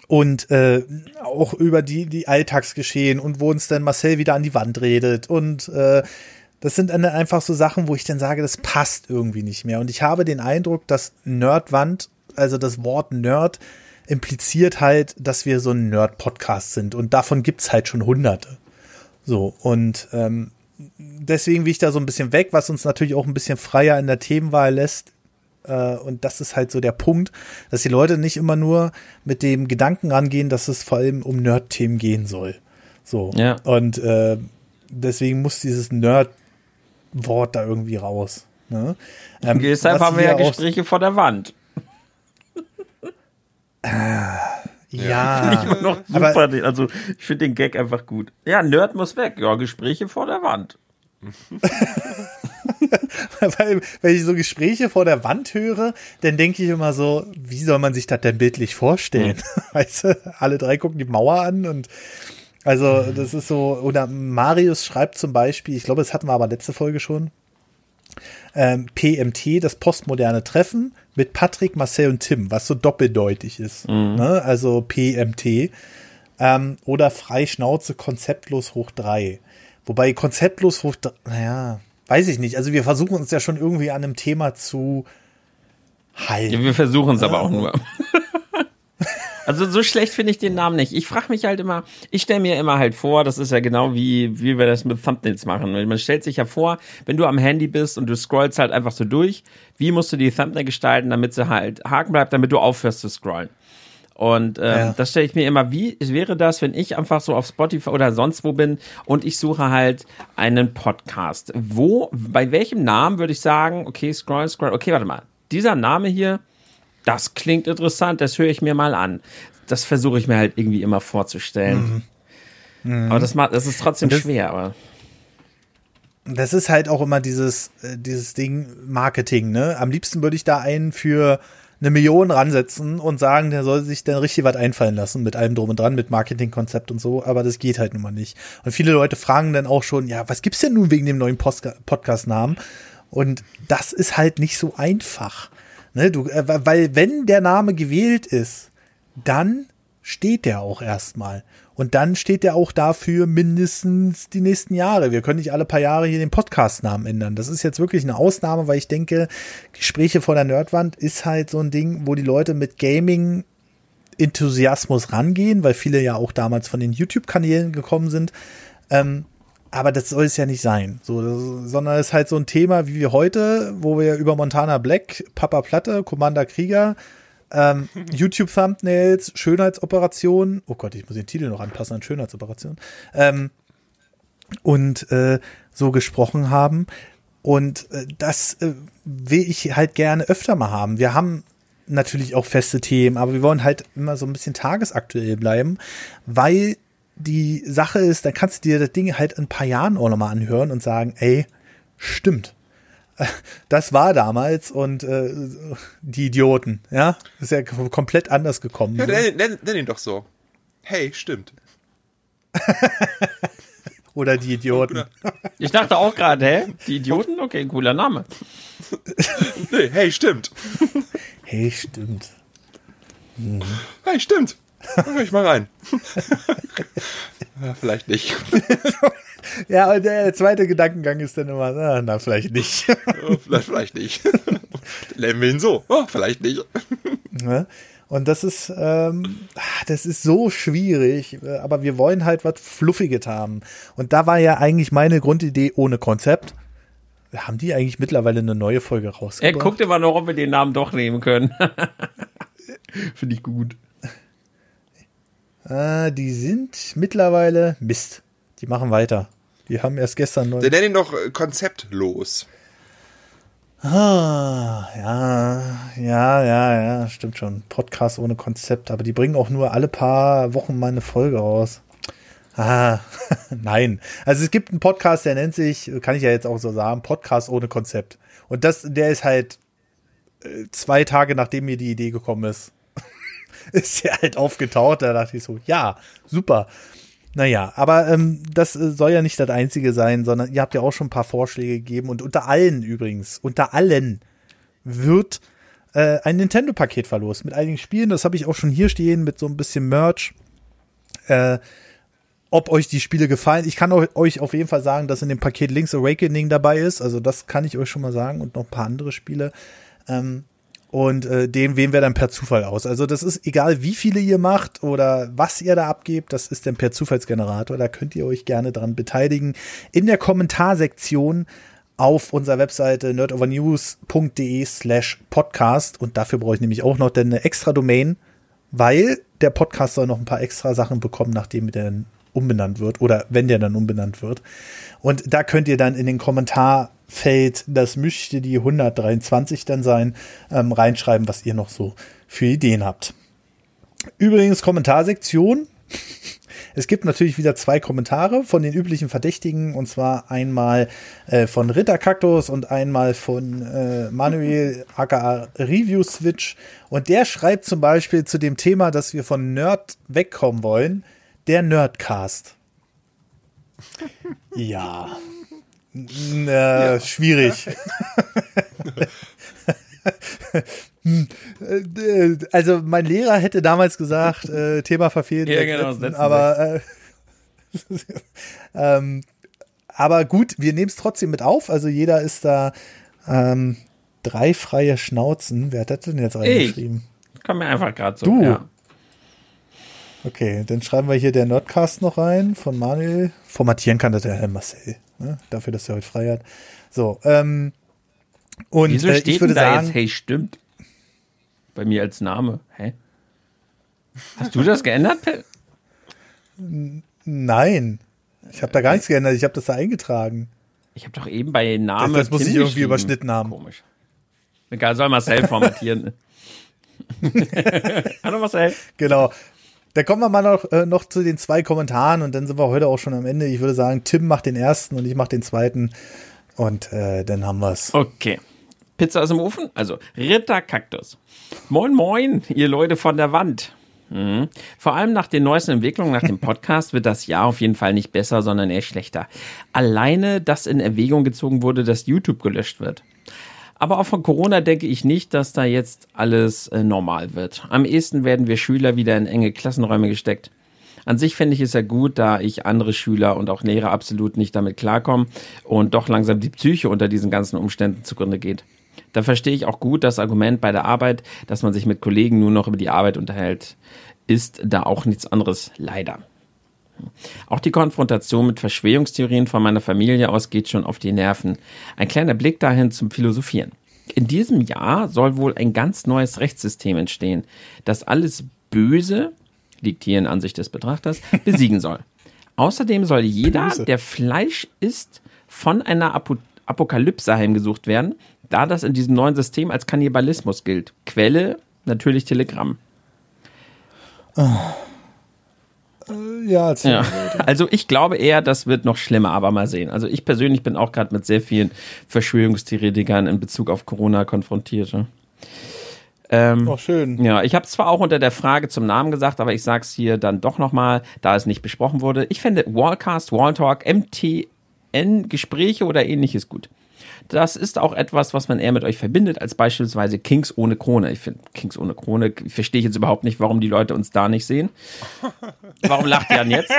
und äh, auch über die, die Alltagsgeschehen und wo uns dann Marcel wieder an die Wand redet. Und äh, das sind dann einfach so Sachen, wo ich dann sage, das passt irgendwie nicht mehr. Und ich habe den Eindruck, dass Nerdwand, also das Wort Nerd, impliziert halt, dass wir so ein Nerd-Podcast sind. Und davon gibt's halt schon hunderte. So, und ähm, deswegen will ich da so ein bisschen weg, was uns natürlich auch ein bisschen freier in der Themenwahl lässt. Äh, und das ist halt so der Punkt, dass die Leute nicht immer nur mit dem Gedanken rangehen, dass es vor allem um Nerd-Themen gehen soll. So. Ja. Und äh, deswegen muss dieses Nerd-Wort da irgendwie raus. Ne? Ähm, Deshalb haben wir ja Gespräche vor der Wand. Ja, Immer noch aber- super. den- also ich finde den Gag einfach gut. Ja, Nerd muss weg. Ja, Gespräche vor der Wand. Weil, wenn ich so Gespräche vor der Wand höre, dann denke ich immer so, wie soll man sich das denn bildlich vorstellen? Weißt du, alle drei gucken die Mauer an und also das ist so, oder Marius schreibt zum Beispiel, ich glaube, das hatten wir aber letzte Folge schon, ähm, PMT, das postmoderne Treffen mit Patrick, Marcel und Tim, was so doppeldeutig ist. Ne? Also PMT. Ähm, oder Freischnauze, konzeptlos hoch drei. Wobei konzeptlos hoch drei, naja, weiß ich nicht. Also wir versuchen uns ja schon irgendwie an einem Thema zu halten. Ja, wir versuchen es aber auch nur. Also so schlecht finde ich den Namen nicht. Ich frage mich halt immer, ich stelle mir immer halt vor, das ist ja genau wie, wie wir das mit Thumbnails machen. Man stellt sich ja vor, wenn du am Handy bist und du scrollst halt einfach so durch, wie musst du die Thumbnail gestalten, damit sie halt haken bleibt, damit du aufhörst zu scrollen. Und ähm, Ja. das stelle ich mir immer, wie wäre das, wenn ich einfach so auf Spotify oder sonst wo bin und ich suche halt einen Podcast. Wo, bei welchem Namen würde ich sagen, okay, scroll, scroll, okay, warte mal, dieser Name hier, das klingt interessant, das höre ich mir mal an. Das versuche ich mir halt irgendwie immer vorzustellen. Aber das, macht, das ist trotzdem Mhm. Das- schwer, aber. Das ist halt auch immer dieses, äh, dieses Ding Marketing, ne? Am liebsten würde ich da einen für eine Million ransetzen und sagen, der soll sich dann richtig was einfallen lassen mit allem drum und dran, mit Marketingkonzept und so, aber das geht halt nun mal nicht. Und viele Leute fragen dann auch schon, ja, was gibt's denn nun wegen dem neuen Podcast-Namen? Und das ist halt nicht so einfach. Ne? Du, äh, weil wenn der Name gewählt ist, dann steht der auch erstmal. Und dann steht der auch dafür mindestens die nächsten Jahre. Wir können nicht alle paar Jahre hier den Podcast-Namen ändern. Das ist jetzt wirklich eine Ausnahme, weil ich denke, Gespräche vor der Nerdwand ist halt so ein Ding, wo die Leute mit Gaming Enthusiasmus rangehen, weil viele ja auch damals von den YouTube-Kanälen gekommen sind. Ähm, aber das soll es ja nicht sein. So, das, sondern es ist halt so ein Thema wie wir heute, wo wir über Montana Black, Papa Platte, Commander Krieger, ähm, YouTube-Thumbnails, Schönheitsoperationen, oh Gott, ich muss den Titel noch anpassen an Schönheitsoperationen, ähm, und äh, so gesprochen haben. Und äh, das äh, will ich halt gerne öfter mal haben. Wir haben natürlich auch feste Themen, aber wir wollen halt immer so ein bisschen tagesaktuell bleiben, weil die Sache ist, dann kannst du dir das Ding halt in ein paar Jahren auch nochmal anhören und sagen, ey, stimmt. Das war damals und äh, die Idioten, ja, ist ja kom- komplett anders gekommen. Ja, nenn, nenn, nenn ihn doch so. Hey, stimmt. Oder die Idioten. Ich dachte auch gerade, hä? Die Idioten? Okay, cooler Name. Nee, hey, stimmt. Hey, stimmt. Hey, stimmt. Hör ich mal rein. ja, vielleicht nicht. Ja, und der zweite Gedankengang ist dann immer, na, na vielleicht nicht. Vielleicht, vielleicht nicht. Nennen wir ihn so. Oh, vielleicht nicht. Ne? Und das ist, ähm, das ist so schwierig, äh, aber wir wollen halt was Fluffiges haben. Und da war ja eigentlich meine Grundidee ohne Konzept. Haben die eigentlich mittlerweile eine neue Folge Er rausgebracht? guckt immer noch, ob wir den Namen doch nehmen können. Finde ich gut. Äh, die sind mittlerweile Mist. Die machen weiter. Die haben erst gestern neu. Der nennt ihn doch äh, konzeptlos. Ah, ja, ja, ja, ja, stimmt schon. Podcast ohne Konzept, aber die bringen auch nur alle paar Wochen mal eine Folge raus. Ah, nein. Also es gibt einen Podcast, der nennt sich, kann ich ja jetzt auch so sagen, Podcast ohne Konzept. Und das, der ist halt äh, zwei Tage nachdem mir die Idee gekommen ist, ist der halt aufgetaucht. Da dachte ich so, ja, super. Naja, aber ähm, das äh, soll ja nicht das Einzige sein, sondern ihr habt ja auch schon ein paar Vorschläge gegeben und unter allen übrigens, unter allen wird äh, ein Nintendo-Paket verlost mit einigen Spielen. Das habe ich auch schon hier stehen mit so ein bisschen Merch. Äh, ob euch die Spiele gefallen. Ich kann euch auf jeden Fall sagen, dass in dem Paket Link's Awakening dabei ist. Also das kann ich euch schon mal sagen und noch ein paar andere Spiele. Ähm, und äh, den wählen wir dann per Zufall aus. Also das ist egal, wie viele ihr macht oder was ihr da abgebt, das ist dann per Zufallsgenerator. Da könnt ihr euch gerne dran beteiligen. In der Kommentarsektion auf unserer Webseite nerdovernews.de slash podcast und dafür brauche ich nämlich auch noch eine extra Domain, weil der Podcast soll noch ein paar extra Sachen bekommen, nachdem der dann umbenannt wird oder wenn der dann umbenannt wird. Und da könnt ihr dann in den Kommentarfeld, das müsste die 123 dann sein, ähm, reinschreiben, was ihr noch so für Ideen habt. Übrigens Kommentarsektion. Es gibt natürlich wieder zwei Kommentare von den üblichen Verdächtigen und zwar einmal äh, von Ritter Cactus und einmal von äh, Manuel aka Review Switch und der schreibt zum Beispiel zu dem Thema, dass wir von Nerd wegkommen wollen, der Nerdcast. ja. Äh, ja. Schwierig. also mein Lehrer hätte damals gesagt, äh, Thema verfehlt. Ja, genau, setzen, aber, äh, ähm, aber gut, wir nehmen es trotzdem mit auf. Also jeder ist da ähm, drei freie Schnauzen. Wer hat das denn jetzt reingeschrieben? Ich kann mir einfach gerade so. Du. Ja. Okay, dann schreiben wir hier der Nordcast noch rein von Manuel. Formatieren kann das der Herr Marcel, ne? dafür, dass er heute frei hat. So, ähm, und Wieso äh, steht ich würde da sagen, jetzt, hey, stimmt? Bei mir als Name. Hä? Hast du das geändert? nein, ich habe da gar nichts geändert. Ich habe das da eingetragen. Ich habe doch eben bei Name. Das, das muss ich irgendwie überschnitten haben. Komisch. Egal, soll Marcel formatieren. Hallo Marcel. Genau. Da kommen wir mal noch, äh, noch zu den zwei Kommentaren und dann sind wir heute auch schon am Ende. Ich würde sagen, Tim macht den ersten und ich mache den zweiten. Und äh, dann haben wir's. Okay. Pizza aus dem Ofen? Also, Ritter Kaktus. Moin, moin, ihr Leute von der Wand. Mhm. Vor allem nach den neuesten Entwicklungen, nach dem Podcast, wird das Jahr auf jeden Fall nicht besser, sondern eher schlechter. Alleine, dass in Erwägung gezogen wurde, dass YouTube gelöscht wird. Aber auch von Corona denke ich nicht, dass da jetzt alles äh, normal wird. Am ehesten werden wir Schüler wieder in enge Klassenräume gesteckt. An sich fände ich es ja gut, da ich andere Schüler und auch Lehrer absolut nicht damit klarkomme und doch langsam die Psyche unter diesen ganzen Umständen zugrunde geht. Da verstehe ich auch gut das Argument bei der Arbeit, dass man sich mit Kollegen nur noch über die Arbeit unterhält. Ist da auch nichts anderes, leider. Auch die Konfrontation mit Verschwörungstheorien von meiner Familie aus geht schon auf die Nerven. Ein kleiner Blick dahin zum Philosophieren. In diesem Jahr soll wohl ein ganz neues Rechtssystem entstehen, das alles Böse, liegt hier in Ansicht des Betrachters, besiegen soll. Außerdem soll jeder, der Fleisch isst, von einer Apo Apokalypse heimgesucht werden, da das in diesem neuen System als Kannibalismus gilt. Quelle natürlich Telegram. Oh. Ja, ja, also ich glaube eher, das wird noch schlimmer, aber mal sehen. Also ich persönlich bin auch gerade mit sehr vielen Verschwörungstheoretikern in Bezug auf Corona konfrontiert. Ne? Ähm, oh, schön. Ja, ich habe zwar auch unter der Frage zum Namen gesagt, aber ich sag's hier dann doch nochmal, da es nicht besprochen wurde. Ich finde Wallcast, Walltalk, MTN, Gespräche oder ähnliches gut das ist auch etwas, was man eher mit euch verbindet, als beispielsweise Kings ohne Krone. Ich finde Kings ohne Krone, verstehe ich jetzt überhaupt nicht, warum die Leute uns da nicht sehen. Warum lacht Jan jetzt?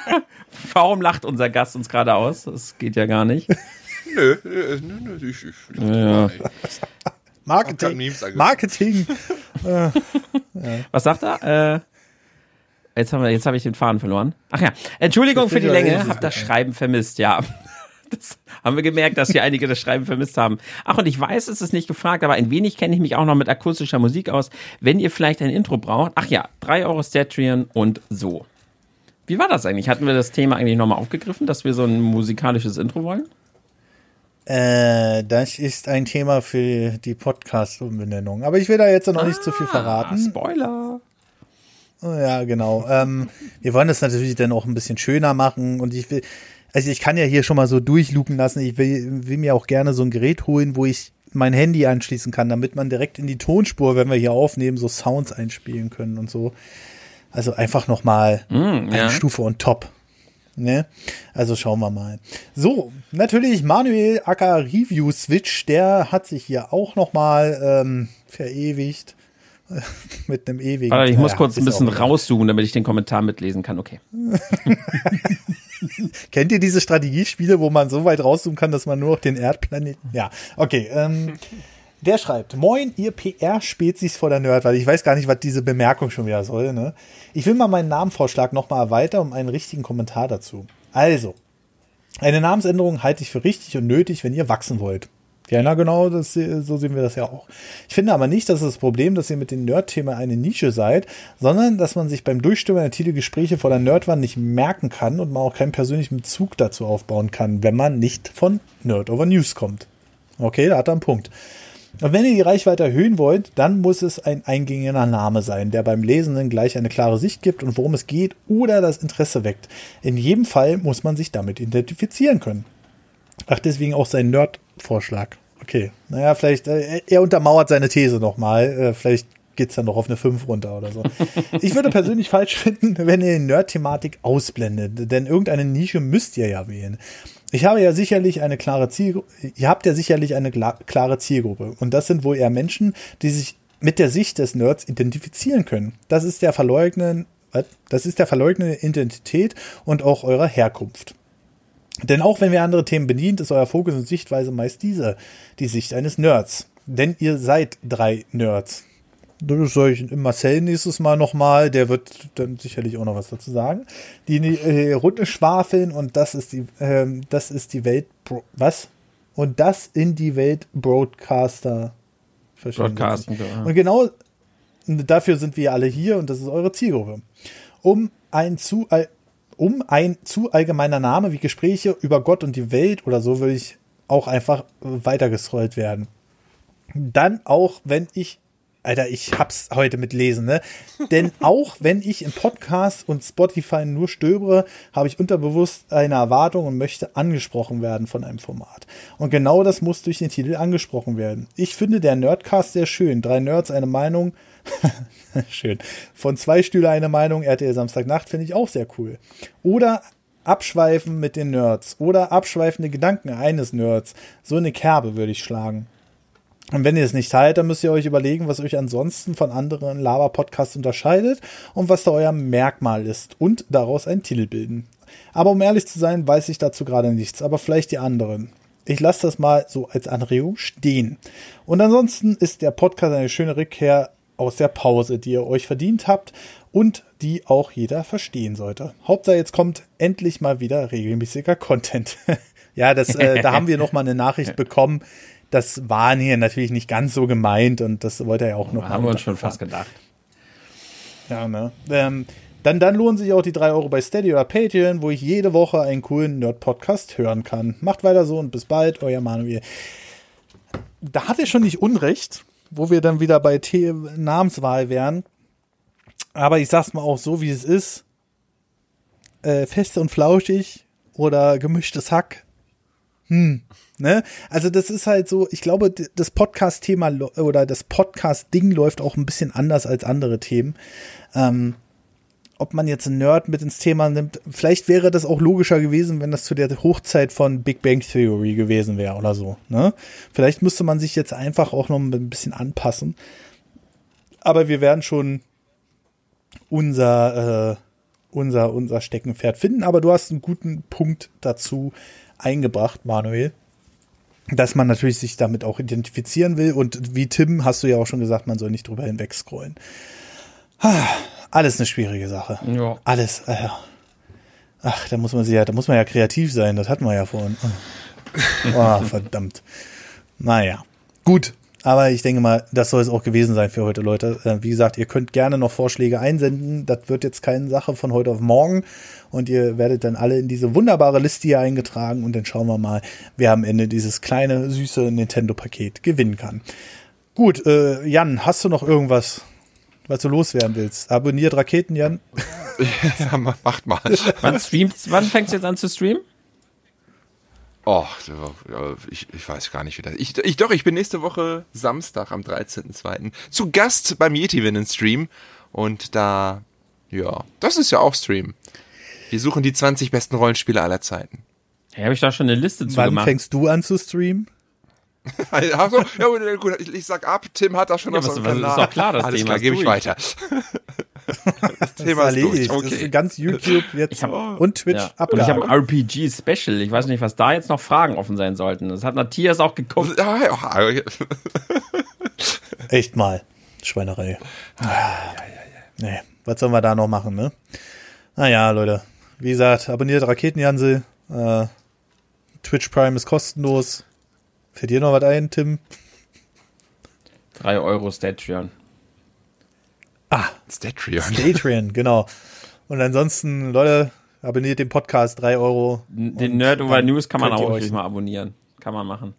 warum lacht unser Gast uns gerade aus? Das geht ja gar nicht. Nö, nö, nö, nö ich, ich ja. Marketing. Marketing. Was sagt er? Äh, jetzt haben wir, jetzt habe ich den Faden verloren. Ach ja, Entschuldigung für die Länge, hab das Schreiben vermisst, ja. Das haben wir gemerkt, dass hier einige das Schreiben vermisst haben. Ach, und ich weiß, es ist nicht gefragt, aber ein wenig kenne ich mich auch noch mit akustischer Musik aus. Wenn ihr vielleicht ein Intro braucht, ach ja, 3 Euro Statrian und so. Wie war das eigentlich? Hatten wir das Thema eigentlich nochmal aufgegriffen, dass wir so ein musikalisches Intro wollen? Äh, das ist ein Thema für die Podcast-Umbenennung. Aber ich will da jetzt noch ah, nicht zu viel verraten. Spoiler. Ja, genau. Ähm, wir wollen das natürlich dann auch ein bisschen schöner machen und ich will, also ich kann ja hier schon mal so durchluken lassen. Ich will, will mir auch gerne so ein Gerät holen, wo ich mein Handy anschließen kann, damit man direkt in die Tonspur, wenn wir hier aufnehmen, so Sounds einspielen können und so. Also einfach noch mal mm, eine ja. Stufe und top. Ne? Also schauen wir mal. So, natürlich Manuel Acker Review Switch, der hat sich hier auch nochmal ähm, verewigt. mit einem ewigen. Aber ich muss naja, kurz ein bisschen rauszoomen, damit ich den Kommentar mitlesen kann. Okay. Kennt ihr diese Strategiespiele, wo man so weit rauszoomen kann, dass man nur noch den Erdplaneten. Ja, okay. Ähm, der schreibt: Moin, ihr PR-Spezies vor der Nerd, weil ich weiß gar nicht, was diese Bemerkung schon wieder soll. Ne? Ich will mal meinen Namenvorschlag nochmal erweitern um einen richtigen Kommentar dazu. Also, eine Namensänderung halte ich für richtig und nötig, wenn ihr wachsen wollt. Ja, na genau, das, so sehen wir das ja auch. Ich finde aber nicht, dass das Problem, dass ihr mit den Nerd-Themen eine Nische seid, sondern dass man sich beim Durchstimmen der Titelgespräche vor der Nerdwand nicht merken kann und man auch keinen persönlichen Bezug dazu aufbauen kann, wenn man nicht von Nerd over News kommt. Okay, da hat er einen Punkt. Und wenn ihr die Reichweite erhöhen wollt, dann muss es ein eingängiger Name sein, der beim Lesenden gleich eine klare Sicht gibt und worum es geht oder das Interesse weckt. In jedem Fall muss man sich damit identifizieren können. Ach, deswegen auch sein Nerd-Vorschlag. Okay. Naja, vielleicht, äh, er untermauert seine These nochmal. Äh, vielleicht geht's dann noch auf eine 5 runter oder so. Ich würde persönlich falsch finden, wenn ihr die Nerd-Thematik ausblendet, denn irgendeine Nische müsst ihr ja wählen. Ich habe ja sicherlich eine klare Zielgruppe, ihr habt ja sicherlich eine klare Zielgruppe. Und das sind wohl eher Menschen, die sich mit der Sicht des Nerds identifizieren können. Das ist der verleugneten, das ist der verleugnete Identität und auch eurer Herkunft. Denn auch wenn wir andere Themen bedient, ist euer Fokus und Sichtweise meist diese, die Sicht eines Nerds. Denn ihr seid drei Nerds. Das soll ich Marcel nächstes Mal nochmal, der wird dann sicherlich auch noch was dazu sagen. Die äh, Runde schwafeln und das ist die, äh, das ist die Welt, was? Und das in die Welt Broadcaster. Broadcasten, ja. Und genau dafür sind wir alle hier und das ist eure Zielgruppe. Um ein zu, um ein zu allgemeiner Name wie Gespräche über Gott und die Welt oder so würde ich auch einfach weitergescrollt werden. Dann auch, wenn ich Alter, ich hab's heute mit Lesen, ne? Denn auch wenn ich im Podcast und Spotify nur stöbere, habe ich unterbewusst eine Erwartung und möchte angesprochen werden von einem Format. Und genau das muss durch den Titel angesprochen werden. Ich finde der Nerdcast sehr schön. Drei Nerds, eine Meinung. schön. Von zwei Stühle eine Meinung, RTL Samstagnacht finde ich auch sehr cool. Oder Abschweifen mit den Nerds. Oder abschweifende Gedanken eines Nerds. So eine Kerbe würde ich schlagen. Und wenn ihr es nicht teilt, dann müsst ihr euch überlegen, was euch ansonsten von anderen Lava-Podcasts unterscheidet und was da euer Merkmal ist und daraus einen Titel bilden. Aber um ehrlich zu sein, weiß ich dazu gerade nichts, aber vielleicht die anderen. Ich lasse das mal so als Anregung stehen. Und ansonsten ist der Podcast eine schöne Rückkehr aus der Pause, die ihr euch verdient habt und die auch jeder verstehen sollte. Hauptsache jetzt kommt endlich mal wieder regelmäßiger Content. ja, das, äh, da haben wir noch mal eine Nachricht bekommen das war hier natürlich nicht ganz so gemeint und das wollte er ja auch noch. Haben wir uns schon fast gedacht. Ja, ne? Ähm, dann, dann lohnen sich auch die drei Euro bei Steady oder Patreon, wo ich jede Woche einen coolen Nerd-Podcast hören kann. Macht weiter so und bis bald, euer Manuel. Da hat er schon nicht Unrecht, wo wir dann wieder bei The Namenswahl wären. Aber ich sag's mal auch so, wie es ist. Äh, fest und flauschig oder gemischtes Hack. Hm. Ne? Also das ist halt so, ich glaube, das Podcast-Thema oder das Podcast-Ding läuft auch ein bisschen anders als andere Themen. Ähm, ob man jetzt einen Nerd mit ins Thema nimmt, vielleicht wäre das auch logischer gewesen, wenn das zu der Hochzeit von Big Bang Theory gewesen wäre oder so. Ne? Vielleicht müsste man sich jetzt einfach auch noch ein bisschen anpassen. Aber wir werden schon unser, äh, unser, unser Steckenpferd finden. Aber du hast einen guten Punkt dazu eingebracht, Manuel dass man natürlich sich damit auch identifizieren will. Und wie Tim hast du ja auch schon gesagt, man soll nicht drüber hinweg scrollen. Alles eine schwierige Sache. Ja. Alles. Äh, ach, da muss man sich ja, da muss man ja kreativ sein. Das hatten wir ja vorhin. Oh, verdammt. Naja. Gut. Aber ich denke mal, das soll es auch gewesen sein für heute, Leute. Äh, wie gesagt, ihr könnt gerne noch Vorschläge einsenden. Das wird jetzt keine Sache von heute auf morgen. Und ihr werdet dann alle in diese wunderbare Liste hier eingetragen. Und dann schauen wir mal, wer am Ende dieses kleine, süße Nintendo-Paket gewinnen kann. Gut, äh, Jan, hast du noch irgendwas, was du loswerden willst? Abonniert Raketen, Jan. ja, macht mal. Wann, wann fängst du jetzt an zu streamen? Oh, ich, ich weiß gar nicht, wie das. Ich, ich doch, ich bin nächste Woche Samstag am 13.02. zu Gast beim Yeti Winnen Stream und da ja, das ist ja auch Stream. Wir suchen die 20 besten Rollenspiele aller Zeiten. Ja, habe ich da schon eine Liste zu Wann gemacht. fängst du an zu streamen? Ach so, ja, gut, ich, ich sag ab, Tim hat da schon Ja, auf was- seinem was- ist doch klar, das Alles Thema klar, gebe ich weiter. das Thema ist erledigt. durch. Das ist Okay. ganz YouTube jetzt hab- und Twitch Ja. Und ich habe ein RPG-Special. Ich weiß nicht, was da jetzt noch Fragen offen sein sollten. Das hat Matthias auch geguckt. Echt mal. Schweinerei. Nee, was sollen wir da noch machen, ne? Naja, Leute. Wie gesagt, abonniert Raketenjansel. Äh, Twitch Prime ist kostenlos. Fällt dir noch was ein, Tim? Drei Euro Statuen. Ah, Statrion. Patreon, genau. Und ansonsten, Leute, abonniert den Podcast, 3 Euro. Den Nerd Over News kann man auch euch- wirklich mal abonnieren. Kann man machen.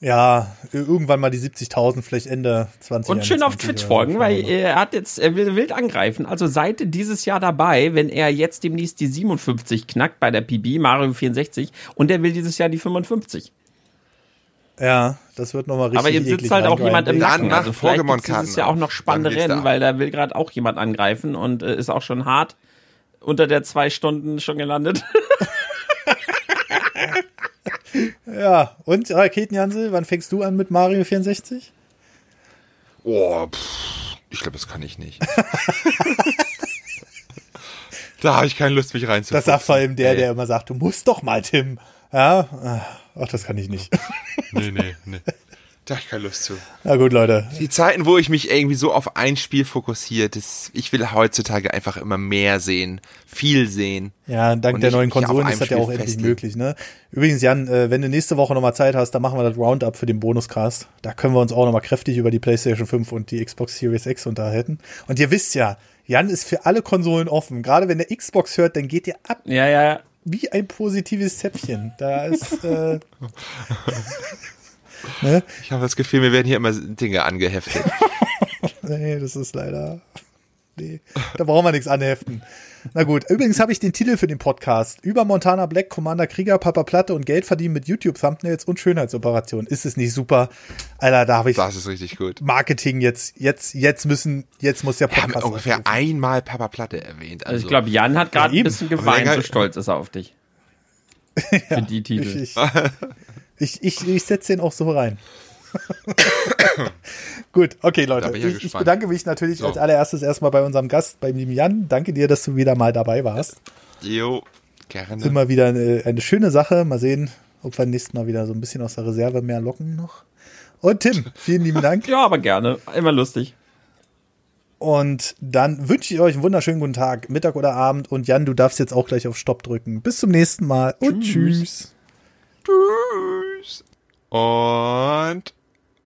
Ja, irgendwann mal die 70.000, vielleicht Ende 20. Und schön auf 21 Twitch folgen, weil er hat jetzt, er will wild angreifen. Also seid dieses Jahr dabei, wenn er jetzt demnächst die 57 knackt bei der PB, Mario 64, und er will dieses Jahr die 55. Ja, das wird nochmal richtig Aber jetzt sitzt halt auch jemand im. Dann Nacken. mach Also vielleicht Pokémon-Karten dieses Jahr auch noch spannende Dann Rennen, weil da will gerade auch jemand angreifen und äh, ist auch schon hart unter der zwei Stunden schon gelandet. Ja, und Raketenjansel, wann fängst du an mit Mario 64? Oh, pff, ich glaube, das kann ich nicht. da habe ich keine Lust, mich Das reinzufuchsen. sagt vor allem der, Ey. der immer sagt, du musst doch mal, Tim. Ja, ach, das kann ich nicht. Nee, nee, nee. Da habe ich keine Lust zu. Na gut, Leute. Die Zeiten, wo ich mich irgendwie so auf ein Spiel fokussiere, das, ich will heutzutage einfach immer mehr sehen, viel sehen. Ja, dank Und der neuen Konsolen ist das ja auch endlich festlegen. möglich, ne? Übrigens, Jan, äh, wenn du nächste Woche nochmal Zeit hast, dann machen wir das Roundup für den Bonuscast. Da können wir uns auch nochmal kräftig über die PlayStation 5 und die Xbox Series X unterhalten. Und ihr wisst ja, Jan ist für alle Konsolen offen. Gerade wenn der Xbox hört, dann geht ihr ab ja, ja. Wie ein positives Zäpfchen. Da ist, äh, ne? Ich habe das Gefühl, mir werden hier immer Dinge angeheftet. Nee, das ist leider. Nee, da brauchen wir nichts anheften. Na gut, übrigens habe ich den Titel für den Podcast. Über Montana Black, Commander Krieger, Papa Platte und Geld verdienen mit YouTube-Thumbnails und Schönheitsoperationen. Ist es nicht super? Alter, da habe ich Das ist richtig gut. Marketing jetzt, jetzt, jetzt müssen, jetzt muss der Wir haben Podcast. ungefähr aufrufen. einmal Papa Platte erwähnt. Also, Also ich glaube, Jan hat gerade Ja, ein eben. bisschen geweint, so stolz ist er auf dich. Für die Titel. Ich, ich, ich, ich setze den auch so rein. Gut, okay, Leute. ich Ich, ich bedanke mich natürlich So. als allererstes erstmal bei unserem Gast, beim lieben Jan. Danke dir, dass du wieder mal dabei warst. jo, gerne. Immer wieder eine, eine schöne Sache. Mal sehen, ob wir nächstes Mal wieder so ein bisschen aus der Reserve mehr locken noch. Und Tim, vielen lieben Dank. Ja, aber gerne. Immer lustig. Und dann wünsche ich euch einen wunderschönen guten Tag, Mittag oder Abend. Und Jan, du darfst jetzt auch gleich auf Stopp drücken. Bis zum nächsten Mal und tschüss. Tschüss. Und